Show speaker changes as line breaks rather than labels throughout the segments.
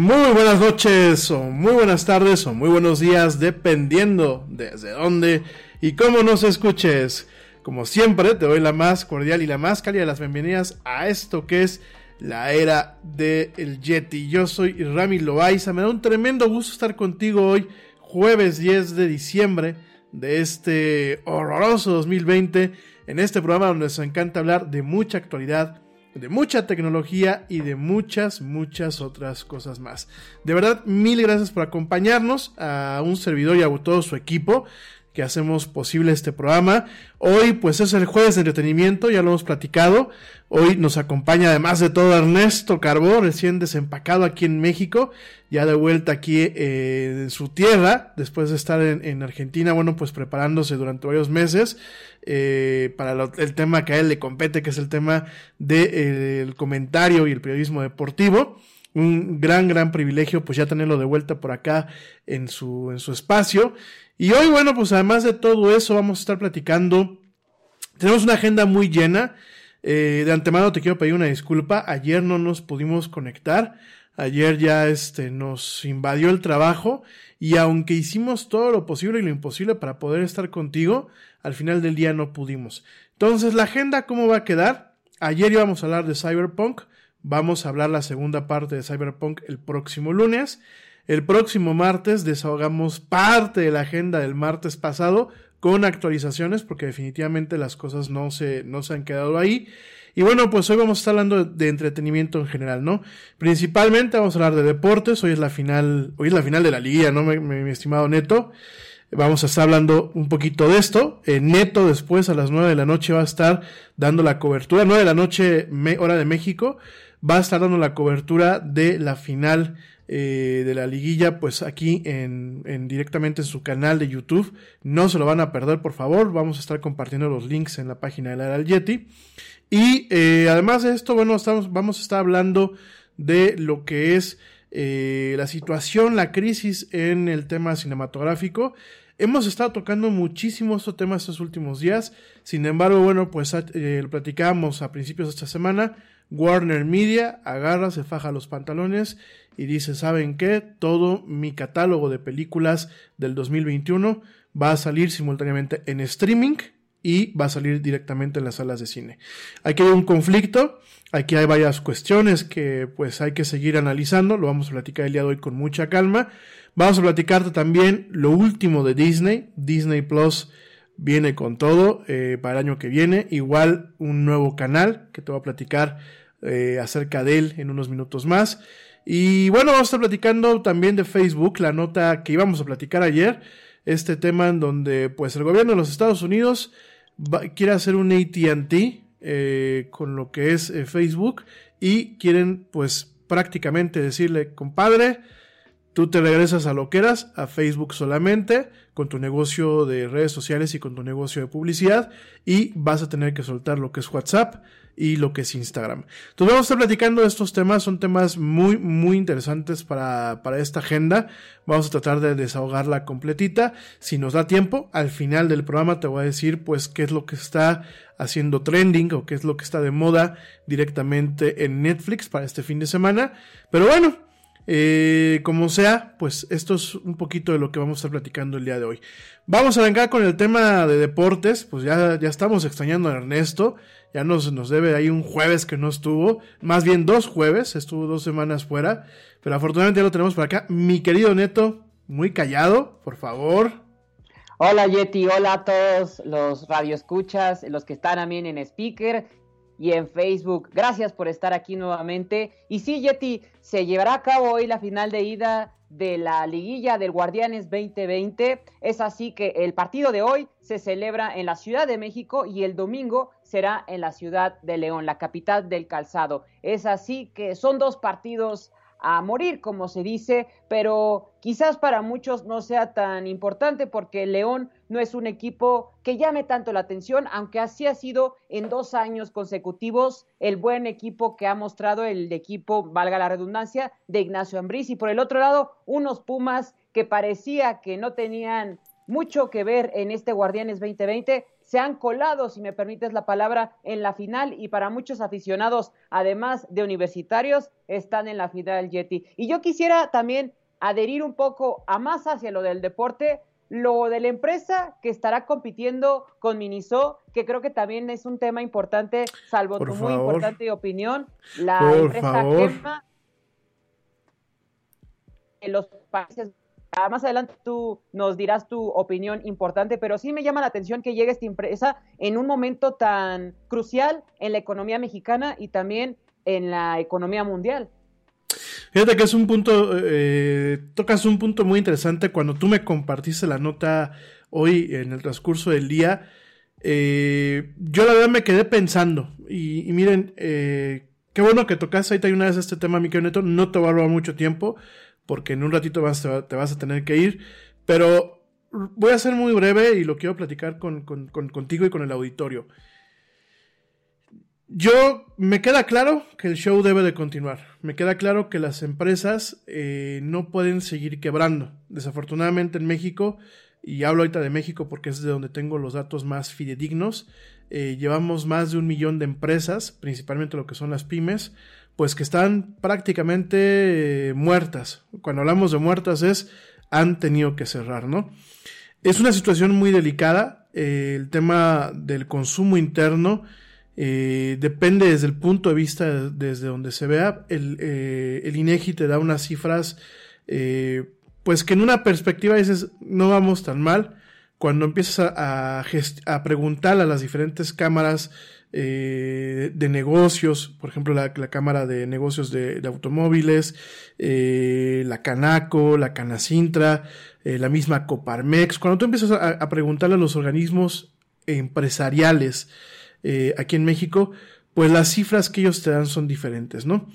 Muy buenas noches o muy buenas tardes o muy buenos días, dependiendo desde dónde y cómo nos escuches. Como siempre, te doy la más cordial y la más cálida de las bienvenidas a esto que es la era del el Yeti. Yo soy Rami Loaiza, me da un tremendo gusto estar contigo hoy, jueves 10 de diciembre de este horroroso 2020, en este programa donde nos encanta hablar de mucha actualidad de mucha tecnología y de muchas, muchas otras cosas más. De verdad, mil gracias por acompañarnos a un servidor y a todo su equipo que hacemos posible este programa. Hoy pues es el jueves de entretenimiento, ya lo hemos platicado. Hoy nos acompaña además de todo Ernesto Carbó, recién desempacado aquí en México, ya de vuelta aquí eh, en su tierra, después de estar en, Argentina, bueno pues preparándose durante varios meses eh, para el tema que a él le compete, que es el tema del de, eh, comentario y el periodismo deportivo un gran, gran privilegio, pues ya tenerlo de vuelta por acá en su, en su espacio. Y hoy, bueno, pues además de todo eso, vamos a estar platicando. Tenemos una agenda muy llena. Eh, de antemano te quiero pedir una disculpa. Ayer no nos pudimos conectar. Ayer ya este, nos invadió el trabajo. Y aunque hicimos todo lo posible y lo imposible para poder estar contigo, al final del día no pudimos. Entonces, la agenda, ¿cómo va a quedar? Ayer íbamos a hablar de Cyberpunk. Vamos a hablar la segunda parte de Cyberpunk el próximo lunes. El próximo martes desahogamos parte de la agenda del martes pasado con actualizaciones porque definitivamente las cosas no se, no se han quedado ahí. Y bueno, pues hoy vamos a estar hablando de, entretenimiento en general, ¿no? Principalmente vamos a hablar de deportes, hoy es la final, hoy es la final de la liguilla, ¿no? Mi, estimado Neto. Vamos a estar hablando un poquito de esto. Eh, Neto después a las nueve de la noche va a estar dando la cobertura, nueve de la noche, hora de México, va a estar dando la cobertura de la final eh, de la liguilla, pues aquí en, directamente en su canal de YouTube. No se lo van a perder, por favor. Vamos a estar compartiendo los links en la página de la del Yeti. Y eh, además de esto, bueno, estamos, vamos a estar hablando de lo que es eh, la situación, la crisis en el tema cinematográfico. Hemos estado tocando muchísimo estos temas estos últimos días. Sin embargo, bueno, pues lo platicamos a principios de esta semana. Warner Media agarra, se faja los pantalones y dice, ¿saben qué? Todo mi catálogo de películas del 2021 va a salir simultáneamente en streaming y va a salir directamente en las salas de cine. Aquí hay un conflicto, aquí hay varias cuestiones que pues hay que seguir analizando, lo vamos a platicar el día de hoy con mucha calma. Vamos a platicarte también lo último de Disney, Disney Plus viene con todo eh, para el año que viene, igual un nuevo canal que te voy a platicar eh, acerca de él en unos minutos más. Y bueno, vamos a estar platicando también de Facebook, la nota que íbamos a platicar ayer, este tema en donde pues el gobierno de los Estados Unidos quiere hacer un ATT eh, con lo que es eh, Facebook y quieren pues prácticamente decirle, compadre, tú te regresas a lo que eras, a Facebook solamente, con tu negocio de redes sociales y con tu negocio de publicidad y vas a tener que soltar lo que es WhatsApp y lo que es Instagram. Entonces vamos a estar platicando de estos temas, son temas muy, muy interesantes para, para esta agenda. Vamos a tratar de desahogarla completita. Si nos da tiempo, al final del programa te voy a decir pues qué es lo que está haciendo trending o qué es lo que está de moda directamente en Netflix para este fin de semana. Pero bueno, eh, como sea, pues esto es un poquito de lo que vamos a estar platicando el día de hoy. Vamos a arrancar con el tema de deportes, pues ya, ya estamos extrañando a Ernesto, ya nos, nos debe ahí un jueves que no estuvo, más bien dos jueves, estuvo dos semanas fuera, pero afortunadamente ya lo tenemos por acá. Mi querido Neto, muy callado, por favor.
Hola Yeti, hola a todos los radioescuchas, los que están también en speaker y en Facebook. Gracias por estar aquí nuevamente. Y sí, Yeti, se llevará a cabo hoy la final de ida de la liguilla del Guardianes 2020. Es así que el partido de hoy se celebra en la Ciudad de México y el domingo será en la ciudad de León, la capital del calzado. Es así que son dos partidos a morir, como se dice, pero quizás para muchos no sea tan importante porque León no es un equipo que llame tanto la atención, aunque así ha sido en dos años consecutivos el buen equipo que ha mostrado el equipo, valga la redundancia, de Ignacio Ambriz. Y por el otro lado, unos Pumas que parecía que no tenían mucho que ver en este Guardianes 2020, se han colado, si me permites la palabra, en la final y para muchos aficionados, además de universitarios, están en la final Yeti. Y yo quisiera también adherir un poco a más hacia lo del deporte, lo de la empresa que estará compitiendo con Miniso, que creo que también es un tema importante, salvo tu muy importante opinión, la empresa Gemma en los países más adelante tú nos dirás tu opinión importante, pero sí me llama la atención que llegue esta empresa en un momento tan crucial en la economía mexicana y también en la economía mundial.
Fíjate que es un punto, eh, tocas un punto muy interesante cuando tú me compartiste la nota hoy en el transcurso del día. Eh, yo la verdad me quedé pensando y, miren, eh, qué bueno que tocaste ahorita una vez este tema, mi Neto, no te va a robar mucho tiempo porque en un ratito te vas a tener que ir, pero voy a ser muy breve y lo quiero platicar con, contigo y con el auditorio. Yo me queda claro que el show debe de continuar. Me queda claro que las empresas eh, no pueden seguir quebrando. Desafortunadamente en México, y hablo ahorita de México porque es de donde tengo los datos más fidedignos, eh, llevamos más de un millón de empresas, principalmente lo que son las pymes, pues que están prácticamente eh, muertas. Cuando hablamos de muertas es han tenido que cerrar, ¿no? Es una situación muy delicada. Eh, el tema del consumo interno eh, depende desde el punto de vista desde donde se vea. El, el INEGI te da unas cifras, pues que en una perspectiva dices no vamos tan mal. Cuando empiezas a, a, a preguntar a las diferentes cámaras eh, de negocios, por ejemplo, la, Cámara de Negocios de, Automóviles, eh, la Canaco, la Canacintra, eh, la misma Coparmex. Cuando tú empiezas a, preguntarle a los organismos empresariales aquí en México, pues las cifras que ellos te dan son diferentes, ¿no?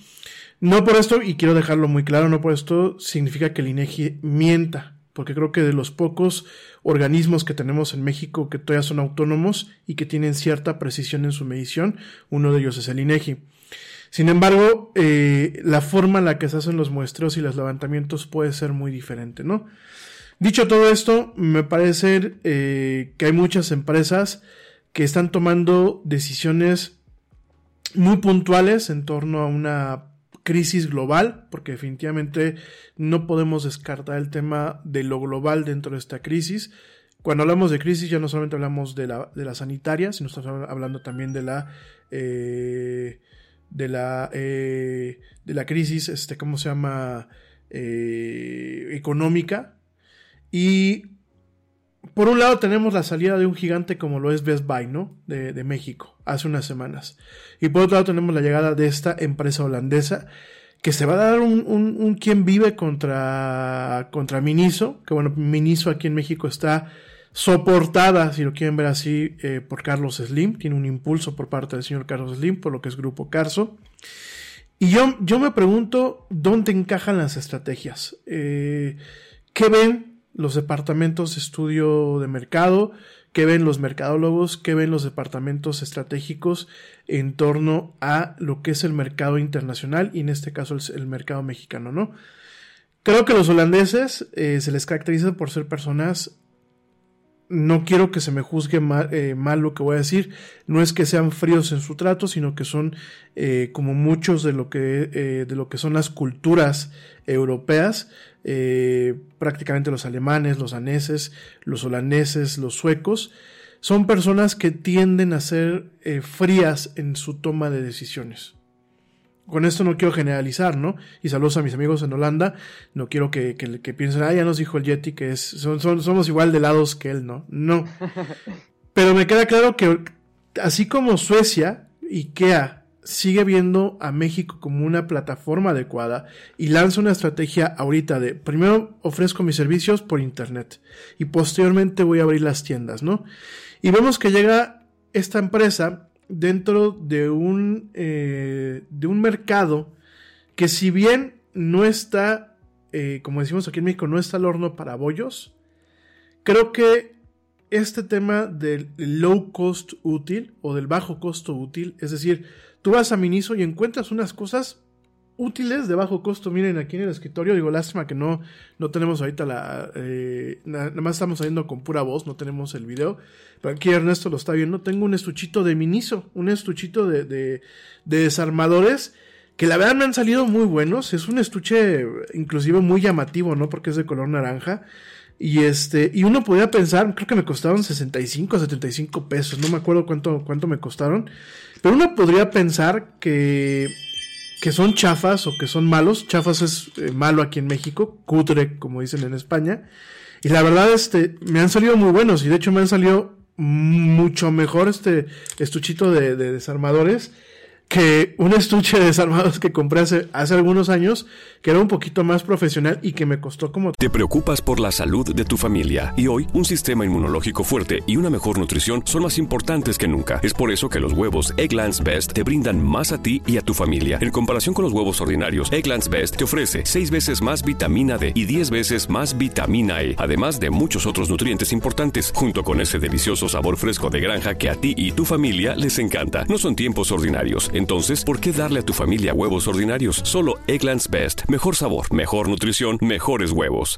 No por esto, y quiero dejarlo muy claro, no por esto significa que el INEGI mienta porque creo que de los pocos organismos que tenemos en México que todavía son autónomos y que tienen cierta precisión en su medición, uno de ellos es el INEGI. Sin embargo, eh, la forma en la que se hacen los muestreos y los levantamientos puede ser muy diferente, ¿no? Dicho todo esto, me parece eh, que hay muchas empresas que están tomando decisiones muy puntuales en torno a una crisis global, porque definitivamente no podemos descartar el tema de lo global dentro de esta crisis. Cuando hablamos de crisis ya no solamente hablamos de la, de la sanitaria, sino estamos hablando también de la eh, de la eh, de la crisis, este, ¿cómo se llama? Eh, económica. Y por un lado tenemos la salida de un gigante como lo es Best Buy, ¿no? De, México, hace unas semanas. Y por otro lado tenemos la llegada de esta empresa holandesa que se va a dar un, un, un quien vive contra, contra Miniso, que bueno, Miniso aquí en México está soportada, si lo quieren ver así, eh, por Carlos Slim, tiene un impulso por parte del señor Carlos Slim, por lo que es Grupo Carso. Y yo, yo me pregunto dónde encajan las estrategias. Eh, ¿Qué ven los departamentos de estudio de mercado, qué ven los mercadólogos, qué ven los departamentos estratégicos en torno a lo que es el mercado internacional y en este caso el, mercado mexicano, ¿no? Creo que los holandeses eh, se les caracteriza por ser personas no quiero que se me juzgue eh, mal, lo que voy a decir, no es que sean fríos en su trato, sino que son eh, como muchos de lo que, de lo que son las culturas europeas, prácticamente los alemanes, los daneses, los holandeses, los suecos, son personas que tienden a ser frías en su toma de decisiones. Con esto no quiero generalizar, ¿no? Y saludos a mis amigos en Holanda. No quiero que, que, piensen, ah, ya nos dijo el Yeti que es, son, somos igual de lados que él, ¿no? No. Pero me queda claro que así como Suecia, IKEA, sigue viendo a México como una plataforma adecuada y lanza una estrategia ahorita de primero ofrezco mis servicios por internet y posteriormente voy a abrir las tiendas, ¿no? Y vemos que llega esta empresa dentro de un, eh, de un mercado que si bien no está, eh, como decimos aquí en México, no está al horno para bollos, creo que este tema del low cost útil o del bajo costo útil, es decir, tú vas a Miniso y encuentras unas cosas útiles de bajo costo. Miren aquí en el escritorio, digo, lástima que no, no tenemos ahorita la... Eh, nada más estamos saliendo con pura voz, no tenemos el video. Pero aquí Ernesto lo está viendo. Tengo un estuchito de Miniso, un estuchito de, de, de desarmadores que la verdad me han salido muy buenos. Es un estuche inclusive muy llamativo, ¿no? Porque es de color naranja. Y este, y uno podría pensar, creo que me costaron 65 75 pesos, no me acuerdo cuánto, cuánto me costaron. Pero uno podría pensar que que son chafas o que son malos. Chafas es eh, malo aquí en México, cutre, como dicen en España. Y la verdad, este, me han salido muy buenos y de hecho me han salido mucho mejor este estuchito de desarmadores que un estuche de desarmados que compré hace, hace, algunos años, que era un poquito más profesional y que me costó como...
Te preocupas por la salud de tu familia y hoy un sistema inmunológico fuerte y una mejor nutrición son más importantes que nunca. Es por eso que los huevos Egglands Best te brindan más a ti y a tu familia. En comparación con los huevos ordinarios, Egglands Best te ofrece 6 veces más vitamina D y 10 veces más vitamina E, además de muchos otros nutrientes importantes, junto con ese delicioso sabor fresco de granja que a ti y tu familia les encanta. No son tiempos ordinarios entonces, ¿por qué darle a tu familia huevos ordinarios? Solo Eggland's Best. Mejor sabor, mejor nutrición, mejores huevos.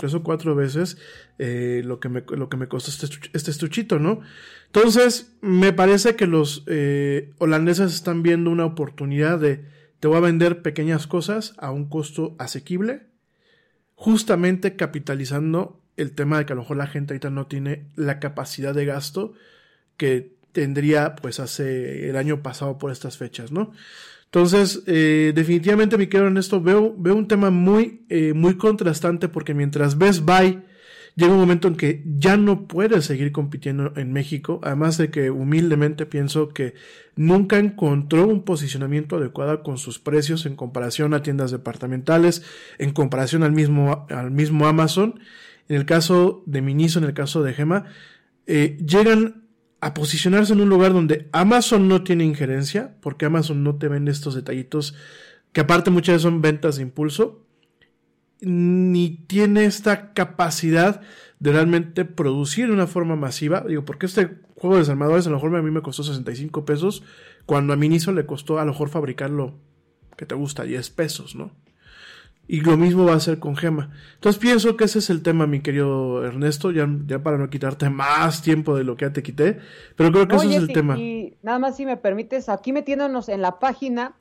Tres o cuatro veces eh, lo, que me, lo que me costó este, este, estuchito, ¿no? Entonces, me parece que los eh, holandeses están viendo una oportunidad de, te voy a vender pequeñas cosas a un costo asequible, justamente capitalizando el tema de que a lo mejor la gente ahorita no tiene la capacidad de gasto que tendría pues hace el año pasado por estas fechas, ¿no? Entonces, eh, definitivamente, mi querido Ernesto, veo, veo un tema muy, eh, muy contrastante porque mientras Best Buy llega un momento en que ya no puede seguir compitiendo en México, además de que humildemente pienso que nunca encontró un posicionamiento adecuado con sus precios en comparación a tiendas departamentales, en comparación al mismo, al mismo Amazon. En el caso de Miniso, en el caso de Gema, eh, llegan a posicionarse en un lugar donde Amazon no tiene injerencia, porque Amazon no te vende estos detallitos, que aparte muchas veces son ventas de impulso, ni tiene esta capacidad de realmente producir de una forma masiva. Digo, porque este juego de desarmadores a lo mejor a mí me costó 65 pesos, cuando a Miniso le costó a lo mejor fabricarlo, que te gusta, 10 pesos, ¿no? Y lo mismo va a ser con Gema. Entonces pienso que ese es el tema, mi querido Ernesto, ya, ya para no quitarte más tiempo de lo que ya te quité, pero creo que ese es el tema.
Y nada más si me permites, aquí metiéndonos en la página,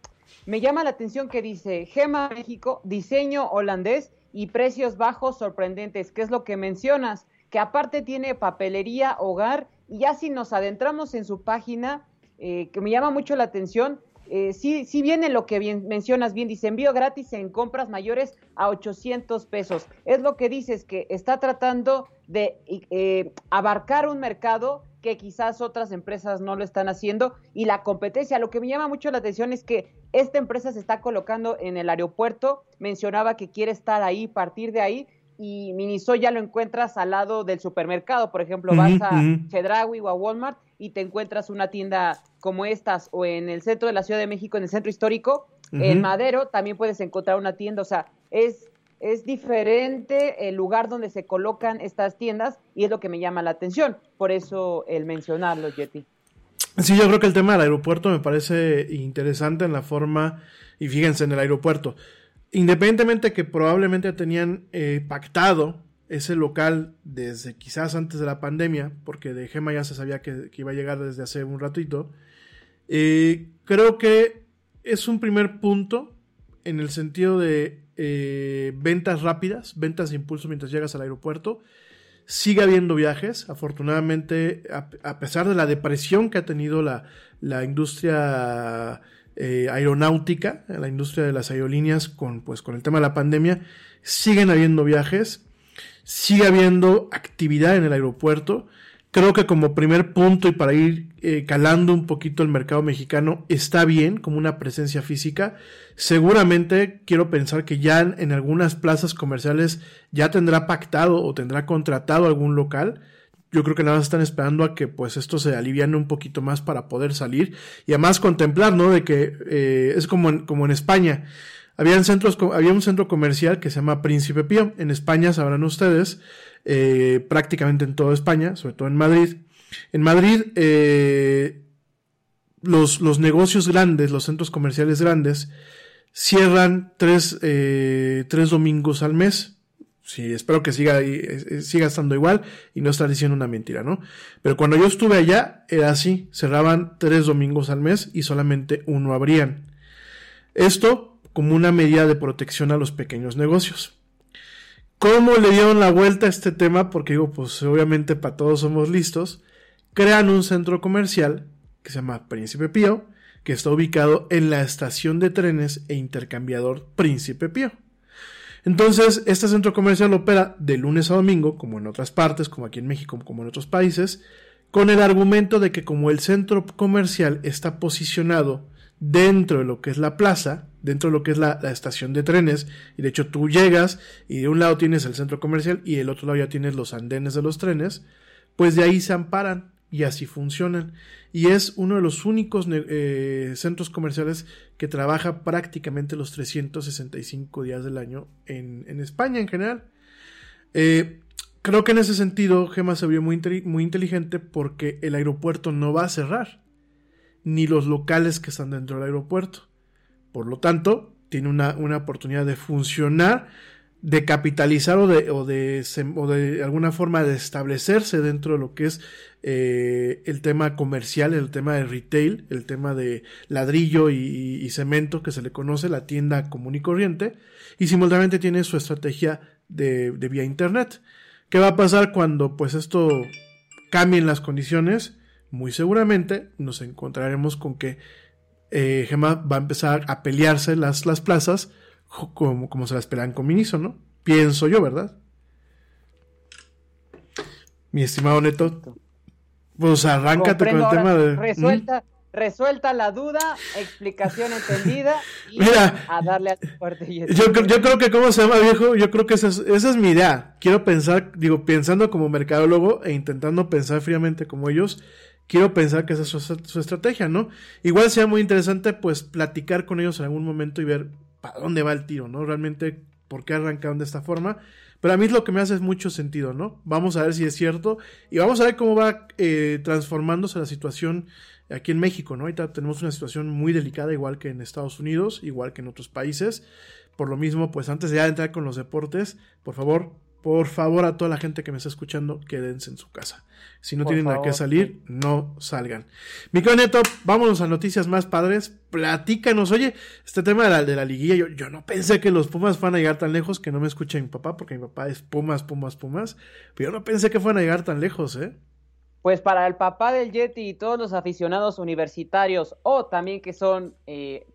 me llama la atención que dice Gema México, diseño holandés y precios bajos sorprendentes, que es lo que mencionas, que aparte tiene papelería, hogar, y ya si nos adentramos en su página, eh, que me llama mucho la atención, eh, sí, sí viene lo que bien, mencionas bien, dice envío gratis en compras mayores a 800 pesos. Es lo que dices, que está tratando de eh, abarcar un mercado que quizás otras empresas no lo están haciendo y la competencia. Lo que me llama mucho la atención es que esta empresa se está colocando en el aeropuerto, mencionaba que quiere estar ahí, partir de ahí, y Miniso ya lo encuentras al lado del supermercado, por ejemplo, vas a Chedraui o a Walmart y te encuentras una tienda como estas o en el centro de la Ciudad de México, en el centro histórico, en Madero también puedes encontrar una tienda, o sea, es es diferente el lugar donde se colocan estas tiendas y es lo que me llama la atención, por eso el mencionarlo, Yeti.
Sí, yo creo que el tema del aeropuerto me parece interesante en la forma, y fíjense, en el aeropuerto, independientemente que probablemente tenían eh, pactado ese local desde quizás antes de la pandemia, porque de Gema ya se sabía que, iba a llegar desde hace un ratito, eh, creo que es un primer punto en el sentido de eh, ventas rápidas, ventas de impulso mientras llegas al aeropuerto. Sigue habiendo viajes, afortunadamente, a, pesar de la depresión que ha tenido la, la industria eh, aeronáutica, la industria de las aerolíneas con, pues, con el tema de la pandemia, siguen habiendo viajes, sigue habiendo actividad en el aeropuerto. Creo que como primer punto y para ir eh, calando un poquito el mercado mexicano está bien como una presencia física. Seguramente quiero pensar que ya en, algunas plazas comerciales ya tendrá pactado o tendrá contratado algún local. Yo creo que nada más están esperando a que pues esto se aliviane un poquito más para poder salir y además contemplar, ¿no? De que eh, es como en, como en España. Habían centros, había un centro comercial que se llama Príncipe Pío. En España, sabrán ustedes, eh, prácticamente en toda España, sobre todo en Madrid. En Madrid, eh, los, los, negocios grandes, los centros comerciales grandes, cierran tres, eh, tres domingos al mes. Sí, espero que siga, siga estando igual y no estar diciendo una mentira, ¿no? Pero cuando yo estuve allá, era así, cerraban tres domingos al mes y solamente uno abrían. Esto como una medida de protección a los pequeños negocios. ¿Cómo le dieron la vuelta a este tema? Porque digo, pues obviamente para todos somos listos. Crean un centro comercial que se llama Príncipe Pío, que está ubicado en la estación de trenes e intercambiador Príncipe Pío. Entonces, este centro comercial opera de lunes a domingo, como en otras partes, como aquí en México, como en otros países, con el argumento de que como el centro comercial está posicionado dentro de lo que es la plaza, dentro de lo que es la, estación de trenes, y de hecho tú llegas y de un lado tienes el centro comercial y del otro lado ya tienes los andenes de los trenes, pues de ahí se amparan y así funcionan. Y es uno de los únicos eh, centros comerciales que trabaja prácticamente los 365 días del año en, España en general. Eh, creo que en ese sentido Gema se vio muy, muy inteligente porque el aeropuerto no va a cerrar, ni los locales que están dentro del aeropuerto. Por lo tanto, tiene una, oportunidad de funcionar, de capitalizar o de, o de, o de alguna forma de establecerse dentro de lo que es eh, el tema comercial, el tema de retail, el tema de ladrillo y, cemento que se le conoce, la tienda común y corriente, y simultáneamente tiene su estrategia de, de vía internet. ¿Qué va a pasar cuando pues esto cambien las condiciones? Muy seguramente nos encontraremos con que eh, Gema va a empezar a pelearse las, las plazas como, como se las pelean con Miniso, ¿no? Pienso yo, ¿verdad? Mi estimado Neto, pues arráncate con el tema de...
Resuelta, resuelta la duda, explicación entendida y a darle a tu fuerte.
Yo, yo creo que, ¿cómo se llama, viejo? Yo creo que esa es, esa es mi idea. Quiero pensar, digo, pensando como mercadólogo e intentando pensar fríamente como ellos, quiero pensar que esa es su, estrategia, ¿no? Igual sea muy interesante, pues, platicar con ellos en algún momento y ver para dónde va el tiro, ¿no? Realmente, por qué arrancaron de esta forma. Pero a mí es lo que me hace mucho sentido, ¿no? Vamos a ver si es cierto y vamos a ver cómo va eh, transformándose la situación aquí en México, ¿no? Ahorita tenemos una situación muy delicada, igual que en Estados Unidos, igual que en otros países. Por lo mismo, pues antes de entrar con los deportes, por favor, por favor a toda la gente que me está escuchando, quédense en su casa. Si no tienen a qué salir, no salgan. Mi Neto, vámonos a noticias más padres. Platícanos, oye, este tema de la, de la liguilla, yo, yo no pensé que los Pumas fueran a llegar tan lejos, que no me escuche mi papá, porque mi papá es Pumas, Pumas, Pumas, pero yo no pensé que fueran a llegar tan lejos, ¿eh?
Pues para el papá del Yeti y todos los aficionados universitarios, o también que son eh,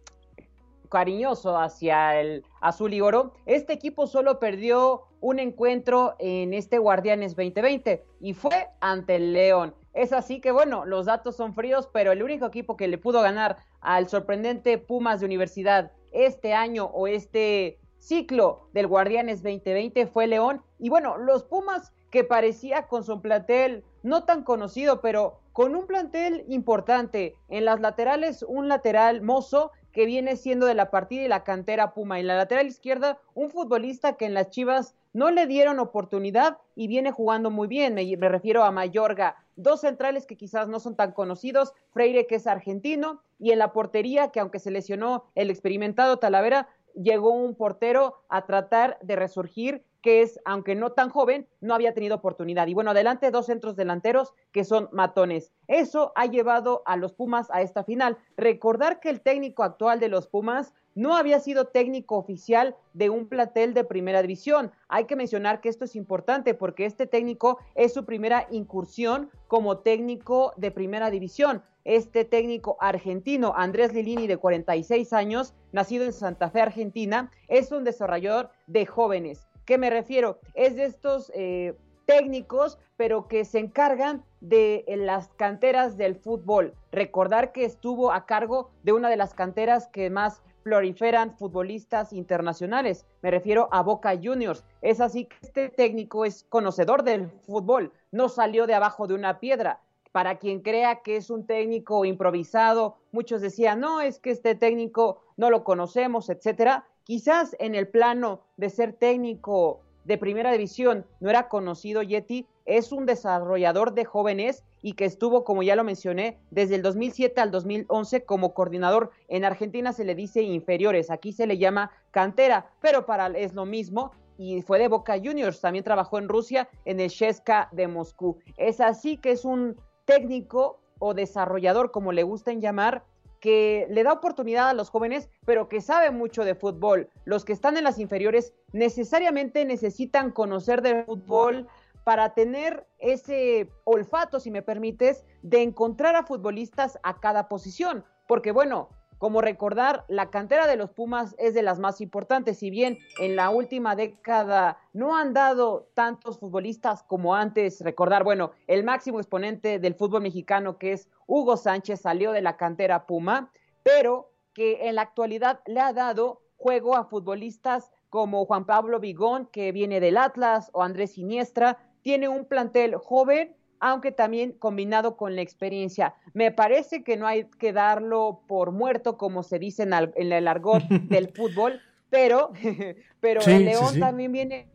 cariñoso hacia el azul y oro, este equipo solo perdió un encuentro en este Guardianes 2020 y fue ante el León. Es así que bueno, los datos son fríos, pero el único equipo que le pudo ganar al sorprendente Pumas de Universidad este año o este ciclo del Guardianes 2020 fue León. Y bueno, los Pumas que parecía con su plantel no tan conocido, pero con un plantel importante. En las laterales, un lateral mozo que viene siendo de la partida y la cantera Puma. En la lateral izquierda, un futbolista que en las Chivas no le dieron oportunidad y viene jugando muy bien. Me, refiero a Mayorga. Dos centrales que quizás no son tan conocidos, Freire que es argentino y en la portería que aunque se lesionó el experimentado Talavera, llegó un portero a tratar de resurgir que es, aunque no tan joven, no había tenido oportunidad. Y bueno, adelante dos centros delanteros que son matones. Eso ha llevado a los Pumas a esta final. Recordar que el técnico actual de los Pumas no había sido técnico oficial de un platel de primera división. Hay que mencionar que esto es importante porque este técnico es su primera incursión como técnico de primera división. Este técnico argentino, Andrés Lilini, de 46 años, nacido en Santa Fe, Argentina, es un desarrollador de jóvenes. ¿Qué me refiero? Es de estos eh, técnicos, pero que se encargan de las canteras del fútbol. Recordar que estuvo a cargo de una de las canteras que más proliferan futbolistas internacionales. Me refiero a Boca Juniors. Es así que este técnico es conocedor del fútbol, no salió de abajo de una piedra. Para quien crea que es un técnico improvisado, muchos decían, no, es que este técnico no lo conocemos, etcétera. Quizás en el plano de ser técnico de primera división no era conocido Yeti, es un desarrollador de jóvenes y que estuvo, como ya lo mencioné, desde el 2007 al 2011 como coordinador. En Argentina se le dice inferiores, aquí se le llama cantera, pero para es lo mismo y fue de Boca Juniors, también trabajó en Rusia en el Sheska de Moscú. Es así que es un técnico o desarrollador, como le gustan llamar, que le da oportunidad a los jóvenes, pero que sabe mucho de fútbol. Los que están en las inferiores necesariamente necesitan conocer de fútbol para tener ese olfato, si me permites, de encontrar a futbolistas a cada posición. Porque bueno, como recordar, la cantera de los Pumas es de las más importantes, si bien en la última década no han dado tantos futbolistas como antes, recordar, bueno, el máximo exponente del fútbol mexicano que es Hugo Sánchez salió de la cantera Puma, pero que en la actualidad le ha dado juego a futbolistas como Juan Pablo Vigón, que viene del Atlas, o Andrés Siniestra, tiene un plantel joven aunque también combinado con la experiencia. Me parece que no hay que darlo por muerto, como se dice en, el argot del fútbol, pero, pero el León también viene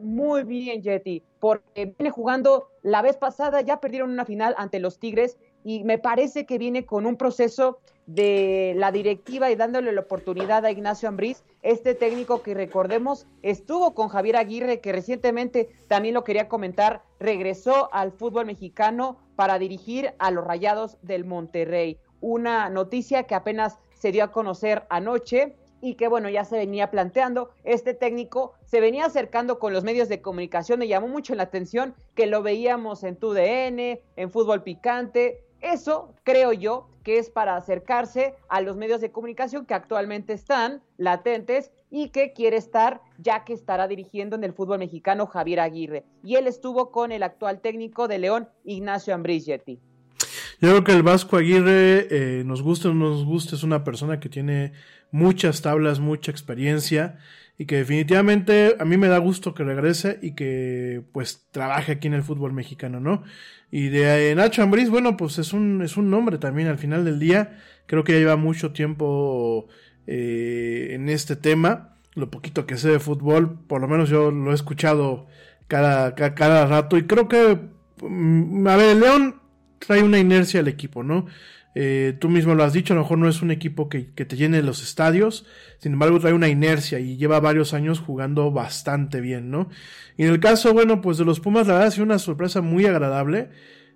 muy bien, Jetty, porque viene jugando la vez pasada, ya perdieron una final ante los Tigres y me parece que viene con un proceso de la directiva y dándole la oportunidad a Ignacio Ambriz, este técnico que recordemos estuvo con Javier Aguirre, que recientemente también lo quería comentar, regresó al fútbol mexicano para dirigir a los Rayados del Monterrey. Una noticia que apenas se dio a conocer anoche y que bueno, ya se venía planteando. Este técnico se venía acercando con los medios de comunicación, me llamó mucho la atención que lo veíamos en TUDN, en Fútbol Picante, eso creo yo que es para acercarse a los medios de comunicación que actualmente están latentes y que quiere estar ya que estará dirigiendo en el fútbol mexicano Javier Aguirre. Y él estuvo con el actual técnico de León, Ignacio Ambrizietti.
Yo creo que el Vasco Aguirre, eh, nos guste o no nos guste, es una persona que tiene muchas tablas, mucha experiencia y que definitivamente a mí me da gusto que regrese y que pues trabaje aquí en el fútbol mexicano, ¿no? Y de eh, Nacho Ambriz, bueno, pues es un, es un nombre también al final del día, creo que ya lleva mucho tiempo eh, en este tema, lo poquito que sé de fútbol, por lo menos yo lo he escuchado cada, cada, rato. Y creo que, mm, a ver, León trae una inercia al equipo, ¿no? Eh, tú mismo lo has dicho, a lo mejor no es un equipo que, te llene los estadios, sin embargo trae una inercia y lleva varios años jugando bastante bien, ¿no? Y en el caso, bueno, pues de los Pumas, la verdad ha sido una sorpresa muy agradable.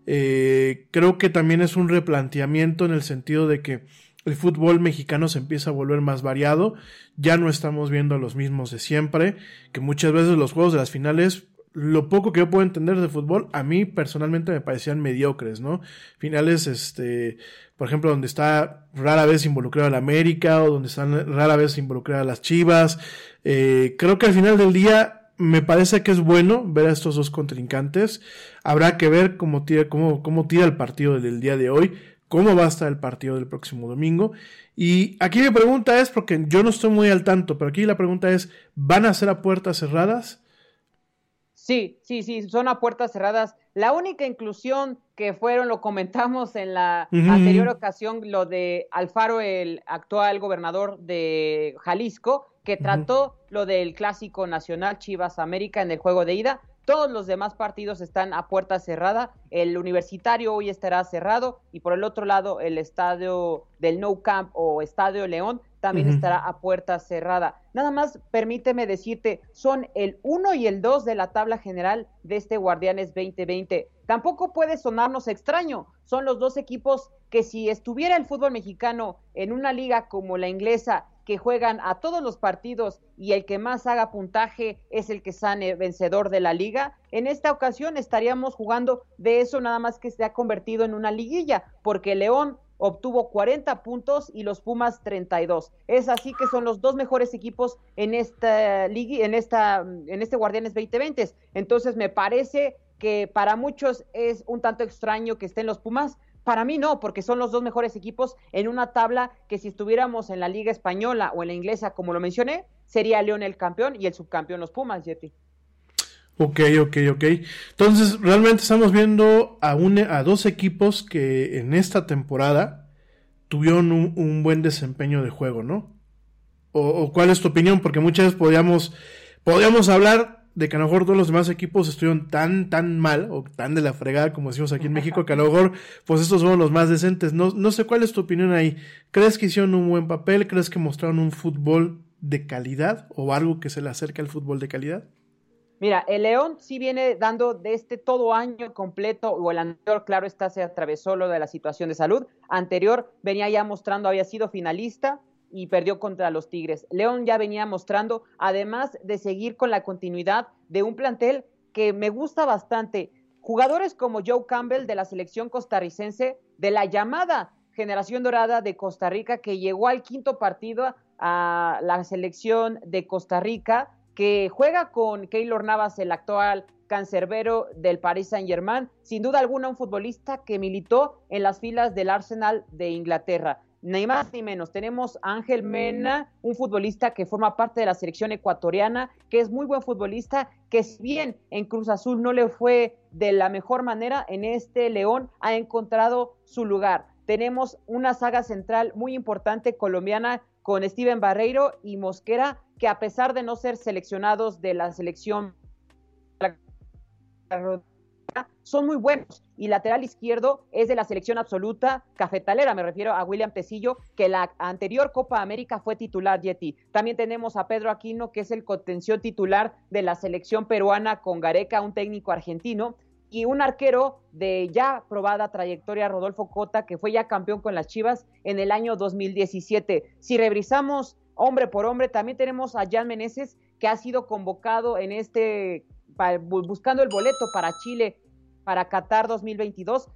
Eh, creo que también es un replanteamiento en el sentido de que el fútbol mexicano se empieza a volver más variado, ya no estamos viendo los mismos de siempre, que muchas veces los juegos de las finales lo poco que yo puedo entender de fútbol, a mí personalmente me parecían mediocres, ¿no? Finales, este, por ejemplo, donde está rara vez involucrada la América o donde están rara vez involucradas las Chivas. Eh, creo que al final del día me parece que es bueno ver a estos dos contrincantes. Habrá que ver cómo tira, cómo, cómo tira el partido del día de hoy, cómo va a estar el partido del próximo domingo. Y aquí mi pregunta es, porque yo no estoy muy al tanto, pero aquí la pregunta es, ¿van a ser a puertas cerradas?
Sí, sí, sí, son a puertas cerradas. La única inclusión que fueron, lo comentamos en la anterior ocasión, lo de Alfaro, el actual gobernador de Jalisco, que trató lo del clásico nacional Chivas América en el juego de ida. Todos los demás partidos están a puerta cerrada. El universitario hoy estará cerrado y por el otro lado el estadio del No Camp o Estadio León también estará a puerta cerrada. Nada más permíteme decirte, son el 1 y el 2 de la tabla general de este Guardianes 2020. Tampoco puede sonarnos extraño, son los dos equipos que si estuviera el fútbol mexicano en una liga como la inglesa, que juegan a todos los partidos y el que más haga puntaje es el que sane vencedor de la liga, en esta ocasión estaríamos jugando de eso nada más que se ha convertido en una liguilla, porque León obtuvo 40 puntos y los Pumas 32. Es así que son los dos mejores equipos en esta liga, en esta en este Guardianes 2020. Entonces me parece que para muchos es un tanto extraño que estén los Pumas. Para mí no, porque son los dos mejores equipos en una tabla que si estuviéramos en la Liga Española o en la inglesa, como lo mencioné, sería León el campeón y el subcampeón los Pumas, Jetty.
Ok, ok, ok. Entonces, realmente estamos viendo a, un, a dos equipos que en esta temporada tuvieron un, buen desempeño de juego, ¿no? O, cuál es tu opinión? Porque muchas veces podríamos, podríamos hablar de que a lo mejor todos los demás equipos estuvieron tan, tan mal, o tan de la fregada, como decimos aquí en México, que a lo mejor, pues estos son los más decentes. No, no sé cuál es tu opinión ahí. ¿Crees que hicieron un buen papel? ¿Crees que mostraron un fútbol de calidad o algo que se le acerque al fútbol de calidad?
Mira, el León sí viene dando de este todo año completo, o el anterior, claro está, se atravesó lo de la situación de salud. Anterior venía ya mostrando, había sido finalista y perdió contra los Tigres. León ya venía mostrando, además de seguir con la continuidad de un plantel que me gusta bastante. Jugadores como Joe Campbell de la selección costarricense, de la llamada generación dorada de Costa Rica, que llegó al quinto partido a la selección de Costa Rica que juega con Keylor Navas, el actual cancerbero del Paris Saint-Germain, sin duda alguna un futbolista que militó en las filas del Arsenal de Inglaterra. Ni más ni menos. Tenemos a Ángel Mena, un futbolista que forma parte de la selección ecuatoriana, que es muy buen futbolista, que si bien en Cruz Azul no le fue de la mejor manera, en este León ha encontrado su lugar. Tenemos una saga central muy importante colombiana con Steven Barreiro y Mosquera, que a pesar de no ser seleccionados de la selección son muy buenos. Y lateral izquierdo es de la selección absoluta cafetalera, me refiero a William Tecillo, que la anterior Copa América fue titular Yeti. También tenemos a Pedro Aquino, que es el contención titular de la selección peruana con Gareca, un técnico argentino y un arquero de ya probada trayectoria, Rodolfo Cota, que fue ya campeón con las Chivas en el año 2017. Si revisamos hombre por hombre, también tenemos a Jan Meneses, que ha sido convocado en este, buscando el boleto para Chile para Qatar 2022,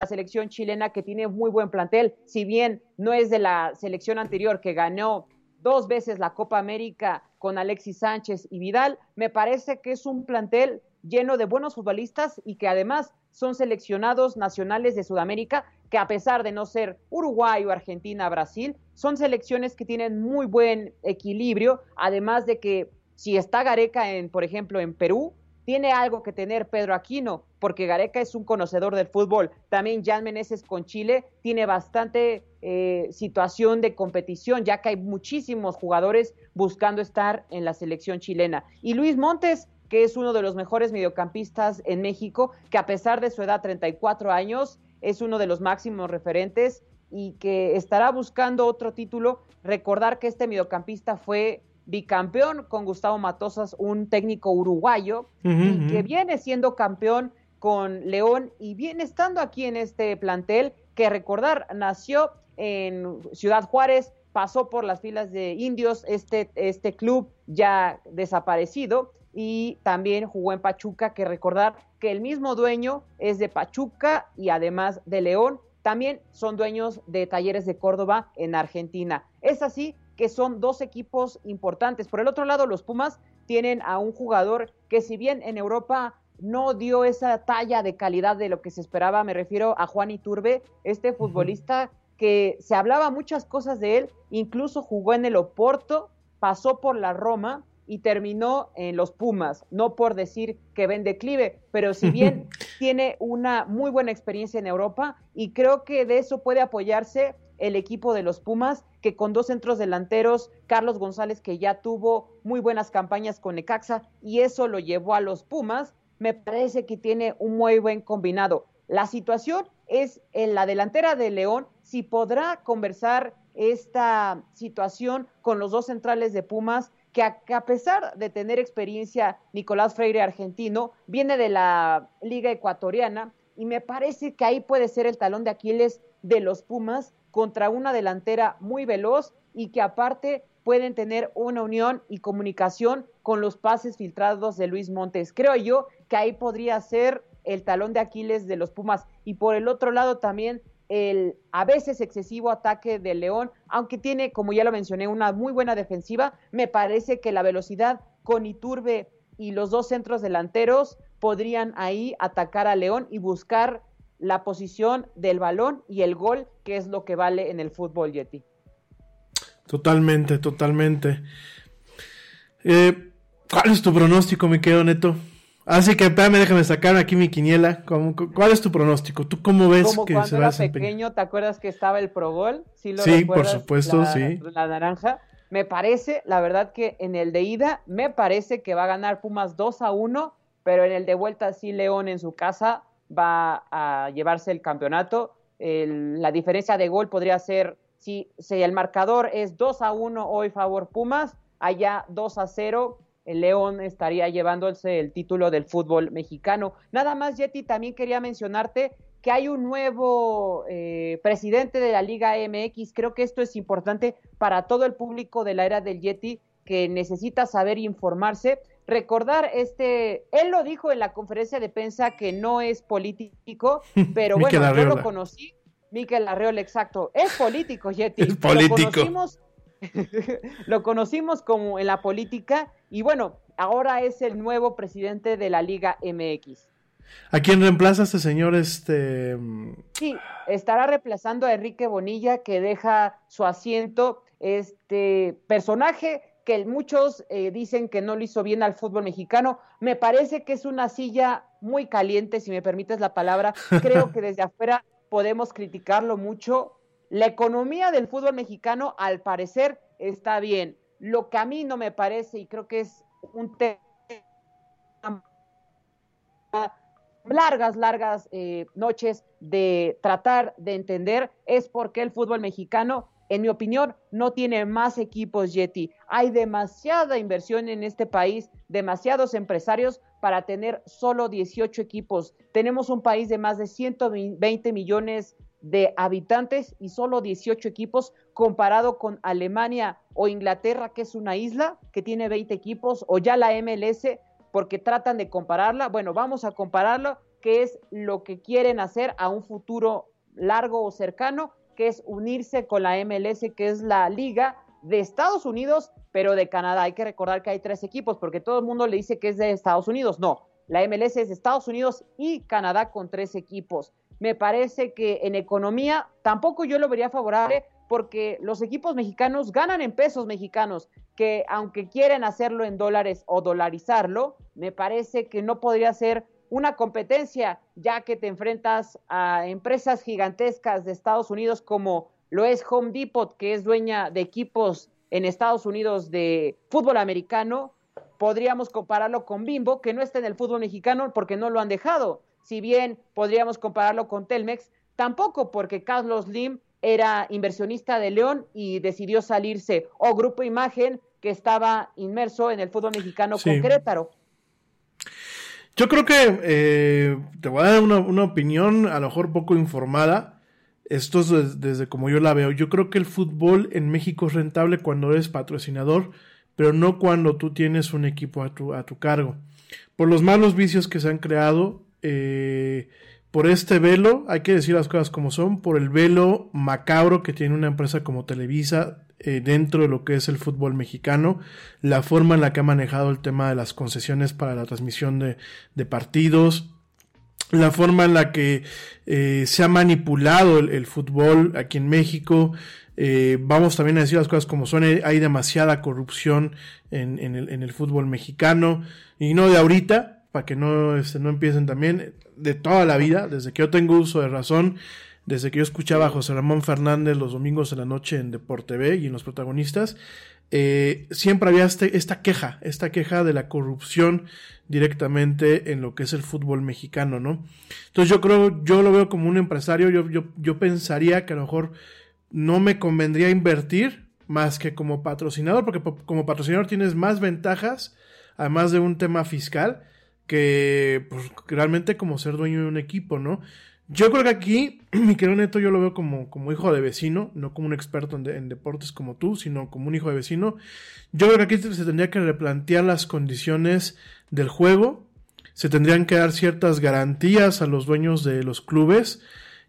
La selección chilena que tiene muy buen plantel, si bien no es de la selección anterior que ganó dos veces la Copa América con Alexis Sánchez y Vidal, me parece que es un plantel lleno de buenos futbolistas y que además son seleccionados nacionales de Sudamérica, que a pesar de no ser Uruguay o Argentina, Brasil, son selecciones que tienen muy buen equilibrio, además de que si está Gareca en, por ejemplo, en Perú, tiene algo que tener Pedro Aquino, porque Gareca es un conocedor del fútbol. También Jan Meneses con Chile tiene bastante eh, situación de competición, ya que hay muchísimos jugadores buscando estar en la selección chilena. Y Luis Montes, que es uno de los mejores mediocampistas en México, que a pesar de su edad, 34 años, es uno de los máximos referentes y que estará buscando otro título. Recordar que este mediocampista fue bicampeón con Gustavo Matosas, un técnico uruguayo, y que viene siendo campeón con León y viene estando aquí en este plantel, que recordar, nació en Ciudad Juárez, pasó por las filas de indios, este, este club ya desaparecido, y también jugó en Pachuca, que recordar que el mismo dueño es de Pachuca y además de León, también son dueños de Talleres de Córdoba en Argentina. Es así que son dos equipos importantes. Por el otro lado, los Pumas tienen a un jugador que si bien en Europa no dio esa talla de calidad de lo que se esperaba. Me refiero a Juan Iturbe, este futbolista que se hablaba muchas cosas de él, incluso jugó en el Oporto, pasó por la Roma y terminó en los Pumas, no por decir que ven declive, pero si bien tiene una muy buena experiencia en Europa y creo que de eso puede apoyarse el equipo de los Pumas, que con dos centros delanteros, Carlos González que ya tuvo muy buenas campañas con Necaxa y eso lo llevó a los Pumas, me parece que tiene un muy buen combinado. La situación es en la delantera de León, si podrá conversar esta situación con los dos centrales de Pumas, que a, pesar de tener experiencia, Nicolás Freire argentino, viene de la Liga Ecuatoriana y me parece que ahí puede ser el talón de Aquiles de los Pumas contra una delantera muy veloz y que aparte pueden tener una unión y comunicación con los pases filtrados de Luis Montes. Creo yo que ahí podría ser el talón de Aquiles de los Pumas. Y por el otro lado también el a veces excesivo ataque de León, aunque tiene, como ya lo mencioné, una muy buena defensiva, me parece que la velocidad con Iturbe y los dos centros delanteros podrían ahí atacar a León y buscar la posición del balón y el gol, que es lo que vale en el fútbol, Yeti.
Totalmente, totalmente. Eh, ¿Cuál es tu pronóstico, me quedo neto? Así que espérame, déjame sacar aquí mi quiniela. ¿Cuál es tu pronóstico? ¿Tú cómo ves
Como que cuando se va era pequeño, ¿te acuerdas que estaba el Pro Gol?
Sí, por supuesto, sí.
La naranja. Me parece, la verdad que en el de ida, me parece que va a ganar Pumas 2 a 1, pero en el de vuelta sí León en su casa va a llevarse el campeonato. la diferencia de gol podría ser, si, si el marcador es 2 a 1 hoy favor Pumas, allá 2 a 0 el León estaría llevándose el título del fútbol mexicano. Nada más, Yeti, también quería mencionarte que hay un nuevo eh, presidente de la Liga MX. Creo que esto es importante para todo el público de la era del Yeti que necesita saber informarse. Recordar este, él lo dijo en la conferencia de prensa que no es político, pero bueno, yo lo conocí. Miquel Arreola, exacto. Es político, Yeti.
Es político.
lo conocimos como en la política y bueno, ahora es el nuevo presidente de la Liga MX.
¿A quién reemplaza este señor? Este...
Sí, estará reemplazando a Enrique Bonilla que deja su asiento, este personaje que muchos eh, dicen que no lo hizo bien al fútbol mexicano. Me parece que es una silla muy caliente, si me permites la palabra. Creo que desde afuera podemos criticarlo mucho, la economía del fútbol mexicano, al parecer, está bien. Lo que a mí no me parece, y creo que es un tema largas, largas eh, noches de tratar de entender, es porque el fútbol mexicano, en mi opinión, no tiene más equipos Yeti. Hay demasiada inversión en este país, demasiados empresarios para tener solo 18 equipos. Tenemos un país de más de 120 millones de habitantes y solo 18 equipos comparado con Alemania o Inglaterra, que es una isla que tiene 20 equipos, o ya la MLS, porque tratan de compararla. Bueno, vamos a compararlo, que es lo que quieren hacer a un futuro largo o cercano, que es unirse con la MLS, que es la liga de Estados Unidos, pero de Canadá. Hay que recordar que hay tres equipos, porque todo el mundo le dice que es de Estados Unidos. No, la MLS es de Estados Unidos y Canadá con tres equipos me parece que en economía tampoco yo lo vería favorable porque los equipos mexicanos ganan en pesos mexicanos, que aunque quieren hacerlo en dólares o dolarizarlo, me parece que no podría ser una competencia, ya que te enfrentas a empresas gigantescas de Estados Unidos como lo es Home Depot, que es dueña de equipos en Estados Unidos de fútbol americano. Podríamos compararlo con Bimbo, que no está en el fútbol mexicano porque no lo han dejado si bien podríamos compararlo con Telmex, tampoco porque Carlos Lim era inversionista de León y decidió salirse, o Grupo Imagen, que estaba inmerso en el fútbol mexicano con Querétaro.
Yo creo que eh, te voy a dar una, opinión a lo mejor poco informada. Esto es desde, como yo la veo. Yo creo que el fútbol en México es rentable cuando eres patrocinador, pero no cuando tú tienes un equipo a tu, a tu cargo. Por los malos vicios que se han creado, eh, por este velo, hay que decir las cosas como son, por el velo macabro que tiene una empresa como Televisa eh, dentro de lo que es el fútbol mexicano, la forma en la que ha manejado el tema de las concesiones para la transmisión de, partidos, la forma en la que eh, se ha manipulado el, fútbol aquí en México. Eh, vamos también a decir las cosas como son, hay demasiada corrupción en, en, el, en el fútbol mexicano, y no de ahorita, para que no, este, no empiecen también, de toda la vida, desde que yo tengo uso de razón, desde que yo escuchaba a José Ramón Fernández los domingos en la noche en Deporte B y en los protagonistas, eh, siempre había este, esta queja, esta queja de la corrupción directamente en lo que es el fútbol mexicano, ¿no? Entonces yo creo, yo lo veo como un empresario, yo, yo, yo pensaría que a lo mejor no me convendría invertir más que como patrocinador, porque como patrocinador tienes más ventajas, además de un tema fiscal, que pues, realmente como ser dueño de un equipo, ¿no? Yo creo que aquí, mi querido Neto, yo lo veo como, como hijo de vecino, no como un experto en, deportes como tú, sino como un hijo de vecino. Yo creo que aquí se tendría que replantear las condiciones del juego, se tendrían que dar ciertas garantías a los dueños de los clubes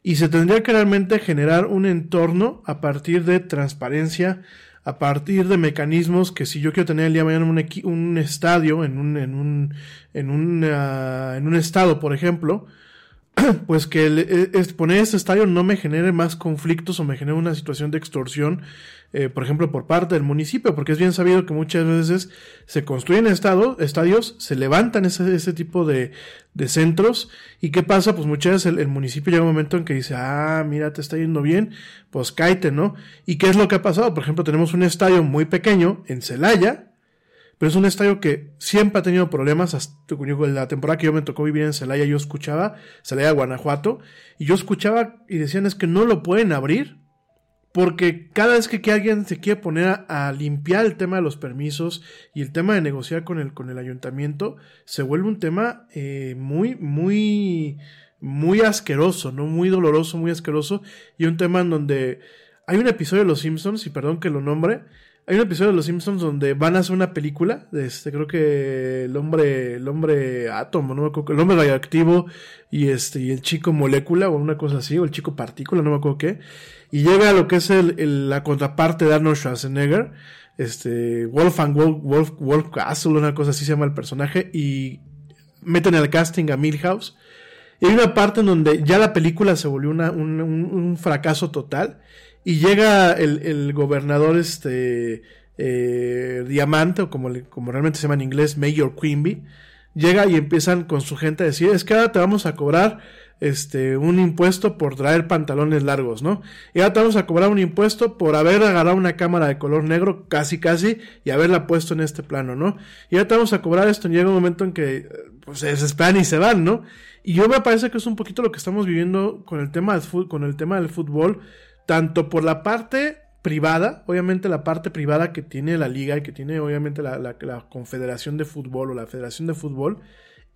y se tendría que realmente generar un entorno a partir de transparencia, a partir de mecanismos que si yo quiero tener el día de mañana un, un estadio, en un, en un, en un, uh, en un estado, por ejemplo, pues que el, poner este estadio no me genere más conflictos o me genere una situación de extorsión, eh, por ejemplo, por parte del municipio, porque es bien sabido que muchas veces se construyen estadios, se levantan ese, ese tipo de, de, centros, y ¿qué pasa? Pues muchas veces el, el, municipio llega un momento en que dice, ah, mira, te está yendo bien, pues cáete, ¿no? ¿Y qué es lo que ha pasado? Por ejemplo, tenemos un estadio muy pequeño en Celaya, pero es un estadio que siempre ha tenido problemas. Hasta la temporada que yo me tocó vivir en Celaya, yo escuchaba, Celaya, Guanajuato, y yo escuchaba y decían es que no lo pueden abrir, porque cada vez que, alguien se quiere poner a, a, limpiar el tema de los permisos y el tema de negociar con el, con el ayuntamiento, se vuelve un tema eh, muy, muy, muy asqueroso, ¿no? Muy doloroso, muy asqueroso, y un tema en donde hay un episodio de Los Simpsons, y perdón que lo nombre, hay un episodio de Los Simpsons donde van a hacer una película, de este, creo que el hombre, el hombre átomo, no me acuerdo, el hombre radioactivo y este, y el chico molécula o una cosa así, o el chico partícula, no me acuerdo qué, y llega a lo que es el, la contraparte de Arnold Schwarzenegger, este, Wolfgang Wolf, Wolf, Wolf Castle, una cosa así se llama el personaje, y meten al casting a Milhouse, y hay una parte en donde ya la película se volvió una, un, un, un fracaso total, y llega el, el gobernador, este, eh, Diamante, o como, como realmente se llama en inglés, Mayor Quimby, llega y empiezan con su gente a decir, es que ahora te vamos a cobrar este, un impuesto por traer pantalones largos, ¿no? Y ahora te vamos a cobrar un impuesto por haber agarrado una cámara de color negro, casi casi, y haberla puesto en este plano, ¿no? Y ahora te vamos a cobrar esto, y llega un momento en que, pues, se desesperan y se van, ¿no? Y yo me parece que es un poquito lo que estamos viviendo con el tema del, con el tema del fútbol, tanto por la parte privada, obviamente la parte privada que tiene la liga y que tiene obviamente la, Confederación de Fútbol o la Federación de Fútbol,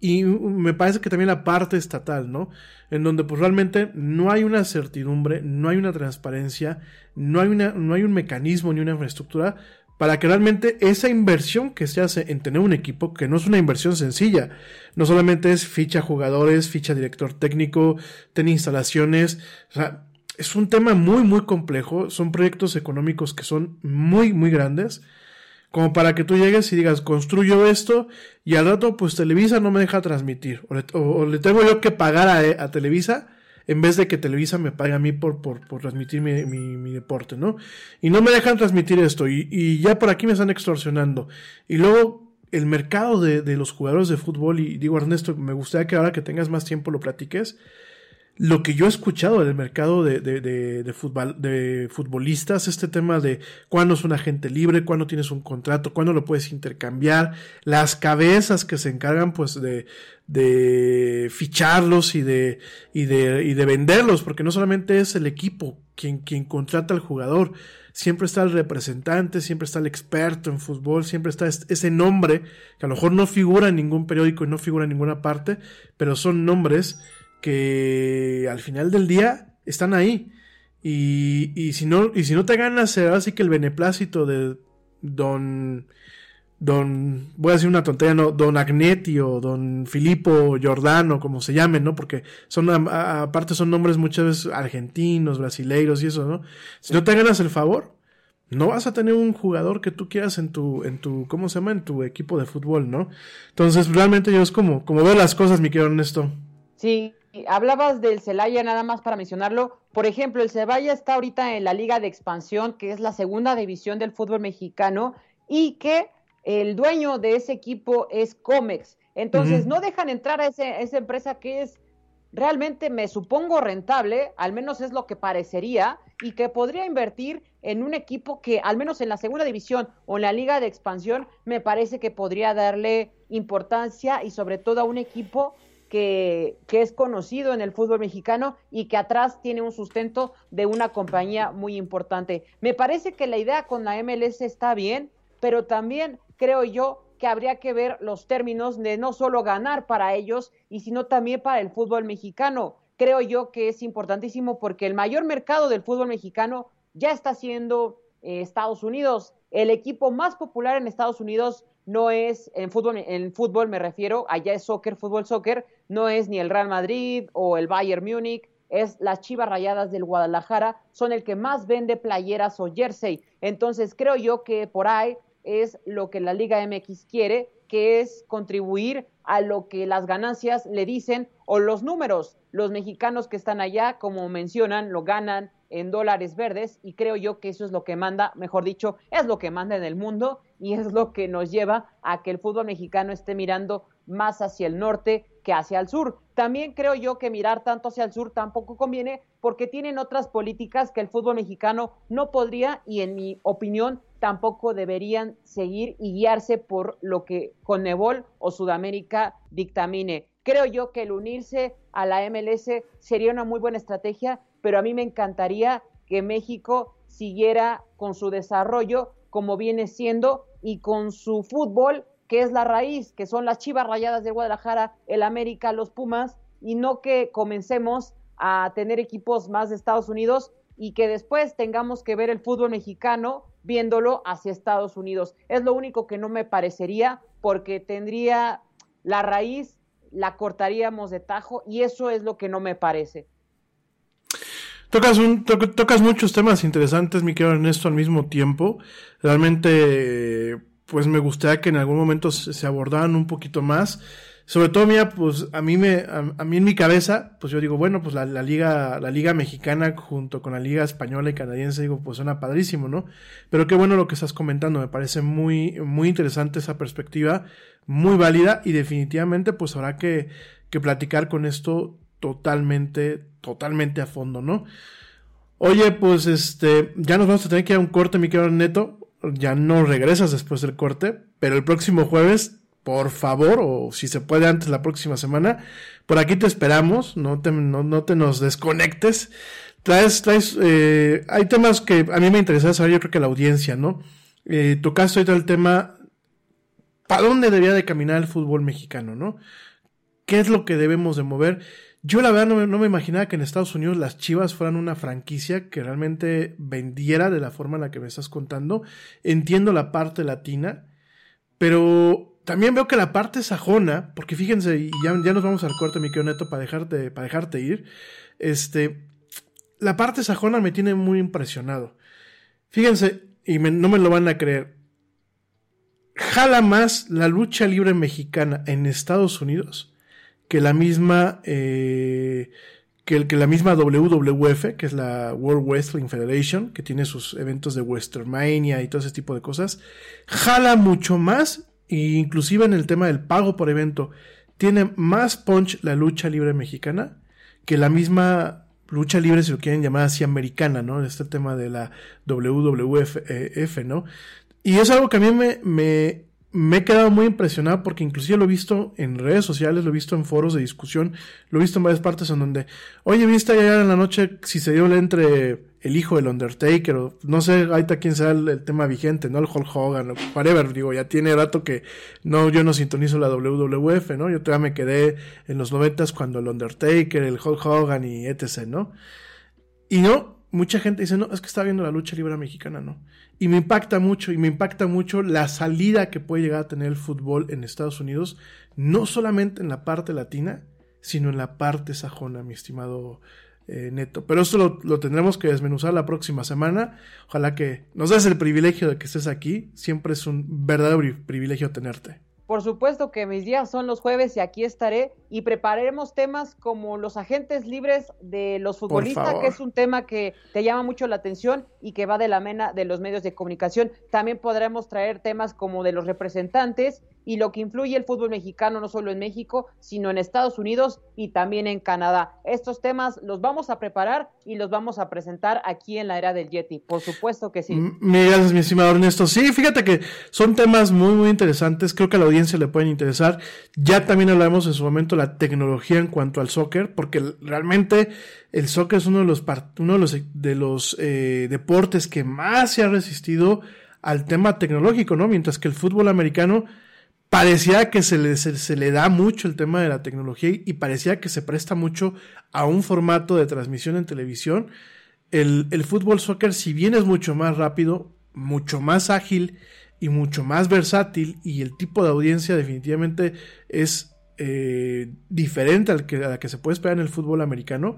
y me parece que también la parte estatal, ¿no? En donde pues realmente no hay una certidumbre, no hay una transparencia, no hay, una, no hay un mecanismo ni una infraestructura para que realmente esa inversión que se hace en tener un equipo, que no es una inversión sencilla, no solamente es ficha jugadores, ficha director técnico, tener instalaciones, o sea, es un tema muy, muy complejo. Son proyectos económicos que son muy, muy grandes. Como para que tú llegues y digas, construyo esto y al rato, pues Televisa no me deja transmitir. O le, tengo yo que pagar a, Televisa en vez de que Televisa me pague a mí por, por, transmitir mi, mi, mi, deporte, ¿no? Y no me dejan transmitir esto y, y, ya por aquí me están extorsionando. Y luego el mercado de, de los jugadores de fútbol, y digo Ernesto, me gustaría que ahora que tengas más tiempo lo platiques lo que yo he escuchado del mercado de, de, de, de, futbol, de futbolistas, este tema de cuándo es un agente libre, cuándo tienes un contrato, cuándo lo puedes intercambiar, las cabezas que se encargan pues de, de ficharlos y de, y de, y de venderlos, porque no solamente es el equipo quien, quien contrata al jugador, siempre está el representante, siempre está el experto en fútbol, siempre está ese nombre que a lo mejor no figura en ningún periódico y no figura en ninguna parte, pero son nombres que al final del día están ahí. Y, y, si, no, y si no te ganas, será así que el beneplácito de don. Don, voy a decir una tontería, no, don Agnetti o don Filippo Giordano, como se llamen, ¿no? Porque son, aparte son nombres muchas veces argentinos, brasileiros y eso, ¿no? Si no te ganas el favor, no vas a tener un jugador que tú quieras en tu, en tu, ¿cómo se llama? En tu equipo de fútbol, ¿no? Entonces, realmente yo es como, como veo las cosas, mi querido Ernesto.
Sí, hablabas del Celaya nada más para mencionarlo. Por ejemplo, el Celaya está ahorita en la Liga de Expansión, que es la segunda división del fútbol mexicano, y que el dueño de ese equipo es Comex. Entonces, no dejan entrar a, ese, esa empresa que es realmente, me supongo, rentable, al menos es lo que parecería, y que podría invertir en un equipo que, al menos en la segunda división o en la liga de expansión, me parece que podría darle importancia y sobre todo a un equipo que, es conocido en el fútbol mexicano y que atrás tiene un sustento de una compañía muy importante. Me parece que la idea con la MLS está bien, pero también creo yo que habría que ver los términos de no solo ganar para ellos, y sino también para el fútbol mexicano. Creo yo que es importantísimo porque el mayor mercado del fútbol mexicano ya está siendo eh, Estados Unidos. El equipo más popular en Estados Unidos no es en fútbol, en fútbol me refiero, allá es soccer, fútbol, soccer, no es ni el Real Madrid o el Bayern Múnich, es las Chivas Rayadas del Guadalajara, son el que más vende playeras o jersey. Entonces creo yo que por ahí es lo que la Liga MX quiere, que es contribuir a lo que las ganancias le dicen o los números. Los mexicanos que están allá, como mencionan, lo ganan en dólares verdes y creo yo que eso es lo que manda, mejor dicho, es lo que manda en el mundo y es lo que nos lleva a que el fútbol mexicano esté mirando más hacia el norte que hacia el sur. También creo yo que mirar tanto hacia el sur tampoco conviene porque tienen otras políticas que el fútbol mexicano no podría y en mi opinión tampoco deberían seguir y guiarse por lo que Conebol o Sudamérica dictamine. Creo yo que el unirse a la MLS sería una muy buena estrategia, pero a mí me encantaría que México siguiera con su desarrollo como viene siendo y con su fútbol, que es la raíz, que son las Chivas Rayadas de Guadalajara, el América, los Pumas, y no que comencemos a tener equipos más de Estados Unidos y que después tengamos que ver el fútbol mexicano viéndolo hacia Estados Unidos. Es lo único que no me parecería porque tendría la raíz, la cortaríamos de tajo y eso es lo que no me parece.
Tocas, un, tocas muchos temas interesantes, mi querido Ernesto, al mismo tiempo. Realmente, pues me gustaría que en algún momento se abordaran un poquito más. Sobre todo, mira, pues a mí me, a, mí en mi cabeza, pues yo digo, bueno, pues la, liga, la liga mexicana junto con la liga española y canadiense, digo, pues suena padrísimo, ¿no? Pero qué bueno lo que estás comentando, me parece muy, muy interesante esa perspectiva, muy válida y definitivamente, pues habrá que, que platicar con esto totalmente, totalmente a fondo, ¿no? Oye, pues este, ya nos vamos a tener que ir a un corte, mi querido Neto. Ya no regresas después del corte, pero el próximo jueves por favor, o si se puede antes la próxima semana, por aquí te esperamos, no te, no, te nos desconectes. Traes, traes, eh, hay temas que a mí me interesa saber, yo creo que la audiencia, ¿no? Eh, tocaste ahorita el tema, ¿para dónde debería de caminar el fútbol mexicano, no? ¿Qué es lo que debemos de mover? Yo la verdad no me, no me, imaginaba que en Estados Unidos las Chivas fueran una franquicia que realmente vendiera de la forma en la que me estás contando. Entiendo la parte latina, pero también veo que la parte sajona, porque fíjense, y ya, ya nos vamos al corte, mi querido Neto, para dejarte, para dejarte ir. Este, la parte sajona me tiene muy impresionado. Fíjense, y no me lo van a creer. Jala más la lucha libre mexicana en Estados Unidos que la misma eh, que, que, la misma WWF, que es la World Wrestling Federation, que tiene sus eventos de Westermania y todo ese tipo de cosas, jala mucho más inclusive en el tema del pago por evento, tiene más punch la lucha libre mexicana que la misma lucha libre, si lo quieren llamar así, americana, ¿no? Este tema de la WWF, ¿no? Y es algo que a mí me, me, me he quedado muy impresionado porque inclusive lo he visto en redes sociales, lo he visto en foros de discusión, lo he visto en varias partes en donde, oye, viste ayer en la noche si se dio entre el hijo del Undertaker, o no sé ahorita quién sea el, tema vigente, ¿no? El Hulk Hogan, o whatever, digo, ya tiene rato que no, yo no sintonizo la WWF, ¿no? Yo todavía me quedé en los noventas cuando el Undertaker, el Hulk Hogan y etc., ¿no? Y no, mucha gente dice, no, es que está viendo la lucha libre mexicana, ¿no? Y me impacta mucho, y me impacta mucho la salida que puede llegar a tener el fútbol en Estados Unidos, no solamente en la parte latina, sino en la parte sajona, mi estimado eh, neto. Pero esto lo, lo, tendremos que desmenuzar la próxima semana. Ojalá que nos des el privilegio de que estés aquí. Siempre es un verdadero privilegio tenerte.
Por supuesto que mis días son los jueves y aquí estaré y prepararemos temas como los agentes libres de los futbolistas, que es un tema que te llama mucho la atención y que va de la mena de los medios de comunicación. También podremos traer temas como de los representantes y lo que influye el fútbol mexicano no solo en México, sino en Estados Unidos y también en Canadá. Estos temas los vamos a preparar y los vamos a presentar aquí en la era del Yeti. Por supuesto que sí.
Gracias, mi estimado Ernesto. Sí, fíjate que son temas muy, muy interesantes. Creo que a la audiencia le pueden interesar. Ya también hablamos en su momento de la tecnología en cuanto al soccer, porque realmente el soccer es uno de los, de los eh, deportes que más se ha resistido al tema tecnológico, ¿no? Mientras que el fútbol americano parecía que se le, se, le, da mucho el tema de la tecnología y parecía que se presta mucho a un formato de transmisión en televisión. El, el fútbol soccer, si bien es mucho más rápido, mucho más ágil y mucho más versátil y el tipo de audiencia definitivamente es eh, diferente al que, a la que se puede esperar en el fútbol americano,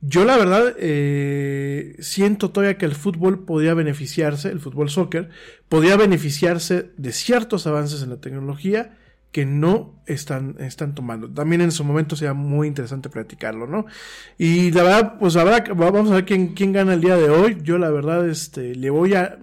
yo la verdad eh, siento todavía que el fútbol podía beneficiarse, el fútbol soccer, podía beneficiarse de ciertos avances en la tecnología que no están, están tomando. También en su momento sería muy interesante platicarlo, ¿no? Y la verdad, pues habrá, vamos a ver quién, quién gana el día de hoy. Yo la verdad, este, le voy a...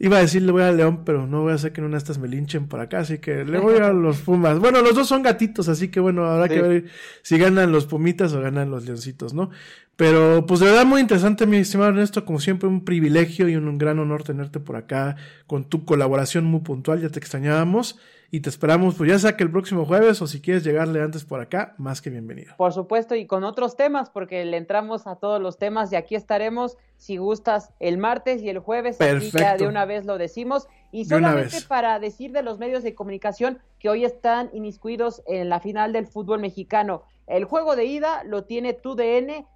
Iba a decir le voy al León, pero no voy a hacer que en una de estas me linchen por acá, así que le voy a los Pumas. Bueno, los dos son gatitos, así que bueno, habrá que ver si ganan los Pumitas o ganan los Leoncitos, ¿no? Pero pues de verdad muy interesante, mi estimado Ernesto, como siempre un privilegio y un, un gran honor tenerte por acá con tu colaboración muy puntual, ya te extrañábamos y te esperamos, pues ya sea que el próximo jueves o si quieres llegarle antes por acá, más que bienvenido.
Por supuesto, y con otros temas, porque le entramos a todos los temas y aquí estaremos, si gustas, el martes y el jueves,
Perfecto.
ya de una vez lo decimos. Y solamente para decir de los medios de comunicación que hoy están inmiscuidos en la final del fútbol mexicano. El juego de ida lo tiene TUDN,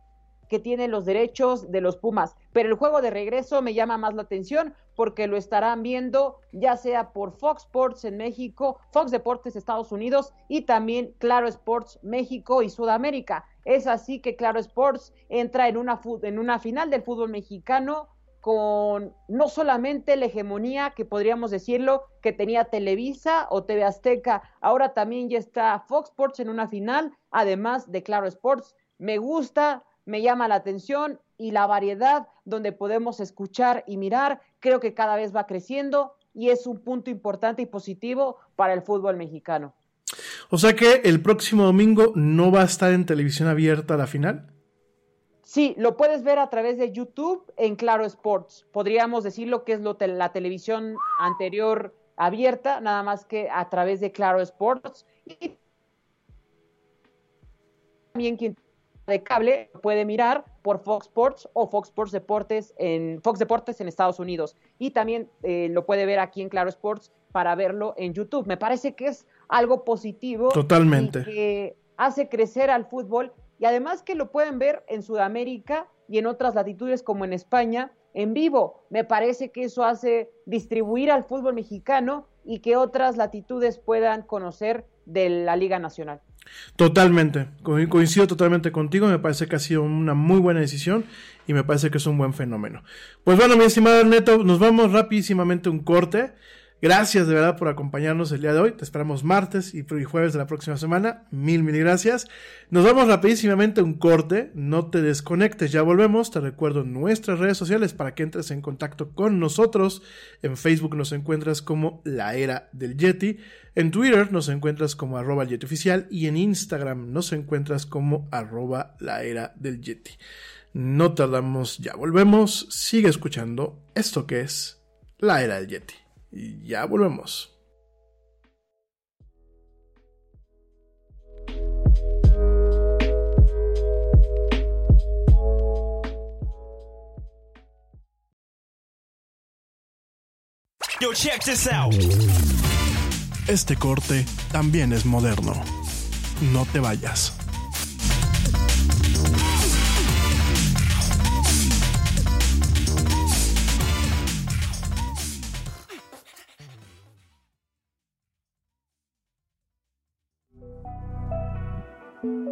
que tiene los derechos de los Pumas. Pero el juego de regreso me llama más la atención porque lo estarán viendo ya sea por Fox Sports en México, Fox Deportes Estados Unidos y también Claro Sports México y Sudamérica. Es así que Claro Sports entra en una, en una final del fútbol mexicano con no solamente la hegemonía que podríamos decirlo que tenía Televisa o TV Azteca, ahora también ya está Fox Sports en una final, además de Claro Sports. Me gusta, me llama la atención y la variedad donde podemos escuchar y mirar creo que cada vez va creciendo y es un punto importante y positivo para el fútbol mexicano.
O sea que el próximo domingo no va a estar en televisión abierta la final.
Sí, lo puedes ver a través de YouTube en Claro Sports. Podríamos decirlo que es lo te la televisión anterior abierta, nada más que a través de Claro Sports. Y también quien de cable puede mirar por Fox Sports o Fox Sports Deportes en Fox Deportes en Estados Unidos y también eh, lo puede ver aquí en Claro Sports para verlo en YouTube. Me parece que es algo positivo
totalmente
que hace crecer al fútbol y además que lo pueden ver en Sudamérica y en otras latitudes como en España en vivo. Me parece que eso hace distribuir al fútbol mexicano y que otras latitudes puedan conocer de la Liga Nacional.
Totalmente, coincido totalmente contigo, me parece que ha sido una muy buena decisión y me parece que es un buen fenómeno. Pues bueno, mi estimado Neto, nos vamos rapidísimamente un corte. Gracias de verdad por acompañarnos el día de hoy. Te esperamos martes y jueves de la próxima semana. Mil, mil gracias. Nos vamos rapidísimamente un corte. No te desconectes, ya volvemos. Te recuerdo nuestras redes sociales para que entres en contacto con nosotros. En Facebook nos encuentras como La Era del Yeti. En Twitter nos encuentras como arroba Yeti Oficial. Y en Instagram nos encuentras como arroba La Era del Yeti. No tardamos, ya volvemos. Sigue escuchando esto que es La Era del Yeti. Y ya volvemos.
Yo, check this out.
Este corte también es moderno. No te vayas.
La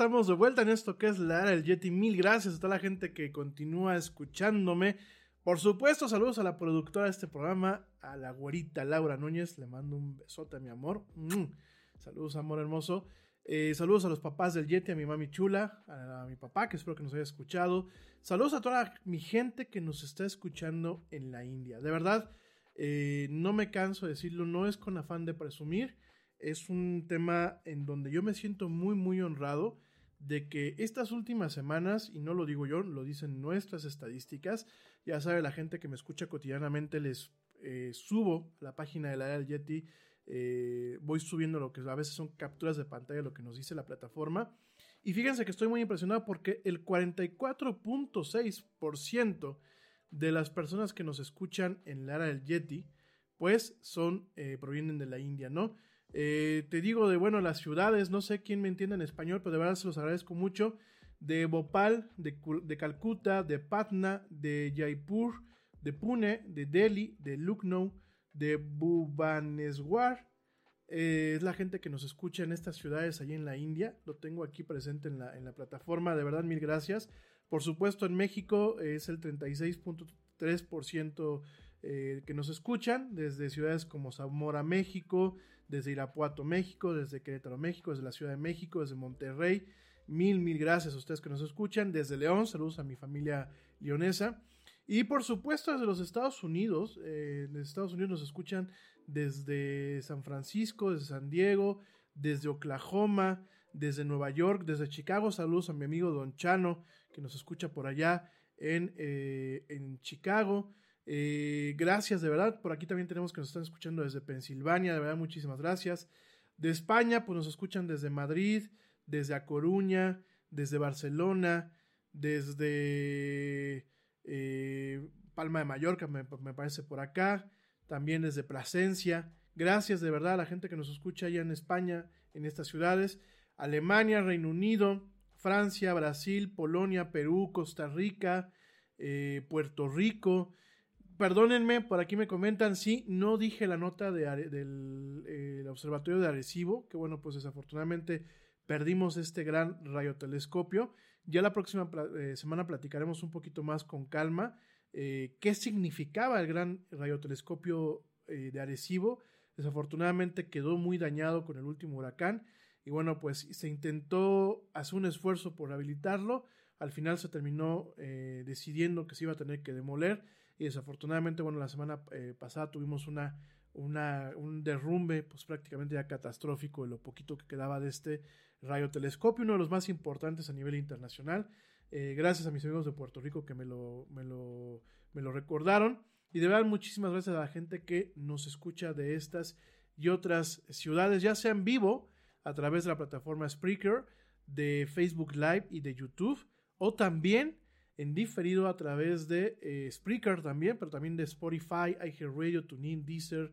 Estamos de vuelta en esto que es la era del Yeti. Mil gracias a toda la gente que continúa escuchándome. Por supuesto, saludos a la productora de este programa, a la güerita Laura Núñez. Le mando un besote a mi amor. Mm. Saludos, amor hermoso. Eh, saludos a los papás del Yeti, a mi mami chula, a, mi papá, que espero que nos haya escuchado. Saludos a toda mi gente que nos está escuchando en la India. De verdad, eh, no me canso de decirlo, no es con afán de presumir es un tema en donde yo me siento muy, muy honrado de que estas últimas semanas, y no lo digo yo, lo dicen nuestras estadísticas, ya sabe la gente que me escucha cotidianamente, les eh, subo la página de la del Yeti, eh, voy subiendo lo que a veces son capturas de pantalla, lo que nos dice la plataforma, y fíjense que estoy muy impresionado porque el 44.6% de las personas que nos escuchan en la era del Yeti, pues son, eh, provienen de la India, ¿no? Eh, te digo de, bueno, las ciudades, no sé quién me entiende en español, pero de verdad se los agradezco mucho. De Bhopal, de, Calcuta, de Patna, de Jaipur, de Pune, de Delhi, de Lucknow, de Bhubaneswar. Eh, es la gente que nos escucha en estas ciudades allí en la India. Lo tengo aquí presente en la, plataforma. De verdad, mil gracias. Por supuesto, en México es el 36.3% eh, que nos escuchan desde ciudades como Zamora, México, desde Irapuato, México, desde Querétaro, México, desde la Ciudad de México, desde Monterrey. Mil, mil gracias a ustedes que nos escuchan. Desde León, saludos a mi familia leonesa. Y por supuesto desde los Estados Unidos. Eh, Estados Unidos nos escuchan desde San Francisco, desde San Diego, desde Oklahoma, desde Nueva York, desde Chicago. Saludos a mi amigo Don Chano, que nos escucha por allá en, eh, en Chicago. Eh, gracias, de verdad. Por aquí también tenemos que nos están escuchando desde Pensilvania. De verdad, muchísimas gracias. De España, pues nos escuchan desde Madrid, desde A Coruña, desde Barcelona, desde eh, Palma de Mallorca, me, parece por acá. También desde Plasencia. Gracias de verdad a la gente que nos escucha allá en España, en estas ciudades. Alemania, Reino Unido, Francia, Brasil, Polonia, Perú, Costa Rica, eh, Puerto Rico perdónenme, por aquí me comentan, sí, no dije la nota de, del eh, observatorio de Arecibo, que bueno, pues desafortunadamente perdimos este gran radiotelescopio. Ya la próxima eh, semana platicaremos un poquito más con calma eh, qué significaba el gran radiotelescopio de Arecibo. Desafortunadamente quedó muy dañado con el último huracán y bueno, pues se intentó hacer un esfuerzo por rehabilitarlo. Al final se terminó decidiendo que se iba a tener que demoler y desafortunadamente, bueno, la semana eh, pasada tuvimos una, una, un derrumbe pues prácticamente ya catastrófico de lo poquito que quedaba de este radiotelescopio, uno de los más importantes a nivel internacional. Eh, gracias a mis amigos de Puerto Rico que me lo, me lo, me lo recordaron. Y de verdad, muchísimas gracias a la gente que nos escucha de estas y otras ciudades, ya sea en vivo a través de la plataforma Spreaker, de Facebook Live y de YouTube, o también en diferido a través de eh, Spreaker también, pero también de Spotify, iHeartRadio, TuneIn, Deezer,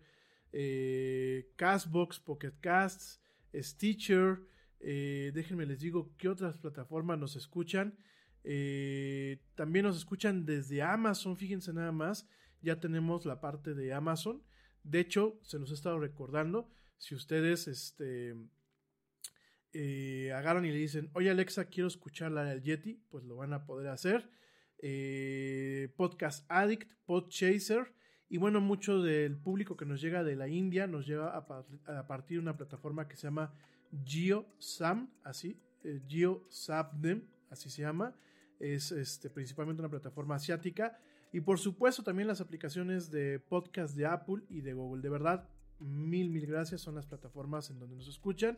eh, Castbox, Pocket Casts, Stitcher. Eh, déjenme les digo qué otras plataformas nos escuchan. también nos escuchan desde Amazon, fíjense nada más. Ya tenemos la parte de Amazon. De hecho, se los he estado recordando. Si ustedes este, eh, agarran y le dicen, oye Alexa, quiero escuchar la del Yeti, pues lo van a poder hacer. Eh, Podcast Addict, Podchaser, y bueno, mucho del público que nos llega de la India nos lleva a, partir de una plataforma que se llama GeoSam, así, eh, GeoSabdem, así se llama. Es este, principalmente una plataforma asiática. Y por supuesto también las aplicaciones de podcast de Apple y de Google. De verdad, mil, mil gracias. Son las plataformas en donde nos escuchan.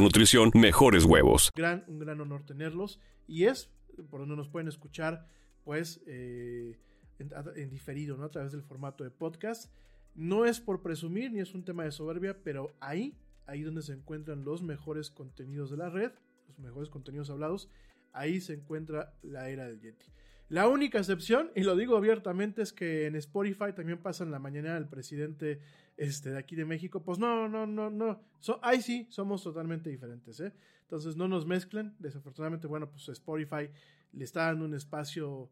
nutrición, mejores huevos.
Gran, un gran honor tenerlos y es por donde nos pueden escuchar pues eh, en, diferido, ¿no? A través del formato de podcast. No es por presumir ni es un tema de soberbia, pero ahí, ahí donde se encuentran los mejores contenidos de la red, los mejores contenidos hablados, ahí se encuentra la era del Yeti. La única excepción, y lo digo abiertamente, es que en Spotify también pasan la mañana del presidente este, de aquí de México. Pues no, no, no, no. ahí sí, somos totalmente diferentes. ¿eh? Entonces no nos mezclan. Desafortunadamente, bueno, pues Spotify le está dando un espacio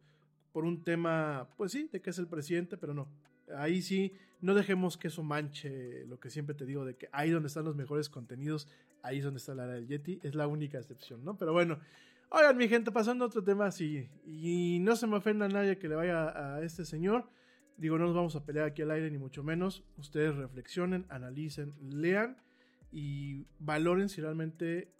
por un tema, pues sí, de que es el presidente, pero no. Ahí sí, no dejemos que eso manche lo que siempre te digo de que ahí donde están los mejores contenidos, ahí es donde está la área del Yeti, es la única excepción, ¿no? Pero bueno, oigan mi gente, pasando a otro tema así, y no se me ofenda a nadie que le vaya a este señor, digo, no nos vamos a pelear aquí al aire ni mucho menos, ustedes reflexionen, analicen, lean y valoren si realmente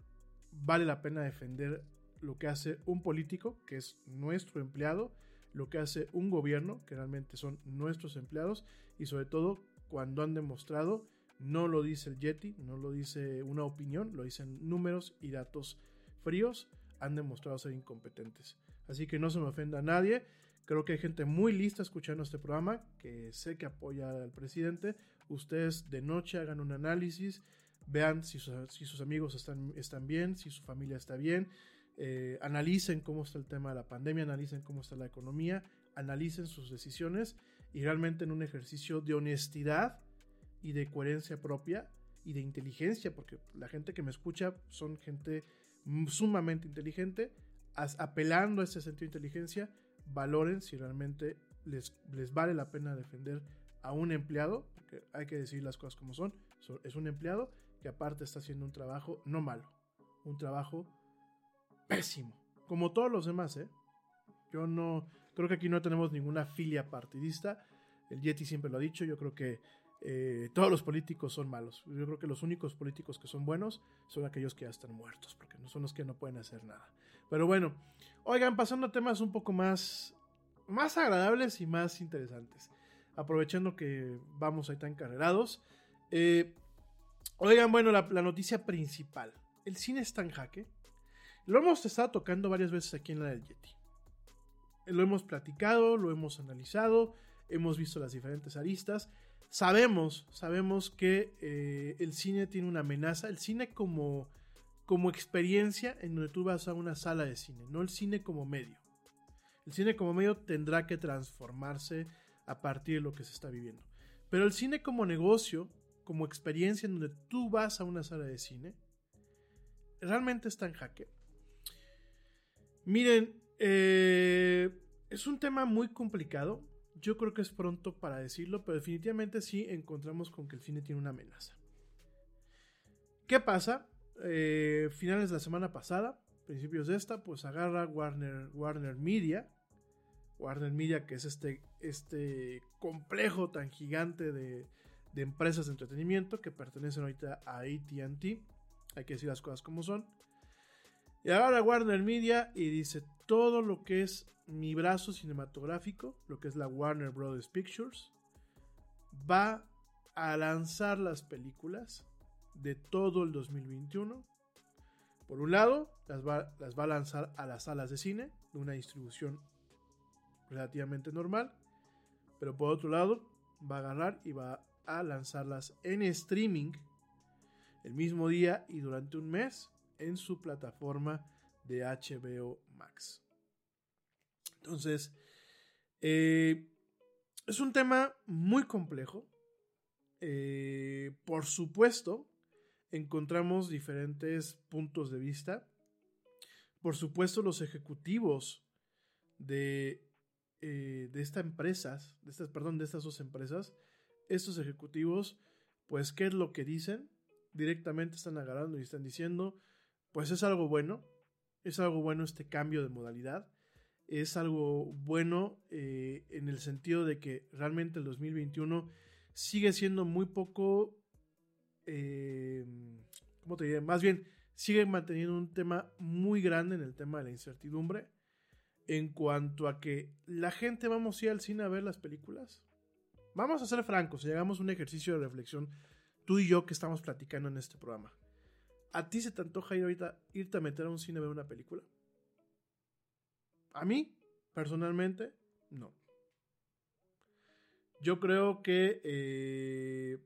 vale la pena defender lo que hace un político, que es nuestro empleado, lo que hace un gobierno, que realmente son nuestros empleados, y sobre todo cuando han demostrado, no lo dice el Yeti, no lo dice una opinión, lo dicen números y datos fríos, han demostrado ser incompetentes. Así que no se me ofenda a nadie. Creo que hay gente muy lista escuchando este programa, que sé que apoya al presidente. Ustedes de noche hagan un análisis, vean si sus, amigos están, están bien, si su familia está bien, eh, analicen cómo está el tema de la pandemia, analicen cómo está la economía, analicen sus decisiones y realmente en un ejercicio de honestidad y de coherencia propia y de inteligencia, porque la gente que me escucha son gente sumamente inteligente, apelando a ese sentido de inteligencia, valoren si realmente les, les vale la pena defender a un empleado, porque hay que decir las cosas como son, es un empleado que aparte está haciendo un trabajo no malo, un trabajo pésimo. Como todos los demás, ¿eh? Yo no. Creo que aquí no tenemos ninguna filia partidista. El Yeti siempre lo ha dicho. Yo creo que eh, todos los políticos son malos. Yo creo que los únicos políticos que son buenos son aquellos que ya están muertos, porque no son los que no pueden hacer nada. Pero bueno, oigan, pasando a temas un poco más, más agradables y más interesantes. Aprovechando que vamos ahí tan carrerados. Eh, oigan, bueno, la, la noticia principal. El cine está en jaque. Lo hemos estado tocando varias veces aquí en la del Yeti. Lo hemos platicado, lo hemos analizado, hemos visto las diferentes aristas. Sabemos, sabemos que eh, el cine tiene una amenaza. El cine como, como experiencia en donde tú vas a una sala de cine, no el cine como medio. El cine como medio tendrá que transformarse a partir de lo que se está viviendo. Pero el cine como negocio, como experiencia en donde tú vas a una sala de cine, realmente está en jaque. Miren, eh, es un tema muy complicado. Yo creo que es pronto para decirlo, pero definitivamente sí encontramos con que el cine tiene una amenaza. ¿Qué pasa? Eh, finales de la semana pasada, principios de esta, pues agarra Warner, Warner Media. Warner Media, que es este, este complejo tan gigante de, de empresas de entretenimiento que pertenecen ahorita a ATT. Hay que decir las cosas como son. Y ahora Warner Media y dice todo lo que es mi brazo cinematográfico, lo que es la Warner Brothers Pictures, va a lanzar las películas de todo el 2021. Por un lado, las va, las va a lanzar a las salas de cine, de una distribución relativamente normal. Pero por otro lado, va a agarrar y va a lanzarlas en streaming el mismo día y durante un mes en su plataforma de HBO Max. Entonces, eh, es un tema muy complejo. Eh, por supuesto, encontramos diferentes puntos de vista. Por supuesto, los ejecutivos de, eh, de estas empresas, de estas, perdón, de estas dos empresas, estos ejecutivos, pues, ¿qué es lo que dicen? Directamente están agarrando y están diciendo, pues es algo bueno, es algo bueno este cambio de modalidad, es algo bueno eh, en el sentido de que realmente el 2021 sigue siendo muy poco, eh, ¿cómo te diré? Más bien, sigue manteniendo un tema muy grande en el tema de la incertidumbre en cuanto a que la gente vamos a ir al cine a ver las películas. Vamos a ser francos, llegamos a un ejercicio de reflexión tú y yo que estamos platicando en este programa. ¿A ti se te antoja ir ahorita, irte a meter a un cine a ver una película? A mí, personalmente, no. Yo creo que eh,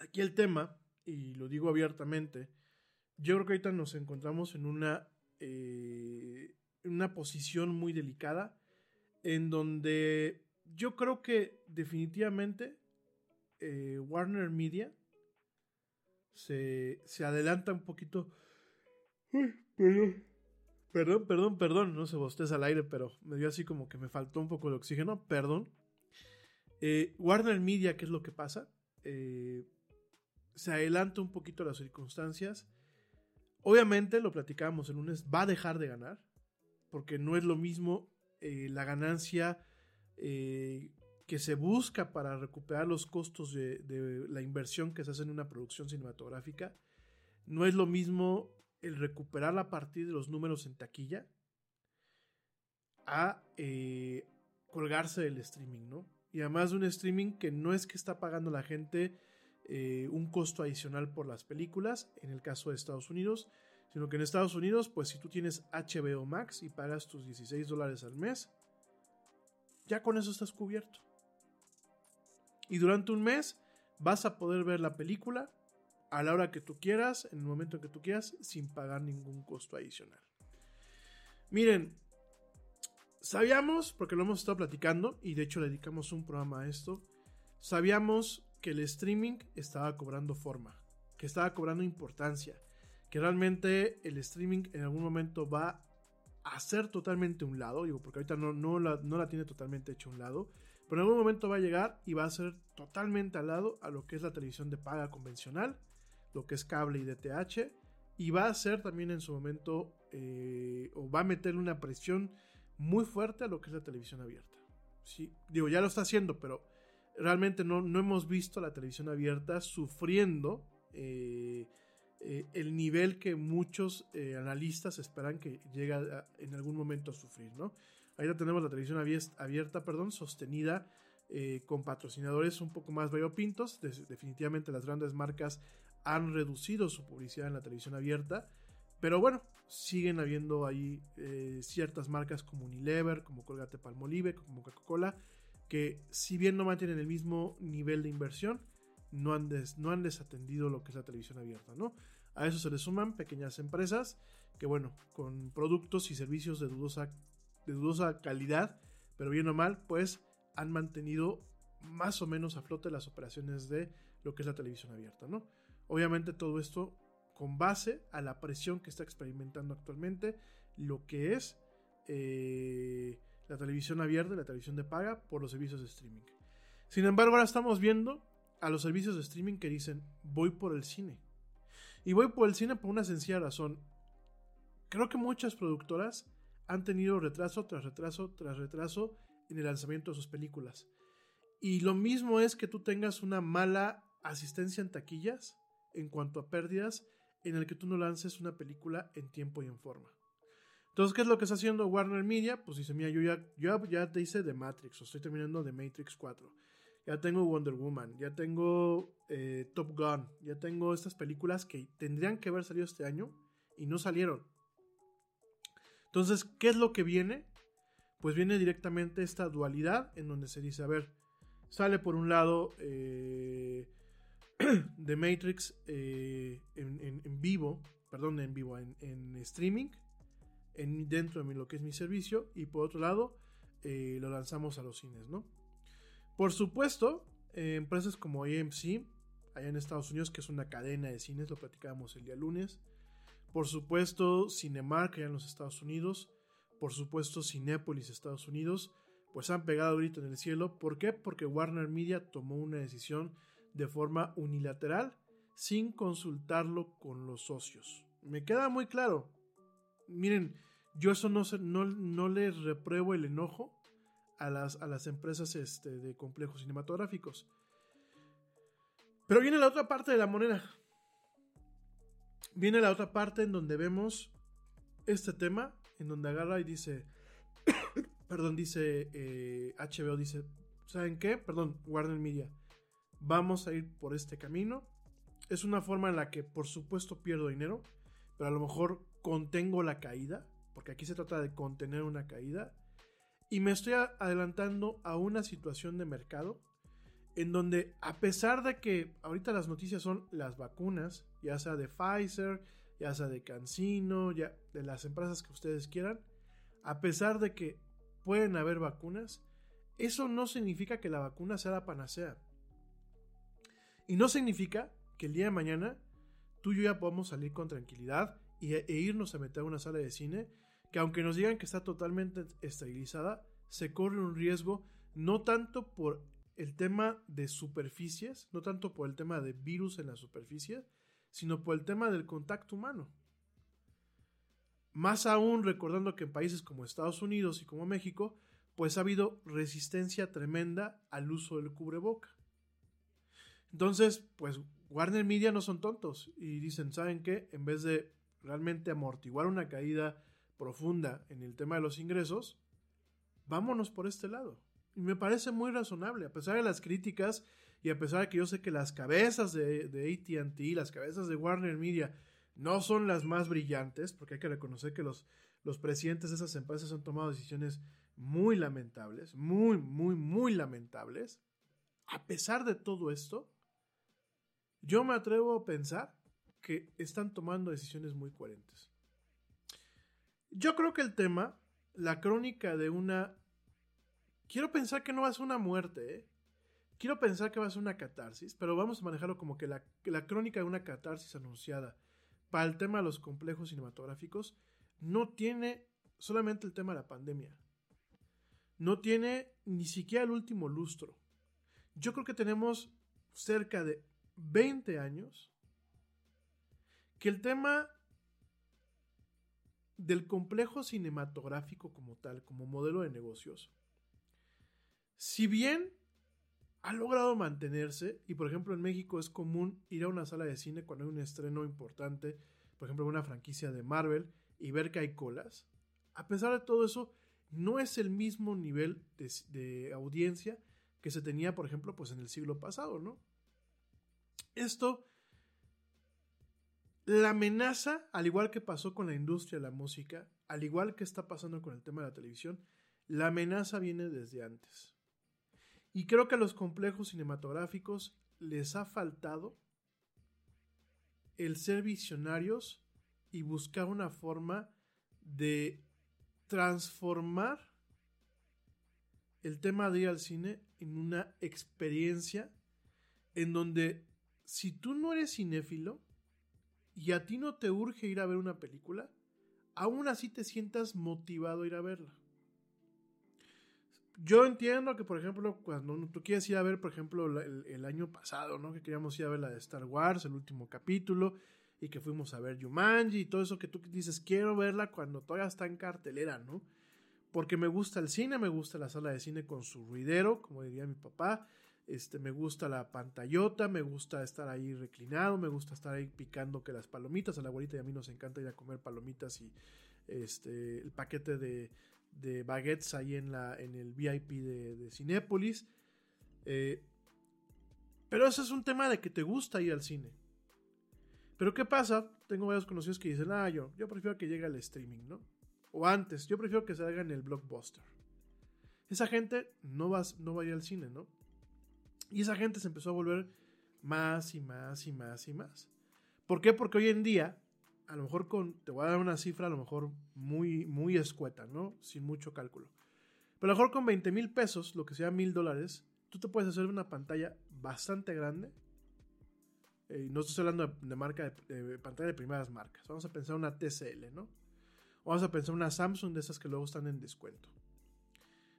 aquí el tema, y lo digo abiertamente, yo creo que ahorita nos encontramos en una, eh, una posición muy delicada, en donde yo creo que definitivamente eh, Warner Media se, adelanta un poquito. perdón. Perdón, perdón, perdón, no se bosteza al aire, pero me dio así como que me faltó un poco de oxígeno, perdón. Eh, Warner Media, ¿qué es lo que pasa? Eh, se adelanta un poquito las circunstancias. Obviamente, lo platicábamos el lunes, va a dejar de ganar, porque no es lo mismo eh, la ganancia eh, que se busca para recuperar los costos de, la inversión que se hace en una producción cinematográfica. No es lo mismo el recuperarla a partir de los números en taquilla a eh, colgarse del streaming, ¿no? Y además de un streaming que no es que está pagando la gente eh, un costo adicional por las películas, en el caso de Estados Unidos, sino que en Estados Unidos, pues si tú tienes HBO Max y pagas tus 16 dólares al mes, ya con eso estás cubierto. Y durante un mes vas a poder ver la película a la hora que tú quieras, en el momento en que tú quieras, sin pagar ningún costo adicional. Miren, sabíamos, porque lo hemos estado platicando, y de hecho le dedicamos un programa a esto, sabíamos que el streaming estaba cobrando forma, que estaba cobrando importancia, que realmente el streaming en algún momento va a ser totalmente un lado, digo, porque ahorita no, no, la, no la tiene totalmente hecho un lado, pero en algún momento va a llegar y va a ser totalmente al lado a lo que es la televisión de paga convencional, lo que es cable y DTH, y va a ser también en su momento, eh, o va a meterle una presión muy fuerte a lo que es la televisión abierta. Sí, digo, ya lo está haciendo, pero realmente no, no hemos visto la televisión abierta sufriendo eh, eh, el nivel que muchos eh, analistas esperan que llegue en algún momento a sufrir, ¿no? Ahí tenemos la televisión abierta, perdón, sostenida con patrocinadores un poco más variopintos. De, definitivamente las grandes marcas han reducido su publicidad en la televisión abierta. Pero bueno, siguen habiendo ahí ciertas marcas como Unilever, como Colgate Palmolive, como Coca-Cola, que si bien no mantienen el mismo nivel de inversión, no han, des, no han desatendido lo que es la televisión abierta, ¿no? A eso se le suman pequeñas empresas que, bueno, con productos y servicios de dudosa, de dudosa calidad, pero bien o mal, pues han mantenido más o menos a flote las operaciones de lo que es la televisión abierta, ¿no? Obviamente todo esto con base a la presión que está experimentando actualmente lo que es eh, la televisión abierta y la televisión de paga por los servicios de streaming. Sin embargo, ahora estamos viendo a los servicios de streaming que dicen voy por el cine. Y voy por el cine por una sencilla razón. Creo que muchas productoras han tenido retraso tras retraso tras retraso en el lanzamiento de sus películas. Y lo mismo es que tú tengas una mala asistencia en taquillas en cuanto a pérdidas en el que tú no lances una película en tiempo y en forma. Entonces, ¿qué es lo que está haciendo Warner Media? Pues dice, mira, yo ya, te hice The Matrix, o estoy terminando The Matrix 4. Ya tengo Wonder Woman, ya tengo eh, Top Gun, ya tengo estas películas que tendrían que haber salido este año y no salieron. Entonces, ¿qué es lo que viene? Pues viene directamente esta dualidad en donde se dice, a ver, sale por un lado eh, The Matrix eh, en, vivo, perdón, en vivo, en streaming, en, dentro de lo que es mi servicio, y por otro lado, eh, lo lanzamos a los cines, ¿no? Por supuesto, eh, empresas como AMC, allá en Estados Unidos, que es una cadena de cines, lo platicábamos el día lunes. Por supuesto, Cinemark, allá en los Estados Unidos. Por supuesto, Cinépolis, Estados Unidos. Pues han pegado ahorita en el cielo. ¿Por qué? Porque Warner Media tomó una decisión de forma unilateral, sin consultarlo con los socios. Me queda muy claro. Miren, yo eso no, no, no les repruebo el enojo a las, a las empresas este, de complejos cinematográficos. Pero viene la otra parte de la moneda. Viene la otra parte en donde vemos este tema, en donde agarra y dice, perdón, dice eh, HBO, dice, ¿saben qué? Perdón, Warner Media, vamos a ir por este camino. Es una forma en la que por supuesto pierdo dinero, pero a lo mejor contengo la caída, porque aquí se trata de contener una caída y me estoy adelantando a una situación de mercado en donde a pesar de que ahorita las noticias son las vacunas, ya sea de Pfizer, ya sea de CanSino, ya de las empresas que ustedes quieran, a pesar de que pueden haber vacunas, eso no significa que la vacuna sea la panacea. Y no significa que el día de mañana tú y yo ya podamos salir con tranquilidad e irnos a meter a una sala de cine que aunque nos digan que está totalmente esterilizada, se corre un riesgo no tanto por el tema de superficies, no tanto por el tema de virus en la superficie, sino por el tema del contacto humano. Más aún recordando que en países como Estados Unidos y como México, pues ha habido resistencia tremenda al uso del cubreboca. Entonces, pues Warner Media no son tontos y dicen, ¿saben qué? En vez de realmente amortiguar una caída profunda en el tema de los ingresos, vámonos por este lado. Y me parece muy razonable, a pesar de las críticas y a pesar de que yo sé que las cabezas de, de ATT, las cabezas de Warner Media, no son las más brillantes, porque hay que reconocer que los, los presidentes de esas empresas han tomado decisiones muy lamentables, muy, muy, muy lamentables. A pesar de todo esto, yo me atrevo a pensar que están tomando decisiones muy coherentes. Yo creo que el tema, la crónica de una... Quiero pensar que no va a ser una muerte, ¿eh? Quiero pensar que va a ser una catarsis, pero vamos a manejarlo como que la, la crónica de una catarsis anunciada para el tema de los complejos cinematográficos no tiene solamente el tema de la pandemia. No tiene ni siquiera el último lustro. Yo creo que tenemos cerca de 20 años que el tema del complejo cinematográfico como tal, como modelo de negocios, si bien ha logrado mantenerse, y por ejemplo en México es común ir a una sala de cine cuando hay un estreno importante, por ejemplo una franquicia de Marvel, y ver que hay colas, a pesar de todo eso, no es el mismo nivel de, de audiencia que se tenía, por ejemplo, pues en el siglo pasado, ¿no? Esto, la amenaza, al igual que pasó con la industria de la música, al igual que está pasando con el tema de la televisión, la amenaza viene desde antes. Y creo que a los complejos cinematográficos les ha faltado el ser visionarios y buscar una forma de transformar el tema de ir al cine en una experiencia en donde si tú no eres cinéfilo y a ti no te urge ir a ver una película, aún así te sientas motivado a ir a verla. Yo entiendo que, por ejemplo, cuando tú quieres ir a ver, por ejemplo, el, año pasado, ¿no? Que queríamos ir a ver la de Star Wars, el último capítulo, y que fuimos a ver Jumanji y todo eso que tú dices, quiero verla cuando todavía está en cartelera, ¿no? Porque me gusta el cine, me gusta la sala de cine con su ruidero, como diría mi papá, este, me gusta la pantallota, me gusta estar ahí reclinado, me gusta estar ahí picando que las palomitas, a la abuelita y a mí nos encanta ir a comer palomitas y este, el paquete de, de baguettes ahí en, la, en el VIP de, de Cinépolis. Eh, pero eso es un tema de que te gusta ir al cine. Pero ¿qué pasa? Tengo varios conocidos que dicen, ah, yo, yo prefiero que llegue al streaming, ¿no? O antes, yo prefiero que se haga en el blockbuster. Esa gente no va, no va a ir al cine, ¿no? Y esa gente se empezó a volver más y más y más y más. ¿Por qué? Porque hoy en día a lo mejor con, te voy a dar una cifra a lo mejor muy, muy escueta, ¿no? Sin mucho cálculo. Pero a lo mejor con 20 mil pesos, lo que sea mil dólares, tú te puedes hacer una pantalla bastante grande. Eh, no estoy hablando de, marca de, pantalla de primeras marcas. Vamos a pensar una TCL, ¿no? O vamos a pensar una Samsung de esas que luego están en descuento.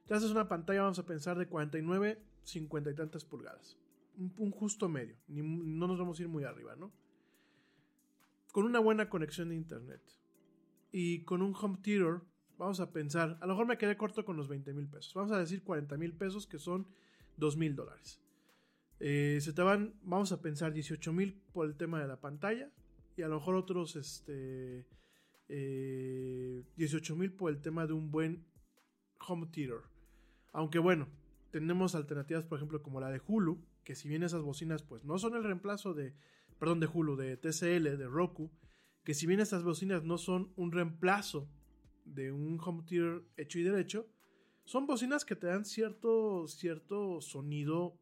Entonces una pantalla, vamos a pensar de 49, 50 y tantas pulgadas. Un, justo medio. no nos vamos a ir muy arriba, ¿no? con una buena conexión de internet y con un home theater, vamos a pensar, a lo mejor me quedé corto con los 20 mil pesos, vamos a decir 40 mil pesos que son 2 mil dólares. Eh, se te van, vamos a pensar 18 mil por el tema de la pantalla y a lo mejor otros este, 18 eh, mil por el tema de un buen home theater. Aunque bueno, tenemos alternativas, por ejemplo, como la de Hulu, que si bien esas bocinas pues no son el reemplazo de, perdón, de Hulu, de TCL, de Roku, que si bien esas bocinas no son un reemplazo de un home theater hecho y derecho, son bocinas que te dan cierto, cierto sonido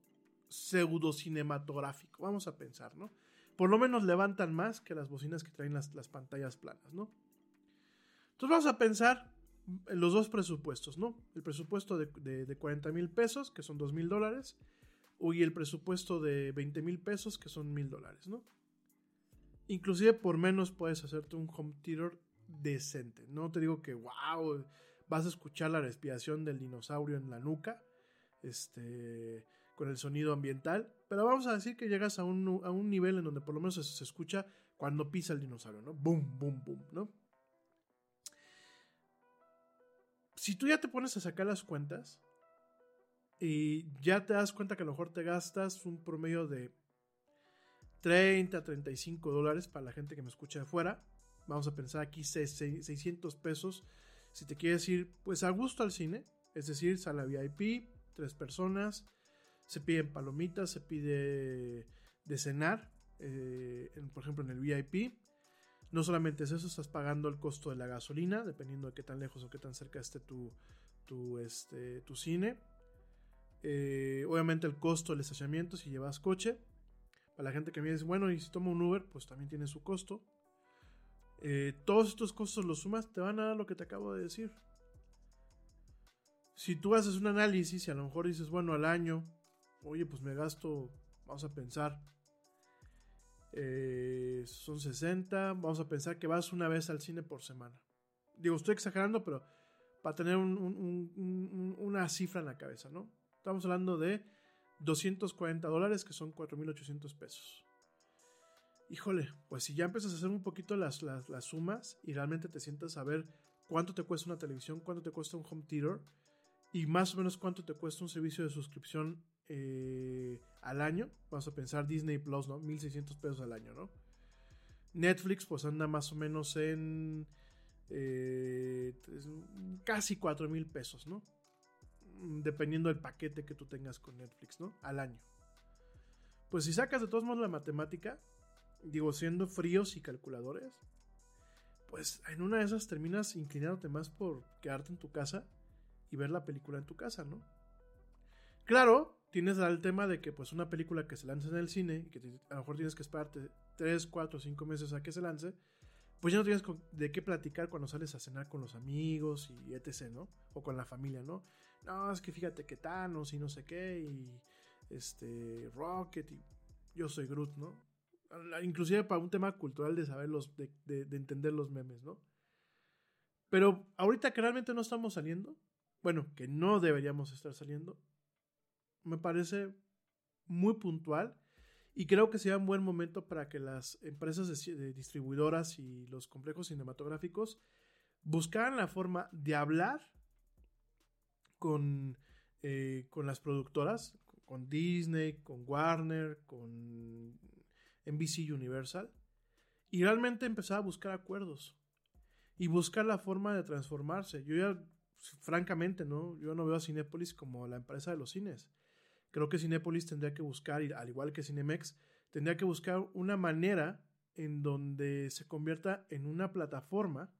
pseudo cinematográfico, vamos a pensar, ¿no? Por lo menos levantan más que las bocinas que traen las, las pantallas planas, ¿no? Entonces vamos a pensar los dos presupuestos, ¿no? El presupuesto de, de, 40 mil pesos, que son 2 mil dólares, y el presupuesto de 20 mil pesos, que son mil dólares, ¿no? Inclusive por menos puedes hacerte un home theater decente. No te digo que, wow, vas a escuchar la respiración del dinosaurio en la nuca, este, con el sonido ambiental, pero vamos a decir que llegas a un, a un nivel en donde por lo menos se, se escucha cuando pisa el dinosaurio, ¿no? Boom, boom, boom, ¿no? Si tú ya te pones a sacar las cuentas y ya te das cuenta que a lo mejor te gastas un promedio de 30, 35 dólares para la gente que me escucha de fuera, vamos a pensar aquí 600 pesos si te quieres ir pues a gusto al cine, es decir, sala VIP, tres personas, se piden palomitas, se pide de cenar, eh, por ejemplo en el VIP. No solamente es eso, estás pagando el costo de la gasolina, dependiendo de qué tan lejos o qué tan cerca esté tu, tu, este, tu cine. Eh, obviamente el costo del estacionamiento si llevas coche. Para la gente que me dice, bueno, y si tomo un Uber, pues también tiene su costo. Eh, todos estos costos los sumas, te van a dar lo que te acabo de decir. Si tú haces un análisis y a lo mejor dices, bueno, al año, oye, pues me gasto, vamos a pensar, eh, son 60, vamos a pensar que vas una vez al cine por semana. Digo, estoy exagerando, pero para tener una cifra en la cabeza, ¿no? Estamos hablando de 240 dólares, que son 4.800 pesos híjole, pues si ya empiezas a hacer un poquito las, las, sumas y realmente te sientas a ver cuánto te cuesta una televisión, cuánto te cuesta un home theater y más o menos cuánto te cuesta un servicio de suscripción eh, al año, vamos a pensar Disney Plus, ¿no? 1600 pesos al año, ¿no? Netflix pues anda más o menos en eh, casi 4000 pesos, ¿no? Dependiendo del paquete que tú tengas con Netflix, ¿no? Al año. Pues si sacas de todos modos la matemática, digo, siendo fríos y calculadores, pues en una de esas terminas inclinándote más por quedarte en tu casa y ver la película en tu casa, ¿no? Claro, tienes el tema de que pues una película que se lance en el cine y que a lo mejor tienes que esperarte 3, 4, 5 meses a que se lance, pues ya no tienes de qué platicar cuando sales a cenar con los amigos y etc., ¿no? O con la familia, ¿no? No, es que fíjate que Thanos y no sé qué y este Rocket y yo soy Groot, ¿no? inclusive para un tema cultural de saber los, de, entender los memes, ¿no? Pero ahorita que realmente no estamos saliendo, bueno, que no deberíamos estar saliendo, me parece muy puntual y creo que sería un buen momento para que las empresas de, distribuidoras y los complejos cinematográficos buscaran la forma de hablar con, eh, con las productoras, con Disney, con Warner, con NBC Universal, y realmente empezaba a buscar acuerdos y buscar la forma de transformarse. Yo ya, francamente, ¿no? Yo no veo a Cinepolis como la empresa de los cines. Creo que Cinepolis tendría que buscar, al igual que Cinemex, tendría que buscar una manera en donde se convierta en una plataforma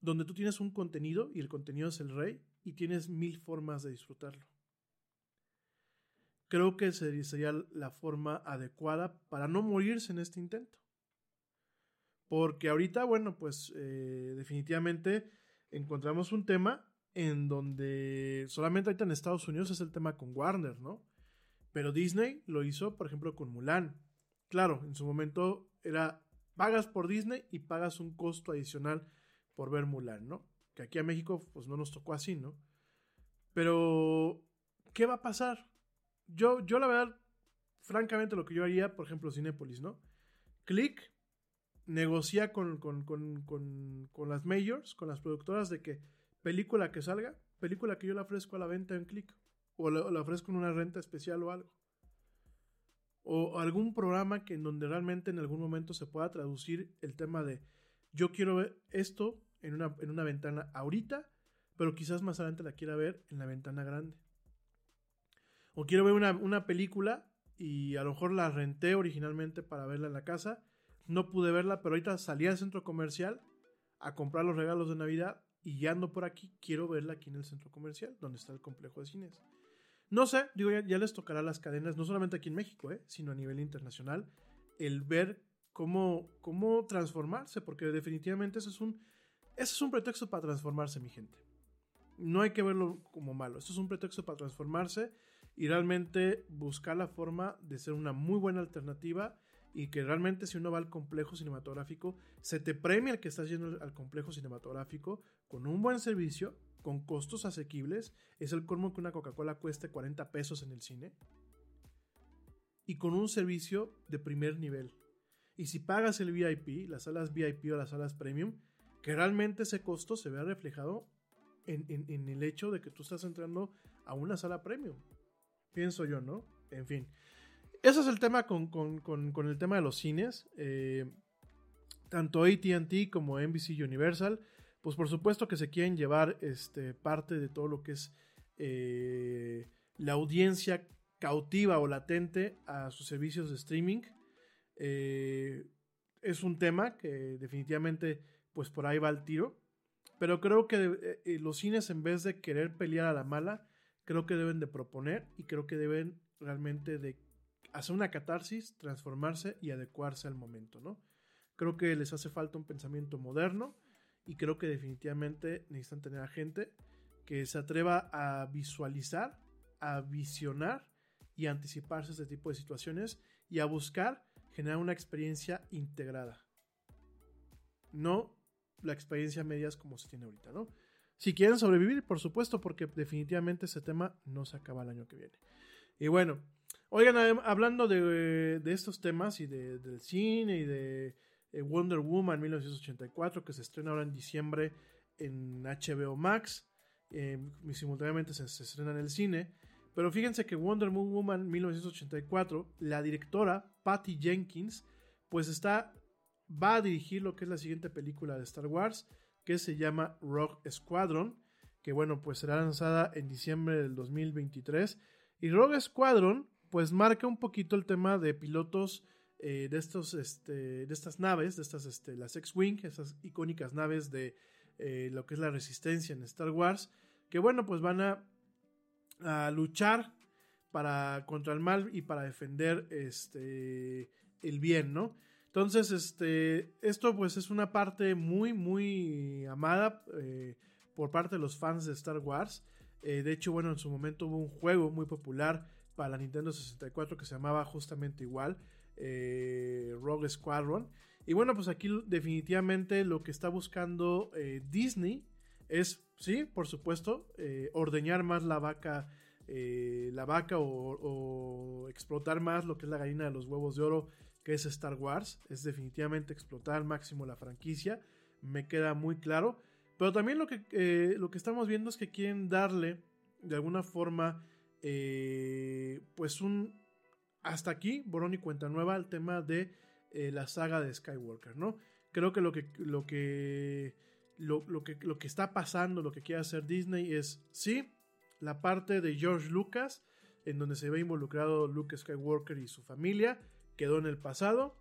donde tú tienes un contenido y el contenido es el rey y tienes mil formas de disfrutarlo creo que sería la forma adecuada para no morirse en este intento. Porque ahorita, bueno, pues eh, definitivamente encontramos un tema en donde solamente ahorita en Estados Unidos es el tema con Warner, ¿no? Pero Disney lo hizo, por ejemplo, con Mulan. Claro, en su momento era pagas por Disney y pagas un costo adicional por ver Mulan, ¿no? Que aquí a México pues no nos tocó así, ¿no? Pero, ¿qué va a pasar? yo, yo la verdad, francamente lo que yo haría, por ejemplo, Cinépolis, ¿no? Click, negocia con, con, las majors, con las productoras de que película que salga, película que yo le ofrezco a la venta en Click, o la, ofrezco en una renta especial o algo. O algún programa que en donde realmente en algún momento se pueda traducir el tema de yo quiero ver esto en una, en una ventana ahorita, pero quizás más adelante la quiera ver en la ventana grande o quiero ver una, película y a lo mejor la renté originalmente para verla en la casa. No pude verla, pero ahorita salí al centro comercial a comprar los regalos de Navidad y ya ando por aquí, quiero verla aquí en el centro comercial, donde está el complejo de cines. No sé, digo, ya, les tocará las cadenas, no solamente aquí en México, ¿eh? sino a nivel internacional, el ver cómo, cómo transformarse, porque definitivamente eso es un, ese es un pretexto para transformarse, mi gente. No hay que verlo como malo, esto es un pretexto para transformarse y realmente buscar la forma de ser una muy buena alternativa y que realmente si uno va al complejo cinematográfico, se te premia el que estás yendo al complejo cinematográfico con un buen servicio con costos asequibles. Es el colmo que una Coca-Cola cueste 40 pesos en el cine. Y con un servicio de primer nivel. Y si pagas el VIP, las salas VIP o las salas premium, que realmente ese costo se vea reflejado en, el hecho de que tú estás entrando a una sala premium. Pienso yo, ¿no? En fin. Ese es el tema con, el tema de los cines. Eh, tanto ATT como NBC Universal, pues por supuesto que se quieren llevar este, parte de todo lo que es eh, la audiencia cautiva o latente a sus servicios de streaming. Eh, es un tema que definitivamente pues por ahí va el tiro. Pero creo que los cines en vez de querer pelear a la mala, creo que deben de proponer y creo que deben realmente de hacer una catarsis, transformarse y adecuarse al momento, ¿no? Creo que les hace falta un pensamiento moderno y creo que definitivamente necesitan tener a gente que se atreva a visualizar, a visionar y anticiparse a este tipo de situaciones y a buscar generar una experiencia integrada. No la experiencia medias como se tiene ahorita, ¿no? Si quieren sobrevivir, por supuesto, porque definitivamente ese tema no se acaba el año que viene. Y bueno, oigan, hablando de, estos temas y del cine y de eh, Wonder Woman 1984, que se estrena ahora en diciembre en HBO Max, eh, simultáneamente se, se estrena en el cine. Pero fíjense que Wonder Woman 1984, la directora Patty Jenkins, pues está va a dirigir lo que es la siguiente película de Star Wars, que se llama Rogue Squadron, que bueno, pues será lanzada en diciembre del 2023. Y Rogue Squadron, pues marca un poquito el tema de pilotos eh, de, estos, este, de estas naves, de estas, este, las X-Wing, esas icónicas naves de eh, lo que es la resistencia en Star Wars, que bueno, pues van a, a luchar para, contra el mal y para defender este, el bien, ¿no? Entonces, este, esto pues es una parte muy, muy amada eh, por parte de los fans de Star Wars. De hecho, bueno, en su momento hubo un juego muy popular para la Nintendo 64 que se llamaba justamente igual, eh, Rogue Squadron. Y bueno, pues aquí definitivamente lo que está buscando Disney es, sí, por supuesto, ordeñar más la vaca. la vaca o, o, explotar más lo que es la gallina de los huevos de oro que es Star Wars. Es definitivamente explotar al máximo la franquicia. Me queda muy claro. Pero también lo que, eh, lo que estamos viendo es que quieren darle de alguna forma eh, pues un hasta aquí, borón y cuenta nueva, al tema de eh, la saga de Skywalker, ¿no? Creo que lo que, lo que, lo, lo, que, lo que está pasando, lo que quiere hacer Disney es, sí, la parte de George Lucas, en donde se ve involucrado Luke Skywalker y su familia, quedó en el pasado.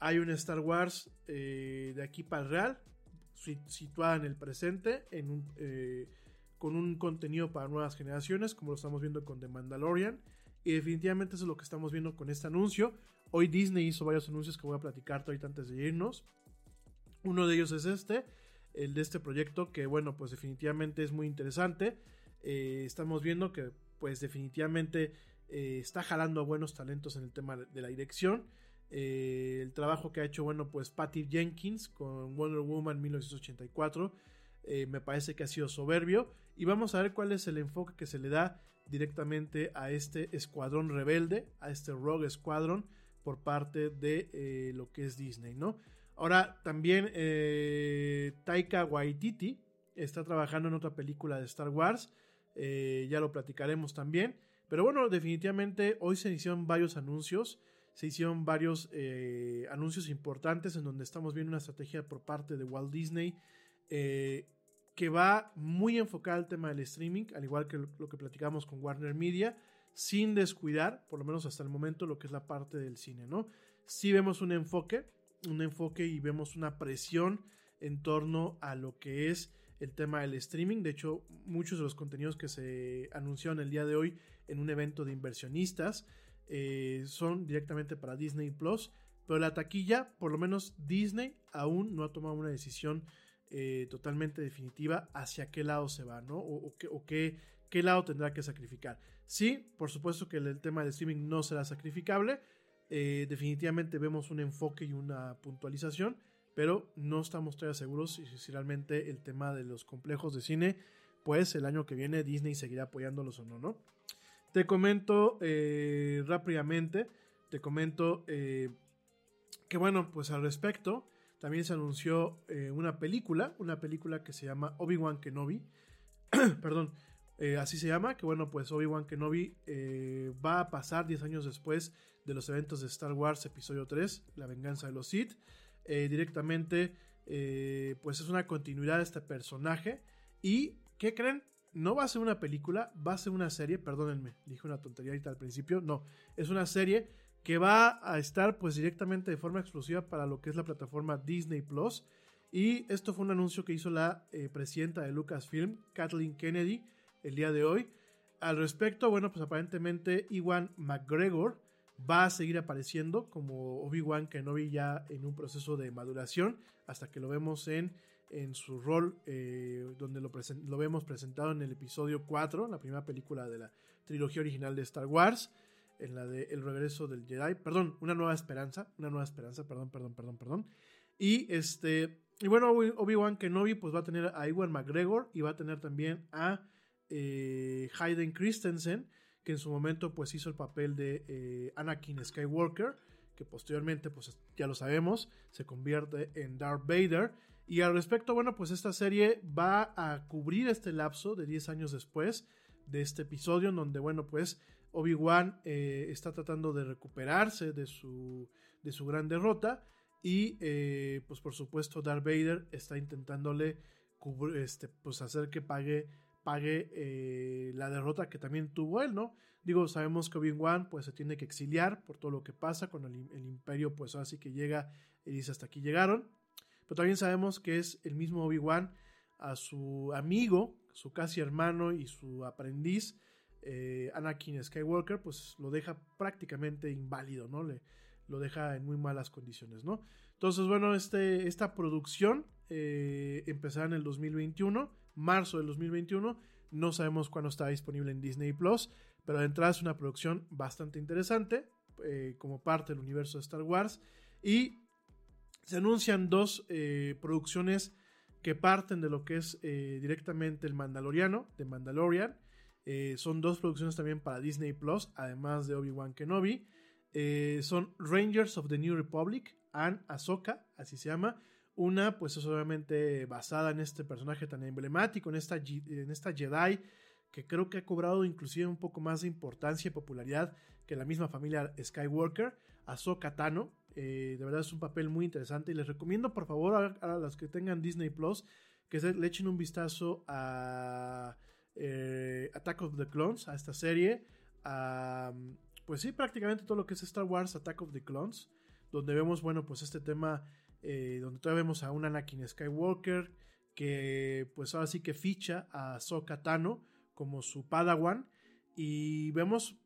Hay un Star Wars eh, de aquí para el real, situada en el presente, en eh, con un contenido para nuevas generaciones, como lo estamos viendo con The Mandalorian. Y definitivamente eso es lo que estamos viendo con este anuncio. Hoy Disney hizo varios anuncios que voy a platicar ahorita antes de irnos. Uno de ellos es este, el de este proyecto, que bueno, pues definitivamente es muy interesante. Eh, estamos viendo que pues definitivamente eh, está jalando a buenos talentos en el tema de la dirección. Eh, el trabajo que ha hecho, bueno, pues Patty Jenkins con Wonder Woman 1984 eh, me parece que ha sido soberbio. Y vamos a ver cuál es el enfoque que se le da directamente a este escuadrón rebelde, a este Rogue Squadron por parte de lo que es Disney, ¿no? Ahora también Taika Waititi está trabajando en otra película de Star Wars, ya lo platicaremos también. Pero bueno, definitivamente hoy se hicieron varios anuncios, se hicieron varios eh, anuncios importantes en donde estamos viendo una estrategia por parte de Walt Disney eh, que va muy enfocada al tema del streaming, al igual que lo que platicamos con Warner Media, sin descuidar, por lo menos hasta el momento, lo que es la parte del cine, ¿no? Sí vemos un enfoque, un enfoque y vemos una presión en torno a lo que es el tema del streaming. De hecho, muchos de los contenidos que se anunciaron el día de hoy en un evento de inversionistas eh, son directamente para Disney Plus. Pero la taquilla, por lo menos Disney, aún no ha tomado una decisión eh, totalmente definitiva hacia qué lado se va, ¿no? O, qué, lado tendrá que sacrificar. Sí, por supuesto que el, tema del streaming no será sacrificable. Eh, definitivamente vemos un enfoque y una puntualización pero no estamos todavía seguros si, realmente el tema de los complejos de cine pues el año que viene Disney seguirá apoyándolos o no, ¿no? Te comento eh, rápidamente, te comento que bueno, pues al respecto, también se anunció eh, una película, una película que se llama Obi-Wan Kenobi, perdón, así se llama, que bueno, pues Obi-Wan Kenobi va a pasar 10 años después de los eventos de Star Wars Episodio 3, La venganza de los Sith, directamente, pues es una continuidad de este personaje. Y, ¿qué creen? no va a ser una película, va a ser una serie, perdónenme, dije una tontería ahorita al principio, no, es una serie que va a estar pues directamente de forma exclusiva para lo que es la plataforma Disney Plus. Y esto fue un anuncio que hizo la eh, presidenta de Lucasfilm, Kathleen Kennedy, el día de hoy. Al respecto, bueno, pues aparentemente Iwan McGregor va a seguir apareciendo como Obi-Wan Kenobi ya en un proceso de maduración, hasta que lo vemos en en su rol, eh, donde lo, lo, vemos presentado en el episodio 4, la primera película de la trilogía original de Star Wars, en la de El regreso del Jedi, perdón, una nueva esperanza, una nueva esperanza, perdón, perdón, perdón, perdón. Y este, y bueno, Obi-Wan Kenobi pues va a tener a Iwan McGregor y va a tener también a eh, Hayden Christensen, que en su momento pues hizo el papel de eh, Anakin Skywalker, que posteriormente pues ya lo sabemos, se convierte en Darth Vader y al respecto, bueno, pues esta serie va a cubrir este lapso de 10 años después de este episodio, en donde, bueno, pues Obi-Wan eh, está tratando de recuperarse de su, de su gran derrota. Y, eh, pues por supuesto, Darth Vader está intentándole este, pues hacer que pague, pague eh, la derrota que también tuvo él, ¿no? Digo, sabemos que Obi-Wan pues se tiene que exiliar por todo lo que pasa con el, el imperio, pues así que llega y dice hasta aquí llegaron. Pero también sabemos que es el mismo Obi-Wan a su amigo, su casi hermano y su aprendiz, eh, Anakin Skywalker, pues lo deja prácticamente inválido, ¿no? Lo deja en muy malas condiciones, ¿no? Entonces, bueno, este, esta producción eh, empezará en el 2021, marzo del 2021. No sabemos cuándo está disponible en Disney Plus, pero de entrada es una producción bastante interesante, eh, como parte del universo de Star Wars. Y se anuncian dos eh, producciones que parten de lo que es directamente el Mandaloriano, de Mandalorian. Eh, son dos producciones también para Disney Plus, además de Obi-Wan Kenobi. son Rangers of the New Republic and Ahsoka, así se llama. Una, pues es obviamente basada en este personaje tan emblemático, en esta, en esta Jedi que creo que ha cobrado inclusive un poco más de importancia y popularidad que la misma familia Skywalker, Ahsoka Tano, eh, de verdad es un papel muy interesante y les recomiendo por favor a, los que tengan Disney Plus que se, le echen un vistazo a eh, Attack of the Clones, a esta serie, pues sí, prácticamente todo lo que es Star Wars Attack of the Clones, donde vemos, bueno, pues este tema, eh, donde todavía vemos a un Anakin Skywalker, que pues ahora sí que ficha a Ahsoka Tano como su Padawan, y vemos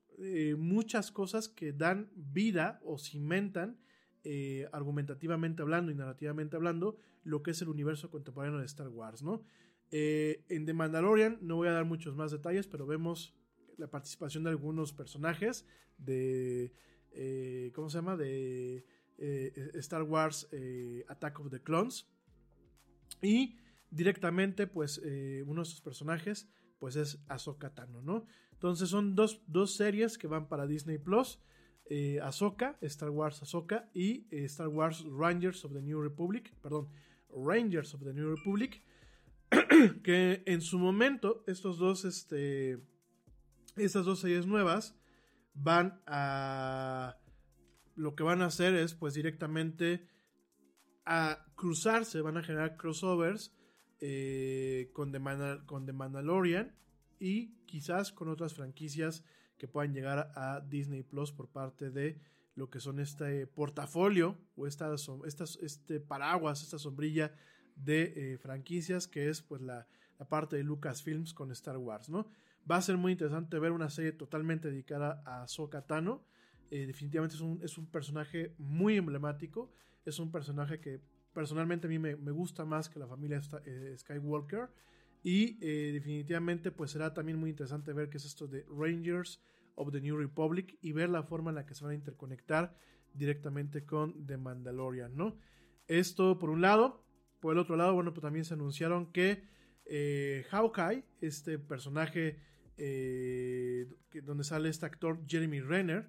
muchas cosas que dan vida o cimentan eh, argumentativamente hablando y narrativamente hablando lo que es el universo contemporáneo de Star Wars, ¿no? Eh, en The Mandalorian no voy a dar muchos más detalles, pero vemos la participación de algunos personajes de, eh, ¿cómo se llama? De Star Wars Attack of the Clones. Y directamente, pues, uno de esos personajes, pues es Ahsoka Tano, ¿no? Entonces son dos, dos series que van para Disney Plus eh, Ahsoka, Star Wars Ahsoka y eh, Star Wars Rangers of the New Republic, perdón, Rangers of the New Republic, que en su momento estos dos, este, estas dos series nuevas van a, lo que van a hacer es pues directamente a cruzarse, van a generar crossovers eh, con, The con Mandalorian y quizás con otras franquicias que puedan llegar a Disney Plus por parte de lo que son este portafolio o esta, este paraguas, esta sombrilla de eh, franquicias que es pues la, parte de Lucasfilms con Star Wars, ¿no? Va a ser muy interesante ver una serie totalmente dedicada a Ahsoka Tano. Eh, definitivamente es un, es un, personaje muy emblemático. Es un personaje que personalmente a mí me, gusta más que la familia eh, Skywalker. Y eh, definitivamente pues será también muy interesante ver qué es esto de Rangers of the New Republic y ver la forma en la que se van a interconectar directamente con The Mandalorian, ¿no? Esto por un lado. Por el otro lado, bueno, pues también se anunciaron que eh, Hawkeye, este personaje eh, donde sale este actor Jeremy Renner,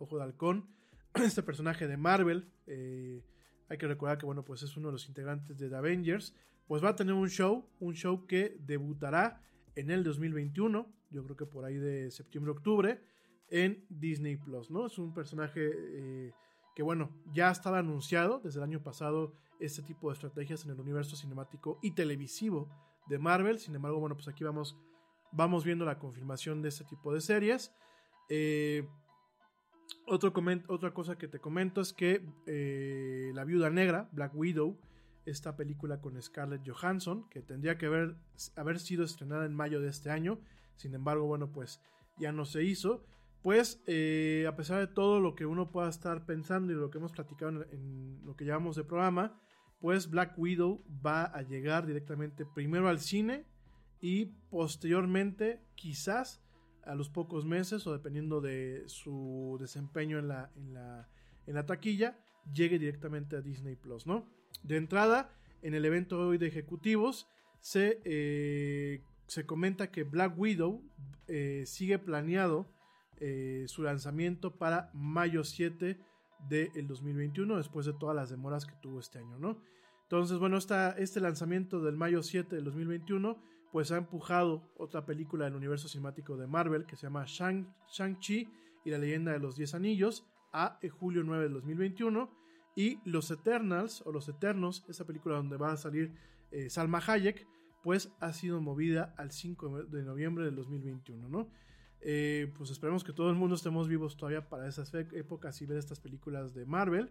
Ojo de Halcón, este personaje de Marvel, eh, hay que recordar que bueno, pues es uno de los integrantes de The Avengers, pues va a tener un show, un show que debutará en el 2021, yo creo que por ahí de septiembre-octubre, en Disney Plus, ¿no? Es un personaje eh, que bueno, ya estaba anunciado desde el año pasado este tipo de estrategias en el universo cinemático y televisivo de Marvel, sin embargo, bueno, pues aquí vamos, vamos viendo la confirmación de este tipo de series. Eh, otra cosa que te comento es que eh, La Viuda Negra, Black Widow, esta película con Scarlett Johansson, que tendría que haber, haber sido estrenada en mayo de este año, sin embargo, bueno, pues ya no se hizo. Pues, eh, a pesar de todo lo que uno pueda estar pensando y lo que hemos platicado en, en lo que llevamos de programa, pues Black Widow va a llegar directamente primero al cine y posteriormente, quizás, a los pocos meses o dependiendo de su desempeño en la, en la, en la taquilla, llegue directamente a Disney Plus, ¿no? De entrada, en el evento hoy de ejecutivos, se, eh, se comenta que Black Widow eh, sigue planeado eh, su lanzamiento para mayo 7 del 2021, después de todas las demoras que tuvo este año, ¿no? Entonces, bueno, este lanzamiento del mayo 7 del 2021 pues ha empujado otra película del universo cinemático de Marvel que se llama Shang-Chi y la leyenda de los 10 anillos a julio 9 del 2021 y Los Eternals o Los Eternos, esa película donde va a salir eh, Salma Hayek, pues ha sido movida al 5 de noviembre del 2021, ¿no? Eh, pues esperemos que todo el mundo estemos vivos todavía para esas épocas y ver estas películas de Marvel.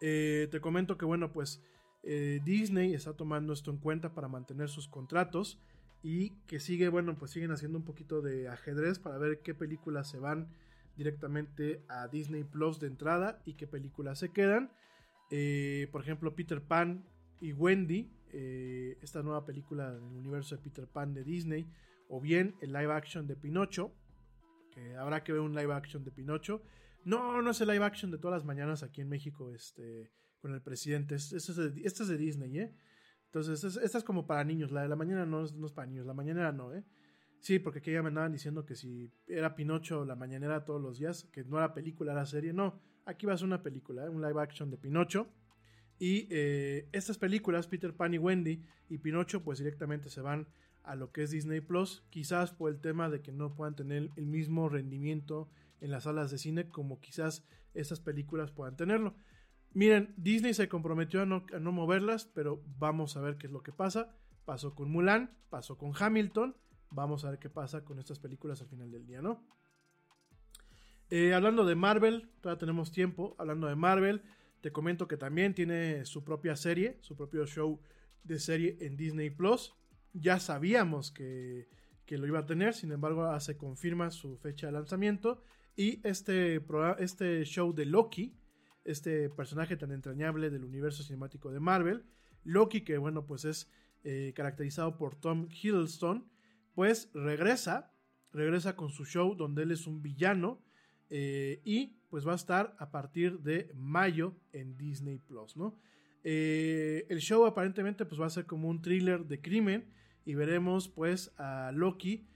Eh, te comento que bueno, pues eh, Disney está tomando esto en cuenta para mantener sus contratos y que sigue, bueno, pues siguen haciendo un poquito de ajedrez para ver qué películas se van directamente a Disney Plus de entrada y qué películas se quedan. Eh, por ejemplo, Peter Pan y Wendy, eh, esta nueva película del universo de Peter Pan de Disney, o bien el live action de Pinocho, que habrá que ver un live action de Pinocho. No, no es el live action de todas las mañanas aquí en México, este con el presidente. Esto es, de, es Disney, ¿eh? Entonces, esta es como para niños. La de la mañana no es, no es para niños. La mañanera no, ¿eh? Sí, porque aquí ya me andaban diciendo que si era Pinocho la mañanera todos los días, que no era película, era serie. No, aquí va a ser una película, ¿eh? un live action de Pinocho. Y eh, estas películas, Peter Pan y Wendy y Pinocho, pues directamente se van a lo que es Disney Plus. Quizás por el tema de que no puedan tener el mismo rendimiento en las salas de cine como quizás estas películas puedan tenerlo. Miren, Disney se comprometió a no, moverlas, pero vamos a ver qué es lo que pasa. Pasó con Mulan, pasó con Hamilton. Vamos a ver qué pasa con estas películas al final del día, ¿no? Eh, hablando de Marvel, todavía tenemos tiempo. Hablando de Marvel, te comento que también tiene su propia serie, su propio show de serie en Disney Plus. Ya sabíamos que, que lo iba a tener, sin embargo, se confirma su fecha de lanzamiento. Y este, este show de Loki, este personaje tan entrañable del universo cinemático de Marvel. Loki, que bueno, pues es eh, caracterizado por Tom Hiddleston, pues regresa, regresa con su show donde él es un villano eh, y pues va a estar a partir de mayo en Disney Plus, ¿no? Eh, el show aparentemente pues va a ser como un thriller de crimen y veremos pues a Loki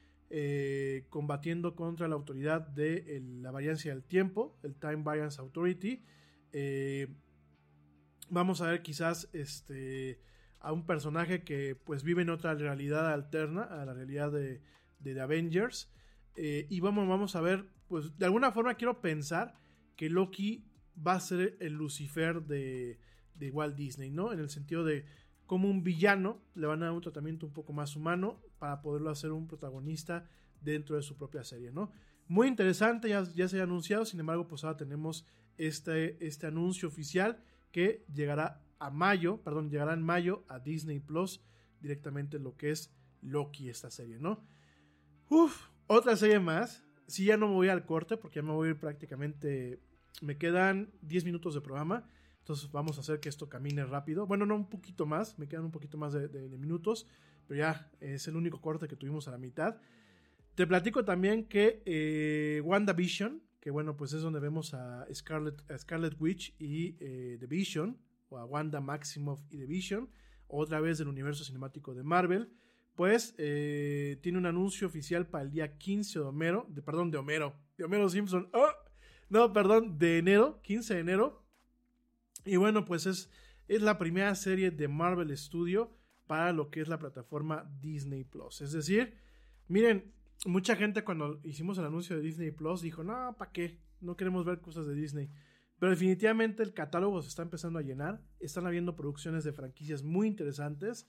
combatiendo contra la autoridad de la variancia del tiempo, el Time Variance Authority, eh, Vamos a ver quizás este a un personaje que pues vive en otra realidad alterna a la realidad de, de The Avengers. Eh, y vamos, vamos a ver, pues de alguna forma quiero pensar que Loki va a ser el Lucifer de, de Walt Disney, ¿no? En el sentido de como un villano le van a dar un tratamiento un poco más humano para poderlo hacer un protagonista dentro de su propia serie, ¿no? Muy interesante, ya, ya se ha anunciado, sin embargo, pues ahora tenemos este, este anuncio oficial que llegará a mayo, perdón, llegará en mayo a Disney Plus directamente lo que es Loki, esta serie, ¿no? Uf, otra serie más. Si ya no me voy al corte porque ya me voy prácticamente. Me quedan 10 minutos de programa. Entonces vamos a hacer que esto camine rápido. Bueno, no un poquito más, me quedan un poquito más de minutos. Pero ya es el único corte que tuvimos a la mitad. Te platico también que eh, WandaVision, que bueno, pues es donde vemos a Scarlet, Scarlet Witch y eh, The Vision, o a Wanda Maximoff y The Vision, otra vez del universo cinemático de Marvel, pues eh, tiene un anuncio oficial para el día 15 de Homero, de, perdón, de Homero, de Homero Simpson, ¡Oh! no, perdón, de enero, 15 de enero, y bueno, pues es, es la primera serie de Marvel Studio para lo que es la plataforma Disney Plus, es decir, miren, mucha gente cuando hicimos el anuncio de Disney Plus dijo, no, ¿para qué? No queremos ver cosas de Disney. Pero definitivamente el catálogo se está empezando a llenar. Están habiendo producciones de franquicias muy interesantes.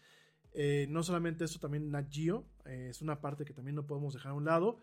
Eh, no solamente esto, también Nat Geo. Eh, es una parte que también no podemos dejar a un lado.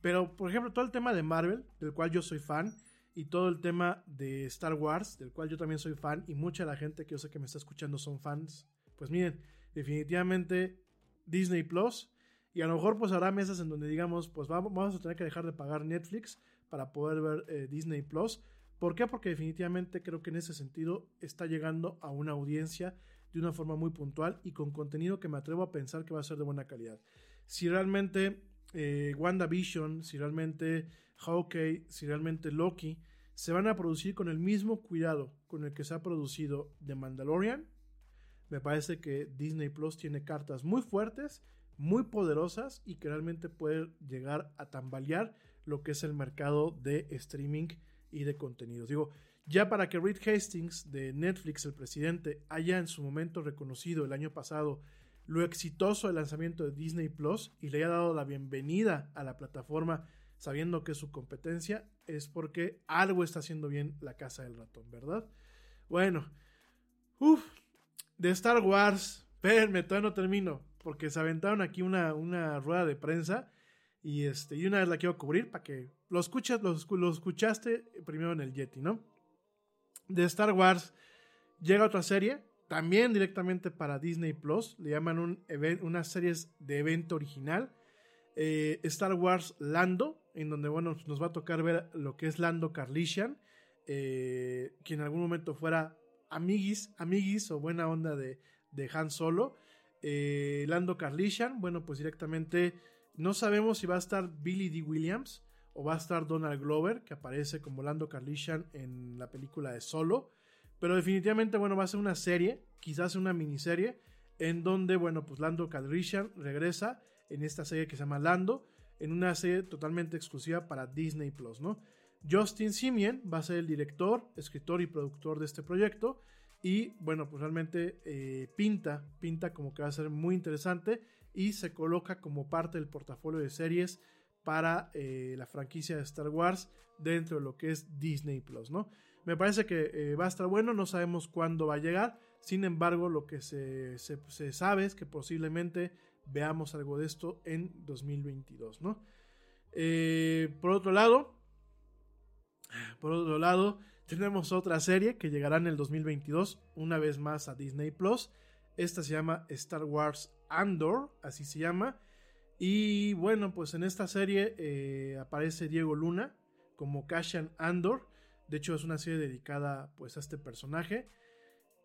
Pero, por ejemplo, todo el tema de Marvel, del cual yo soy fan, y todo el tema de Star Wars, del cual yo también soy fan, y mucha de la gente que yo sé que me está escuchando son fans. Pues miren, definitivamente Disney Plus y a lo mejor pues habrá mesas en donde digamos, pues vamos, a tener que dejar de pagar Netflix para poder ver eh, Disney Plus. ¿Por qué? Porque definitivamente creo que en ese sentido está llegando a una audiencia de una forma muy puntual y con contenido que me atrevo a pensar que va a ser de buena calidad. Si realmente eh, WandaVision, si realmente Hawkeye, si realmente Loki se van a producir con el mismo cuidado con el que se ha producido The Mandalorian, me parece que Disney Plus tiene cartas muy fuertes muy poderosas y que realmente pueden llegar a tambalear lo que es el mercado de streaming y de contenidos. Digo, ya para que Reed Hastings de Netflix, el presidente, haya en su momento reconocido el año pasado lo exitoso del lanzamiento de Disney Plus y le haya dado la bienvenida a la plataforma sabiendo que es su competencia, es porque algo está haciendo bien la casa del ratón, ¿verdad? Bueno, uff, de Star Wars, espérenme, todavía no termino porque se aventaron aquí una, una rueda de prensa y, este, y una vez la quiero cubrir para que lo, escuchas, lo, lo, escuchaste primero en el Yeti, ¿no? De Star Wars llega otra serie, también directamente para Disney Plus, le llaman un unas series de evento original. Eh, Star Wars Lando, en donde bueno, nos va a tocar ver lo que es Lando Carlisian, eh, en algún momento fuera amiguis, amiguis o buena onda de, de Han Solo. Eh, Lando Carlishan, bueno, pues directamente no sabemos si va a estar Billy D. Williams o va a estar Donald Glover, que aparece como Lando Carlishan en la película de Solo. Pero definitivamente, bueno, va a ser una serie, quizás una miniserie, en donde, bueno, pues Lando Calrissian regresa en esta serie que se llama Lando, en una serie totalmente exclusiva para Disney Plus, ¿no? Justin Simien va a ser el director, escritor y productor de este proyecto. Y bueno, pues realmente eh, pinta, pinta como que va a ser muy interesante y se coloca como parte del portafolio de series para eh, la franquicia de Star Wars dentro de lo que es Disney Plus, ¿no? Me parece que eh, va a estar bueno, no sabemos cuándo va a llegar, sin embargo lo que se, se, se, sabe es que posiblemente veamos algo de esto en 2022, ¿no? por otro lado, por otro lado, tenemos otra serie que llegará en el 2022, una vez más a Disney Plus. Esta se llama Star Wars Andor, así se llama. Y bueno, pues en esta serie eh, aparece Diego Luna como Cashan Andor. De hecho, es una serie dedicada pues a este personaje.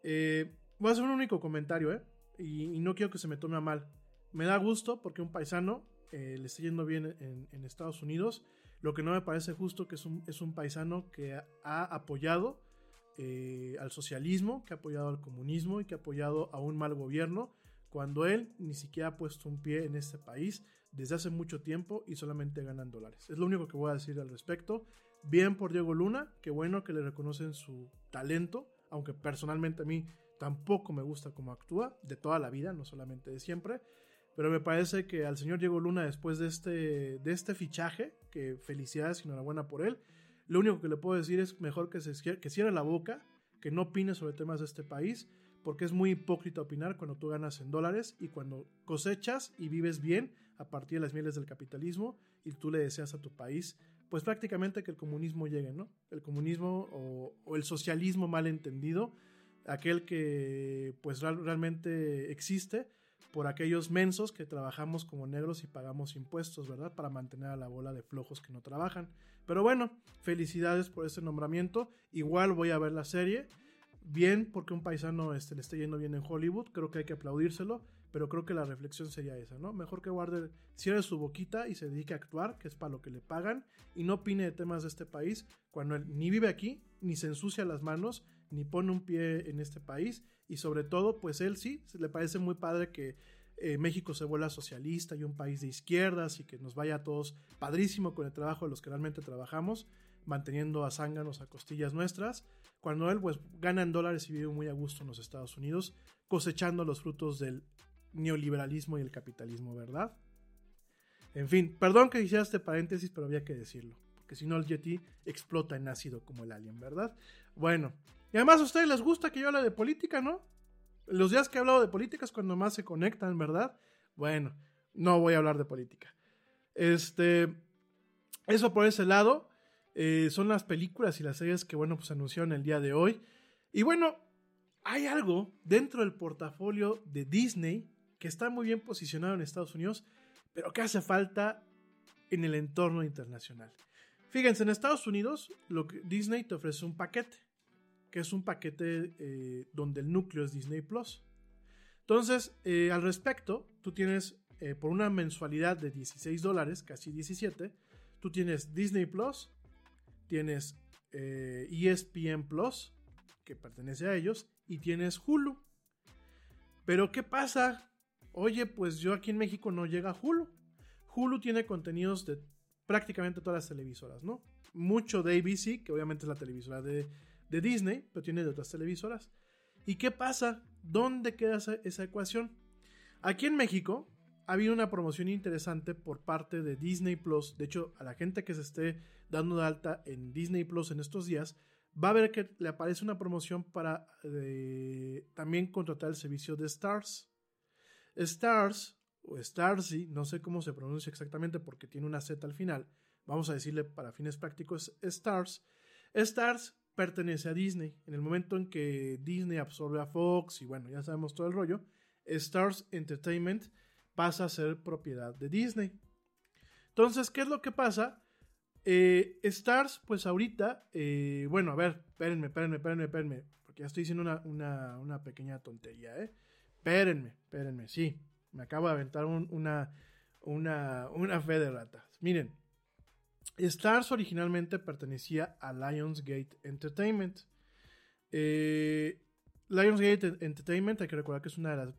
Eh, voy a hacer un único comentario, ¿eh? Y, no quiero que se me tome a mal. Me da gusto porque un paisano le está yendo bien en, en Estados Unidos lo que no me parece justo que es un, es un paisano que ha apoyado eh, al socialismo, que ha apoyado al comunismo y que ha apoyado a un mal gobierno, cuando él ni siquiera ha puesto un pie en este país desde hace mucho tiempo y solamente ganan dólares. Es lo único que voy a decir al respecto. Bien por Diego Luna, qué bueno que le reconocen su talento, aunque personalmente a mí tampoco me gusta cómo actúa, de toda la vida, no solamente de siempre. Pero me parece que al señor Diego Luna, después de este, de este fichaje, que felicidades y enhorabuena por él, lo único que le puedo decir es mejor que, se, que cierre la boca, que no opine sobre temas de este país, porque es muy hipócrita opinar cuando tú ganas en dólares y cuando cosechas y vives bien a partir de las mieles del capitalismo y tú le deseas a tu país, pues prácticamente que el comunismo llegue, ¿no? El comunismo o, el socialismo mal entendido, aquel que pues real, realmente existe, por aquellos mensos que trabajamos como negros y pagamos impuestos, ¿verdad? Para mantener a la bola de flojos que no trabajan. Pero bueno, felicidades por este nombramiento. Igual voy a ver la serie. Bien, porque un paisano este, le esté yendo bien en Hollywood, creo que hay que aplaudírselo, pero creo que la reflexión sería esa, ¿no? Mejor que guarde, cierre su boquita y se dedique a actuar, que es para lo que le pagan, y no opine de temas de este país cuando él ni vive aquí, ni se ensucia las manos, ni pone un pie en este país y sobre todo pues él sí, le parece muy padre que eh, México se vuelva socialista y un país de izquierdas y que nos vaya a todos padrísimo con el trabajo de los que realmente trabajamos, manteniendo a zánganos a costillas nuestras, cuando él pues gana en dólares y vive muy a gusto en los Estados Unidos, cosechando los frutos del neoliberalismo y el capitalismo, ¿verdad? En fin, perdón que hiciera este paréntesis, pero había que decirlo que si no el Yeti explota en ácido como el alien, ¿verdad? Bueno, y además a ustedes les gusta que yo hable de política, ¿no? Los días que he hablado de política es cuando más se conectan, ¿verdad? Bueno, no voy a hablar de política. Este, eso por ese lado, eh, son las películas y las series que, bueno, pues anunciaron el día de hoy. Y bueno, hay algo dentro del portafolio de Disney que está muy bien posicionado en Estados Unidos, pero que hace falta en el entorno internacional. Fíjense, en Estados Unidos lo que Disney te ofrece un paquete, que es un paquete eh, donde el núcleo es Disney Plus. Entonces, eh, al respecto, tú tienes eh, por una mensualidad de 16 dólares, casi 17, tú tienes Disney Plus, tienes ESPN Plus, que pertenece a ellos, y tienes Hulu. Pero ¿qué pasa? Oye, pues yo aquí en México no llega Hulu. Hulu tiene contenidos de prácticamente todas las televisoras, ¿no? Mucho de ABC, que obviamente es la televisora de, Disney, pero tiene de otras televisoras. ¿Y qué pasa? ¿Dónde queda esa, ecuación? Aquí en México ha habido una promoción interesante por parte de Disney Plus. De hecho, a la gente que se esté dando de alta en Disney Plus en estos días, va a ver que le aparece una promoción para también contratar el servicio de Stars. Stars o Starsy, no sé cómo se pronuncia exactamente porque tiene una Z al final, vamos a decirle para fines prácticos Stars. Stars pertenece a Disney. En el momento en que Disney absorbe a Fox y bueno, ya sabemos todo el rollo, Stars Entertainment pasa a ser propiedad de Disney. Entonces, ¿qué es lo que pasa? Eh, Stars, pues ahorita, eh, bueno, a ver, espérenme, espérenme, espérenme, espérenme, porque ya estoy diciendo una, una, una pequeña tontería, ¿eh? Espérenme, espérenme, sí. Me acabo de aventar una, una, una fe de ratas. Miren, Stars originalmente pertenecía a Lionsgate Entertainment. Eh, Lionsgate Entertainment, hay que recordar que es una de las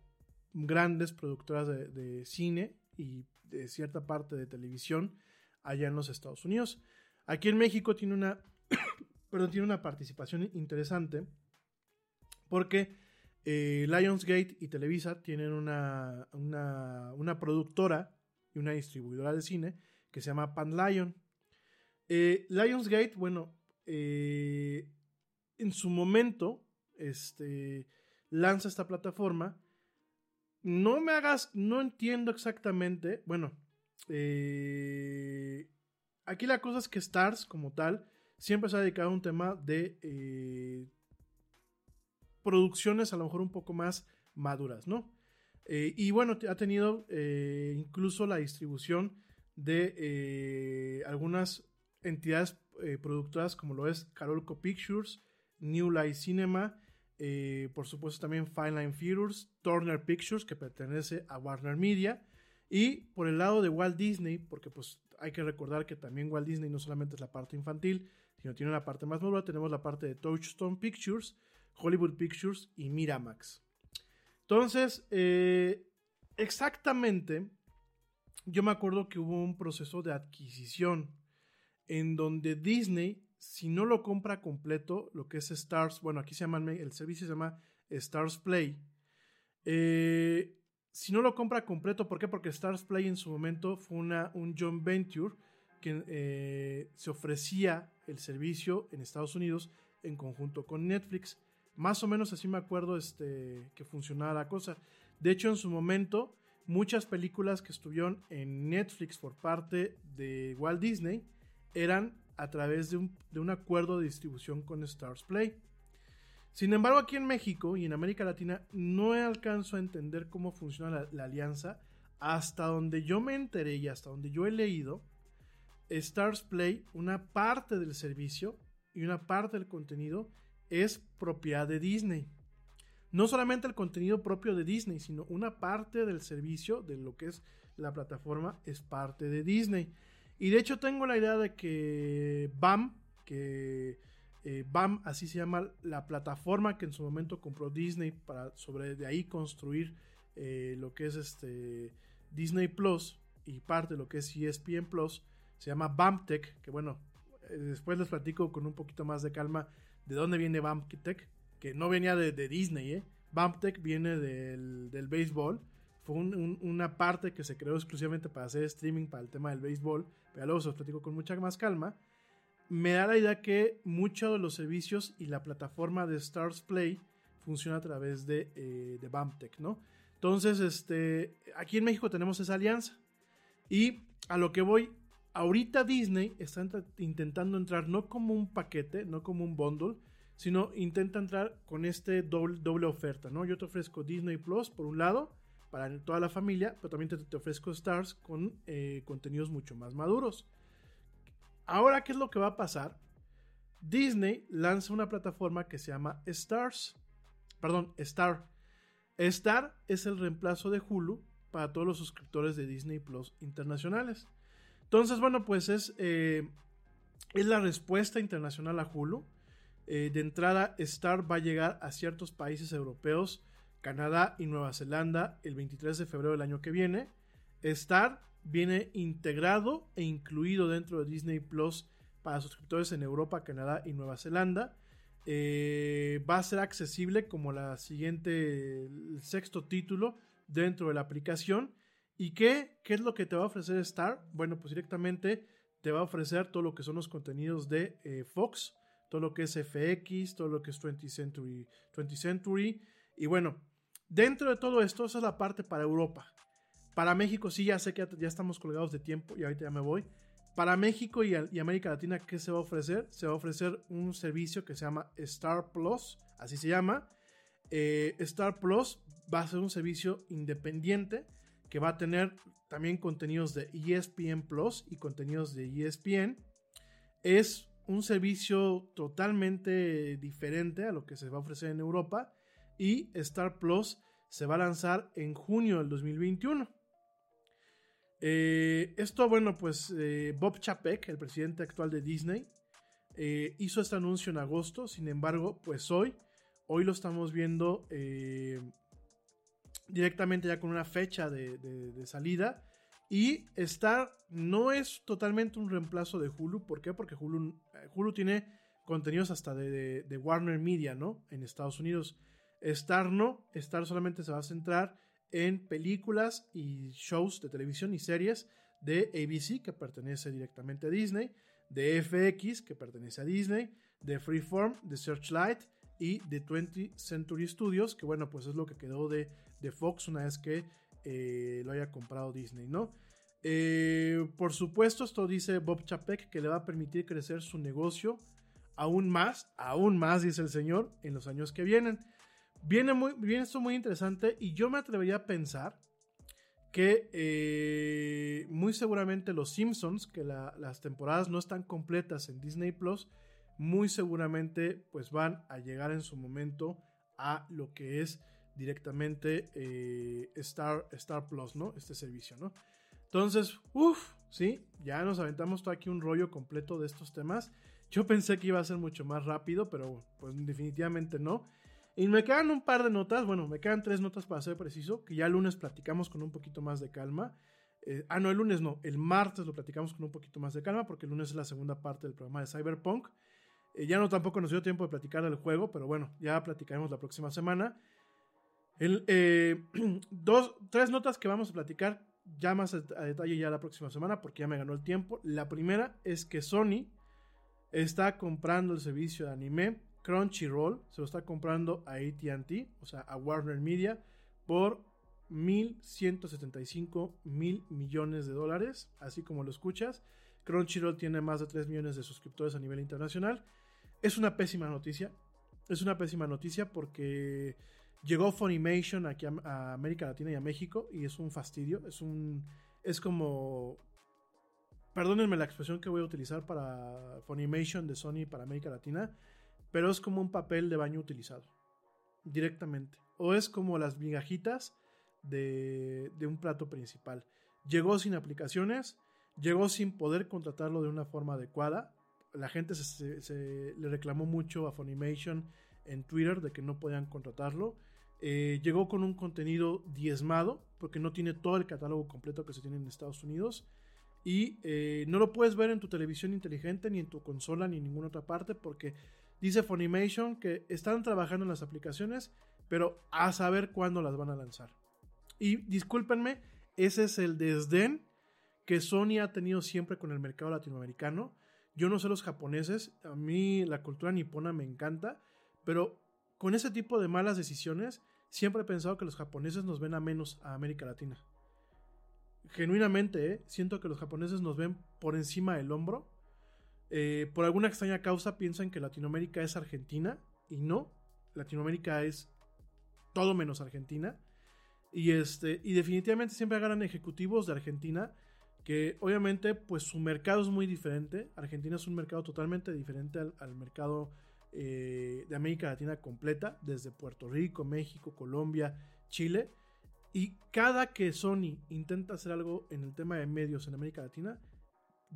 grandes productoras de, cine y de cierta parte de televisión allá en los Estados Unidos. Aquí en México tiene una, perdón, tiene una participación interesante porque eh, Lionsgate y Televisa tienen una, una, productora y una distribuidora de cine que se llama Pan Lion. Eh, Lionsgate, bueno, eh, en su momento este, lanza esta plataforma. No me hagas, no entiendo exactamente. Bueno, aquí la cosa es que Stars, como tal, siempre se ha dedicado a un tema de producciones a lo mejor un poco más maduras, ¿no? Eh, y bueno, ha tenido eh, incluso la distribución de eh, algunas entidades productoras como lo es Carolco Pictures, New Light Cinema, por supuesto también Fine Line Features, Turner Pictures que pertenece a Warner Media y por el lado de Walt Disney, porque pues hay que recordar que también Walt Disney no solamente es la parte infantil, sino tiene una parte más madura, tenemos la parte de Touchstone Pictures, Hollywood Pictures y Miramax. Entonces, eh, exactamente, yo me acuerdo que hubo un proceso de adquisición en donde Disney si no lo compra completo, lo que es Stars, bueno, aquí se llama, el servicio se llama Stars Play. Eh, si no lo compra completo, ¿por qué? Porque Stars Play en su momento fue una, un joint venture que eh, se ofrecía el servicio en Estados Unidos en conjunto con Netflix. Más o menos así me acuerdo este, que funcionaba la cosa. De hecho, en su momento, muchas películas que estuvieron en Netflix por parte de Walt Disney eran a través de un, de un acuerdo de distribución con Stars Play. Sin embargo, aquí en México y en América Latina no alcanzo a entender cómo funciona la, la, alianza. Hasta donde yo me enteré y hasta donde yo he leído, Stars Play, una parte del servicio y una parte del contenido es propiedad de Disney. No solamente el contenido propio de Disney, sino una parte del servicio de lo que es la plataforma es parte de Disney. Y de hecho tengo la idea de que BAM, que eh, BAM, así se llama la plataforma que en su momento compró Disney para sobre de ahí construir eh, lo que es este Disney Plus y parte de lo que es ESPN Plus, se llama BAMTech, que bueno, eh, después les platico con un poquito más de calma de dónde viene BAMTech, que no venía de, Disney, ¿eh? BAMTech viene del, del béisbol fue una parte que se creó exclusivamente para hacer streaming para el tema del béisbol, pero luego se los platico con mucha más calma. Me da la idea que muchos de los servicios y la plataforma de Stars Play funciona a través de, eh, de BAMTech, ¿no? Entonces, este, aquí en México tenemos esa alianza. Y a lo que voy, ahorita Disney está intentando entrar no como un paquete, no como un bundle, sino intenta entrar con este doble, doble oferta, ¿no? Yo te ofrezco Disney Plus por un lado, para toda la familia, pero también te, ofrezco Stars con eh, contenidos mucho más maduros. Ahora, ¿qué es lo que va a pasar? Disney lanza una plataforma que se llama Stars. Perdón, Star. Star es el reemplazo de Hulu para todos los suscriptores de Disney Plus internacionales. Entonces, bueno, pues es, eh, es la respuesta internacional a Hulu. Eh, de entrada, Star va a llegar a ciertos países europeos Canadá y Nueva Zelanda el 23 de febrero del año que viene. Star viene integrado e incluido dentro de Disney Plus para suscriptores en Europa, Canadá y Nueva Zelanda. Eh, va a ser accesible como la siguiente, el sexto título dentro de la aplicación. ¿Y qué, qué es lo que te va a ofrecer Star? Bueno, pues directamente te va a ofrecer todo lo que son los contenidos de eh, Fox, todo lo que es FX, todo lo que es 20th Century, 20th Century. Y bueno, Dentro de todo esto, esa es la parte para Europa. Para México, sí, ya sé que ya, estamos colgados de tiempo y ahorita ya me voy. Para México y, América Latina, ¿qué se va a ofrecer? Se va a ofrecer un servicio que se llama Star Plus, así se llama. Eh, Star Plus va a ser un servicio independiente que va a tener también contenidos de ESPN Plus y contenidos de ESPN. Es un servicio totalmente diferente a lo que se va a ofrecer en Europa y Star Plus se va a lanzar en junio del 2021. Eh, esto, bueno, pues eh, Bob Chapek, el presidente actual de Disney, eh, hizo este anuncio en agosto. Sin embargo, pues hoy, hoy lo estamos viendo directamente ya con una fecha de, salida. Y Star no es totalmente un reemplazo de Hulu. ¿Por qué? Porque Hulu, Hulu tiene contenidos hasta de, de Warner Media, ¿no? En Estados Unidos. Star no, Star solamente se va a centrar en películas y shows de televisión y series de ABC, que pertenece directamente a Disney, de FX, que pertenece a Disney, de Freeform, de Searchlight y de 20th Century Studios, que bueno, pues es lo que quedó de, de Fox una vez que eh, lo haya comprado Disney, ¿no? Eh, por supuesto, esto dice Bob Chapek que le va a permitir crecer su negocio aún más, aún más, dice el señor, en los años que vienen. Viene, muy, viene esto muy interesante y yo me atrevería a pensar que eh, muy seguramente los Simpsons, que las temporadas no están completas en Disney Plus, muy seguramente pues van a llegar en su momento a lo que es directamente eh, Star, Star Plus, ¿no? Este servicio, ¿no? Entonces, uff, sí, ya nos aventamos todo aquí un rollo completo de estos temas. Yo pensé que iba a ser mucho más rápido, pero pues definitivamente no. Y me quedan un par de notas, bueno, me quedan tres notas para ser preciso, que ya el lunes platicamos con un poquito más de calma. Eh, ah, no, el lunes no, el martes lo platicamos con un poquito más de calma porque el lunes es la segunda parte del programa de Cyberpunk. Eh, ya no tampoco nos dio tiempo de platicar del juego, pero bueno, ya platicaremos la próxima semana. Eh, dos, tres notas que vamos a platicar ya más a detalle ya la próxima semana porque ya me ganó el tiempo. La primera es que Sony está comprando el servicio de anime Crunchyroll, se lo está comprando a ATT, o sea, a Warner Media, por 1.175 mil millones de dólares, así como lo escuchas. Crunchyroll tiene más de 3 millones de suscriptores a nivel internacional. Es una pésima noticia. Es una pésima noticia porque llegó Funimation aquí a, América Latina y a México y es un fastidio. Es un. Es como. Perdónenme la expresión que voy a utilizar para Funimation de Sony para América Latina, pero es como un papel de baño utilizado. Directamente. O es como las migajitas de, de un plato principal. Llegó sin aplicaciones, llegó sin poder contratarlo de una forma adecuada la gente se, le reclamó mucho a Funimation en Twitter de que no podían contratarlo. Eh, llegó con un contenido diezmado, porque no tiene todo el catálogo completo que se tiene en Estados Unidos. Y eh, no lo puedes ver en tu televisión inteligente, ni en tu consola, ni en ninguna otra parte, porque dice Funimation que están trabajando en las aplicaciones, pero a saber cuándo las van a lanzar. Y discúlpenme, ese es el desdén que Sony ha tenido siempre con el mercado latinoamericano yo no sé los japoneses, a mí la cultura nipona me encanta, pero con ese tipo de malas decisiones siempre he pensado que los japoneses nos ven a menos a América Latina. Genuinamente, ¿eh? siento que los japoneses nos ven por encima del hombro. Eh, por alguna extraña causa piensan que Latinoamérica es Argentina y no. Latinoamérica es todo menos Argentina. Y, este, y definitivamente siempre agarran ejecutivos de Argentina que obviamente pues su mercado es muy diferente. Argentina es un mercado totalmente diferente al, mercado eh, de América Latina completa, desde Puerto Rico, México, Colombia, Chile. Y cada que Sony intenta hacer algo en el tema de medios en América Latina,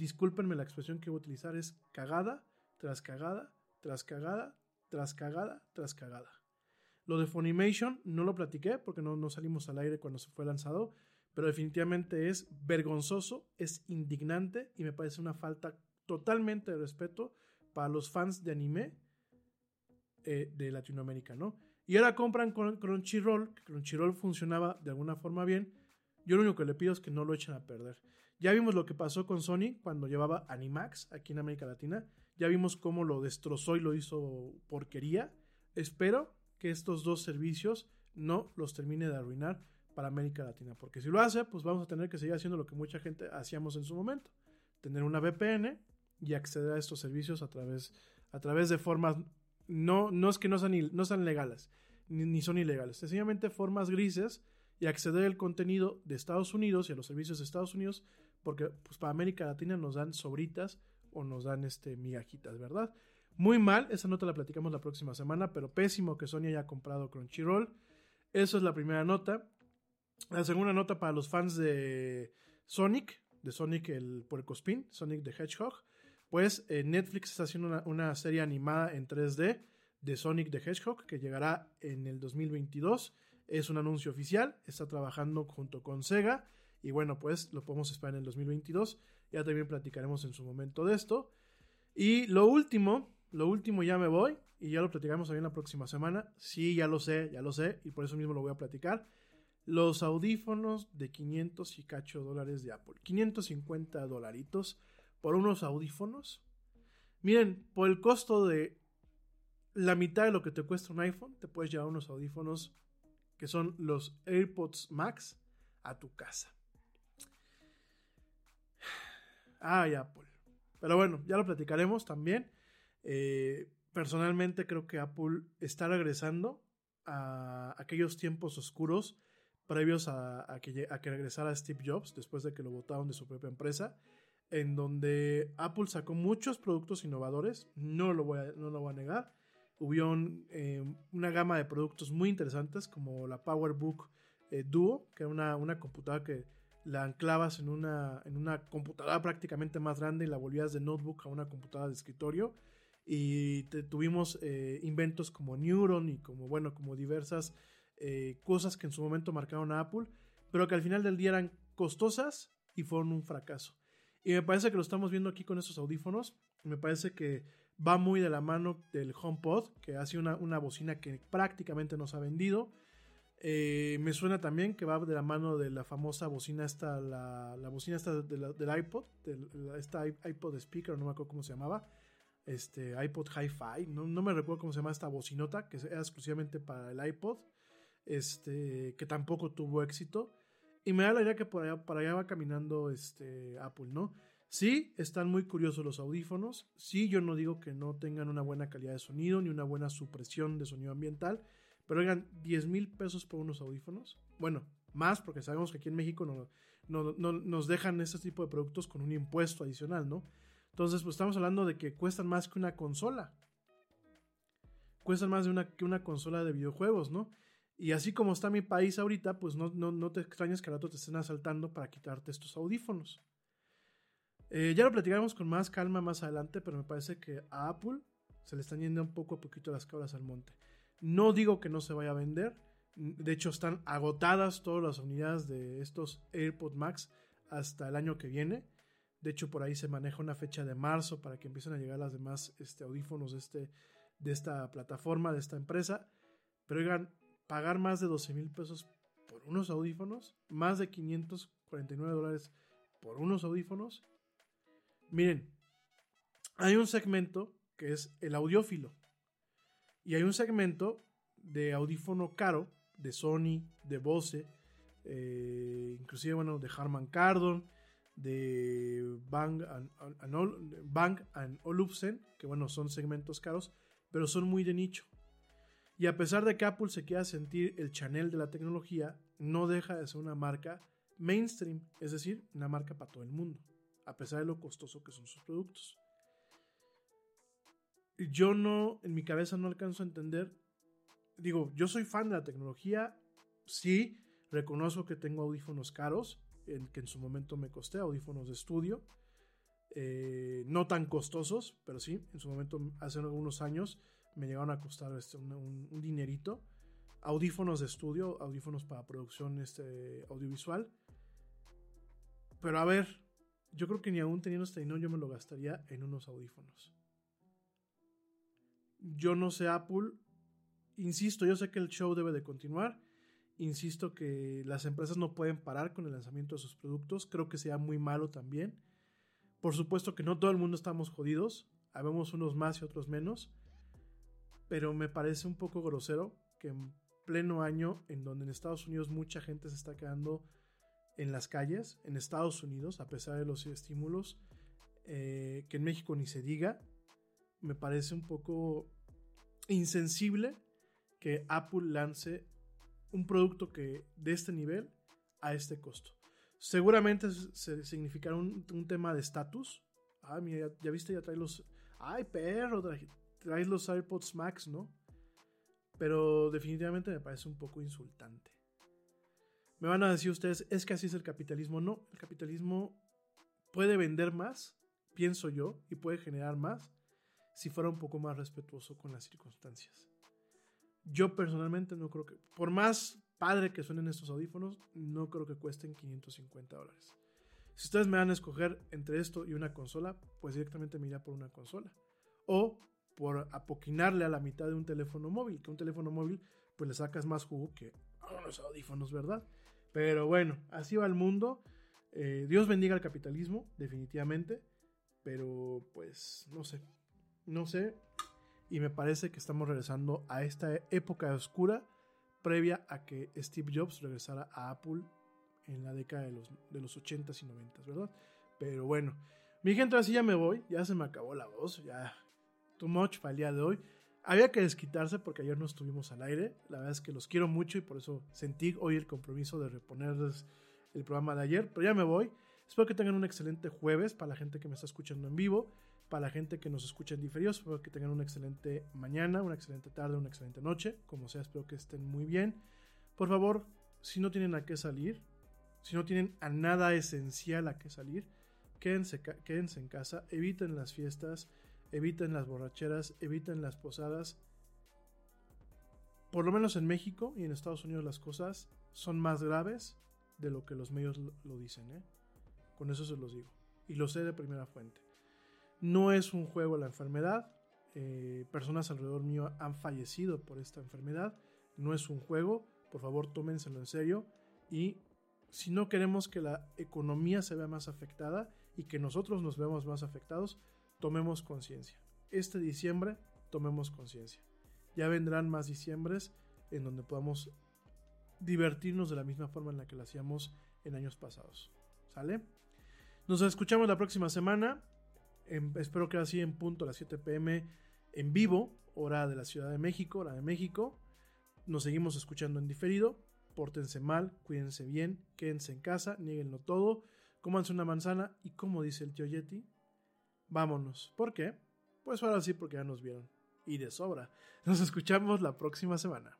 discúlpenme la expresión que voy a utilizar, es cagada tras cagada, tras cagada, tras cagada, tras cagada. Lo de Funimation no lo platiqué porque no, no salimos al aire cuando se fue lanzado, pero definitivamente es vergonzoso, es indignante y me parece una falta totalmente de respeto para los fans de anime eh, de Latinoamérica, ¿no? Y ahora compran Crunchyroll, que Crunchyroll funcionaba de alguna forma bien. Yo lo único que le pido es que no lo echen a perder. Ya vimos lo que pasó con Sony cuando llevaba Animax aquí en América Latina. Ya vimos cómo lo destrozó y lo hizo porquería. Espero que estos dos servicios no los termine de arruinar para América Latina. Porque si lo hace, pues vamos a tener que seguir haciendo lo que mucha gente hacíamos en su momento. Tener una VPN y acceder a estos servicios a través, a través de formas, no, no es que no sean, no sean legales, ni, son ilegales, sencillamente formas grises y acceder al contenido de Estados Unidos y a los servicios de Estados Unidos, porque pues para América Latina nos dan sobritas o nos dan este migajitas, ¿verdad? Muy mal, esa nota la platicamos la próxima semana, pero pésimo que Sony haya comprado Crunchyroll. Eso es la primera nota. La segunda nota para los fans de Sonic, de Sonic el puercospin, Sonic the Hedgehog, pues eh, Netflix está haciendo una, serie animada en 3D de Sonic the Hedgehog que llegará en el 2022. Es un anuncio oficial, está trabajando junto con Sega y bueno, pues lo podemos esperar en el 2022. Ya también platicaremos en su momento de esto. Y lo último, lo último ya me voy y ya lo platicaremos también la próxima semana. Sí, ya lo sé, ya lo sé y por eso mismo lo voy a platicar los audífonos de 500 y cacho dólares de Apple. 550 dolaritos por unos audífonos. Miren, por el costo de la mitad de lo que te cuesta un iPhone, te puedes llevar unos audífonos que son los AirPods Max a tu casa. Ay, Apple. Pero bueno, ya lo platicaremos también. Eh, personalmente creo que Apple está regresando a aquellos tiempos oscuros previos a, que, a que regresara Steve Jobs, después de que lo votaron de su propia empresa, en donde Apple sacó muchos productos innovadores, no lo voy a, no lo voy a negar. Hubo eh, una gama de productos muy interesantes como la PowerBook eh, Duo, que era una, una, computadora que la anclabas en una, en una computadora prácticamente más grande y la volvías de notebook a una computadora de escritorio. Y tuvimos eh, inventos como Neuron y como, bueno, como diversas eh, cosas que en su momento marcaron a Apple, pero que al final del día eran costosas y fueron un fracaso. Y me parece que lo estamos viendo aquí con estos audífonos. Me parece que va muy de la mano del HomePod, que hace una, una bocina que prácticamente nos ha vendido. Eh, me suena también que va de la mano de la famosa bocina esta, la, bocina esta del iPod, esta iPod speaker, no me acuerdo cómo se llamaba, este iPod Hi-Fi, no, no me recuerdo cómo se llama esta bocinota, que era exclusivamente para el iPod, este, que tampoco tuvo éxito. Y me da la idea que por allá, para allá va caminando este, Apple, ¿no? Sí, están muy curiosos los audífonos. Sí, yo no digo que no tengan una buena calidad de sonido ni una buena supresión de sonido ambiental. Pero oigan, 10 mil pesos por unos audífonos. Bueno, más porque sabemos que aquí en México no, no- no- nos dejan este tipo de productos con un impuesto adicional, ¿no? Entonces, pues estamos hablando de que cuestan más que una consola. Cuestan más de una, que una consola de videojuegos, ¿no? Y así como está mi país ahorita, pues no, no, no te extrañes que al rato te estén asaltando para quitarte estos audífonos. Eh, ya lo platicaremos con más calma más adelante, pero me parece que a Apple se le están yendo un poco a poquito las cabras al monte. No digo que no se vaya a vender. De hecho, están agotadas todas las unidades de estos AirPod Max hasta el año que viene. De hecho, por ahí se maneja una fecha de marzo para que empiecen a llegar las demás este, audífonos de, este, de esta plataforma, de esta empresa. Pero oigan, pagar más de 12 mil pesos por unos audífonos, más de 549 dólares por unos audífonos. Miren, hay un segmento que es el audiófilo. Y hay un segmento de audífono caro, de Sony, de Bose, eh, inclusive, bueno, de Harman Kardon, de Bang and, and Bang and Olufsen, que bueno, son segmentos caros, pero son muy de nicho. Y a pesar de que Apple se quiera sentir el Chanel de la tecnología, no deja de ser una marca mainstream, es decir, una marca para todo el mundo, a pesar de lo costoso que son sus productos. Yo no, en mi cabeza no alcanzo a entender, digo, yo soy fan de la tecnología, sí, reconozco que tengo audífonos caros, en, que en su momento me costé, audífonos de estudio, eh, no tan costosos, pero sí, en su momento, hace algunos años, me llegaron a costar este, un, dinerito. Audífonos de estudio, audífonos para producción este, audiovisual. Pero a ver, yo creo que ni aún teniendo este dinero yo me lo gastaría en unos audífonos. Yo no sé Apple. Insisto, yo sé que el show debe de continuar. Insisto que las empresas no pueden parar con el lanzamiento de sus productos. Creo que sea muy malo también. Por supuesto que no todo el mundo estamos jodidos. Habemos unos más y otros menos. Pero me parece un poco grosero que en pleno año, en donde en Estados Unidos mucha gente se está quedando en las calles, en Estados Unidos, a pesar de los estímulos, eh, que en México ni se diga, me parece un poco insensible que Apple lance un producto que de este nivel a este costo. Seguramente se significará un, un tema de estatus. Ah, mira, ya, viste, ya trae los. Ay, perro, trae- los AirPods Max, ¿no? Pero definitivamente me parece un poco insultante. Me van a decir ustedes, es que así es el capitalismo. No, el capitalismo puede vender más, pienso yo, y puede generar más si fuera un poco más respetuoso con las circunstancias. Yo personalmente no creo que, por más padre que suenen estos audífonos, no creo que cuesten 550 dólares. Si ustedes me van a escoger entre esto y una consola, pues directamente me por una consola. O por apoquinarle a la mitad de un teléfono móvil, que un teléfono móvil pues le sacas más jugo que a unos audífonos, ¿verdad? Pero bueno, así va el mundo. Eh, Dios bendiga el capitalismo, definitivamente. Pero pues no sé, no sé. Y me parece que estamos regresando a esta época oscura previa a que Steve Jobs regresara a Apple en la década de los, de los 80s y 90s, ¿verdad? Pero bueno, mi gente, así ya me voy, ya se me acabó la voz, ya too much para el día de hoy. Había que desquitarse porque ayer no estuvimos al aire, la verdad es que los quiero mucho y por eso sentí hoy el compromiso de reponerles el programa de ayer, pero ya me voy. Espero que tengan un excelente jueves para la gente que me está escuchando en vivo, para la gente que nos escucha en diferido, espero que tengan una excelente mañana, una excelente tarde, una excelente noche, como sea, espero que estén muy bien. Por favor, si no tienen a qué salir, si no tienen a nada esencial a qué salir, quédense, quédense en casa, eviten las fiestas, eviten las borracheras, eviten las posadas. Por lo menos en México y en Estados Unidos las cosas son más graves de lo que los medios lo dicen. ¿eh? Con eso se los digo. Y lo sé de primera fuente. No es un juego la enfermedad. Eh, personas alrededor mío han fallecido por esta enfermedad. No es un juego. Por favor, tómenselo en serio. Y si no queremos que la economía se vea más afectada y que nosotros nos veamos más afectados, tomemos conciencia. Este diciembre, tomemos conciencia. Ya vendrán más diciembres en donde podamos divertirnos de la misma forma en la que lo hacíamos en años pasados. ¿Sale? Nos escuchamos la próxima semana. Espero que así en punto a las 7 pm en vivo, hora de la Ciudad de México, hora de México. Nos seguimos escuchando en diferido. Pórtense mal, cuídense bien, quédense en casa, nieguenlo todo, cómanse una manzana y como dice el tío Yeti, vámonos. ¿Por qué? Pues ahora sí, porque ya nos vieron. Y de sobra. Nos escuchamos la próxima semana.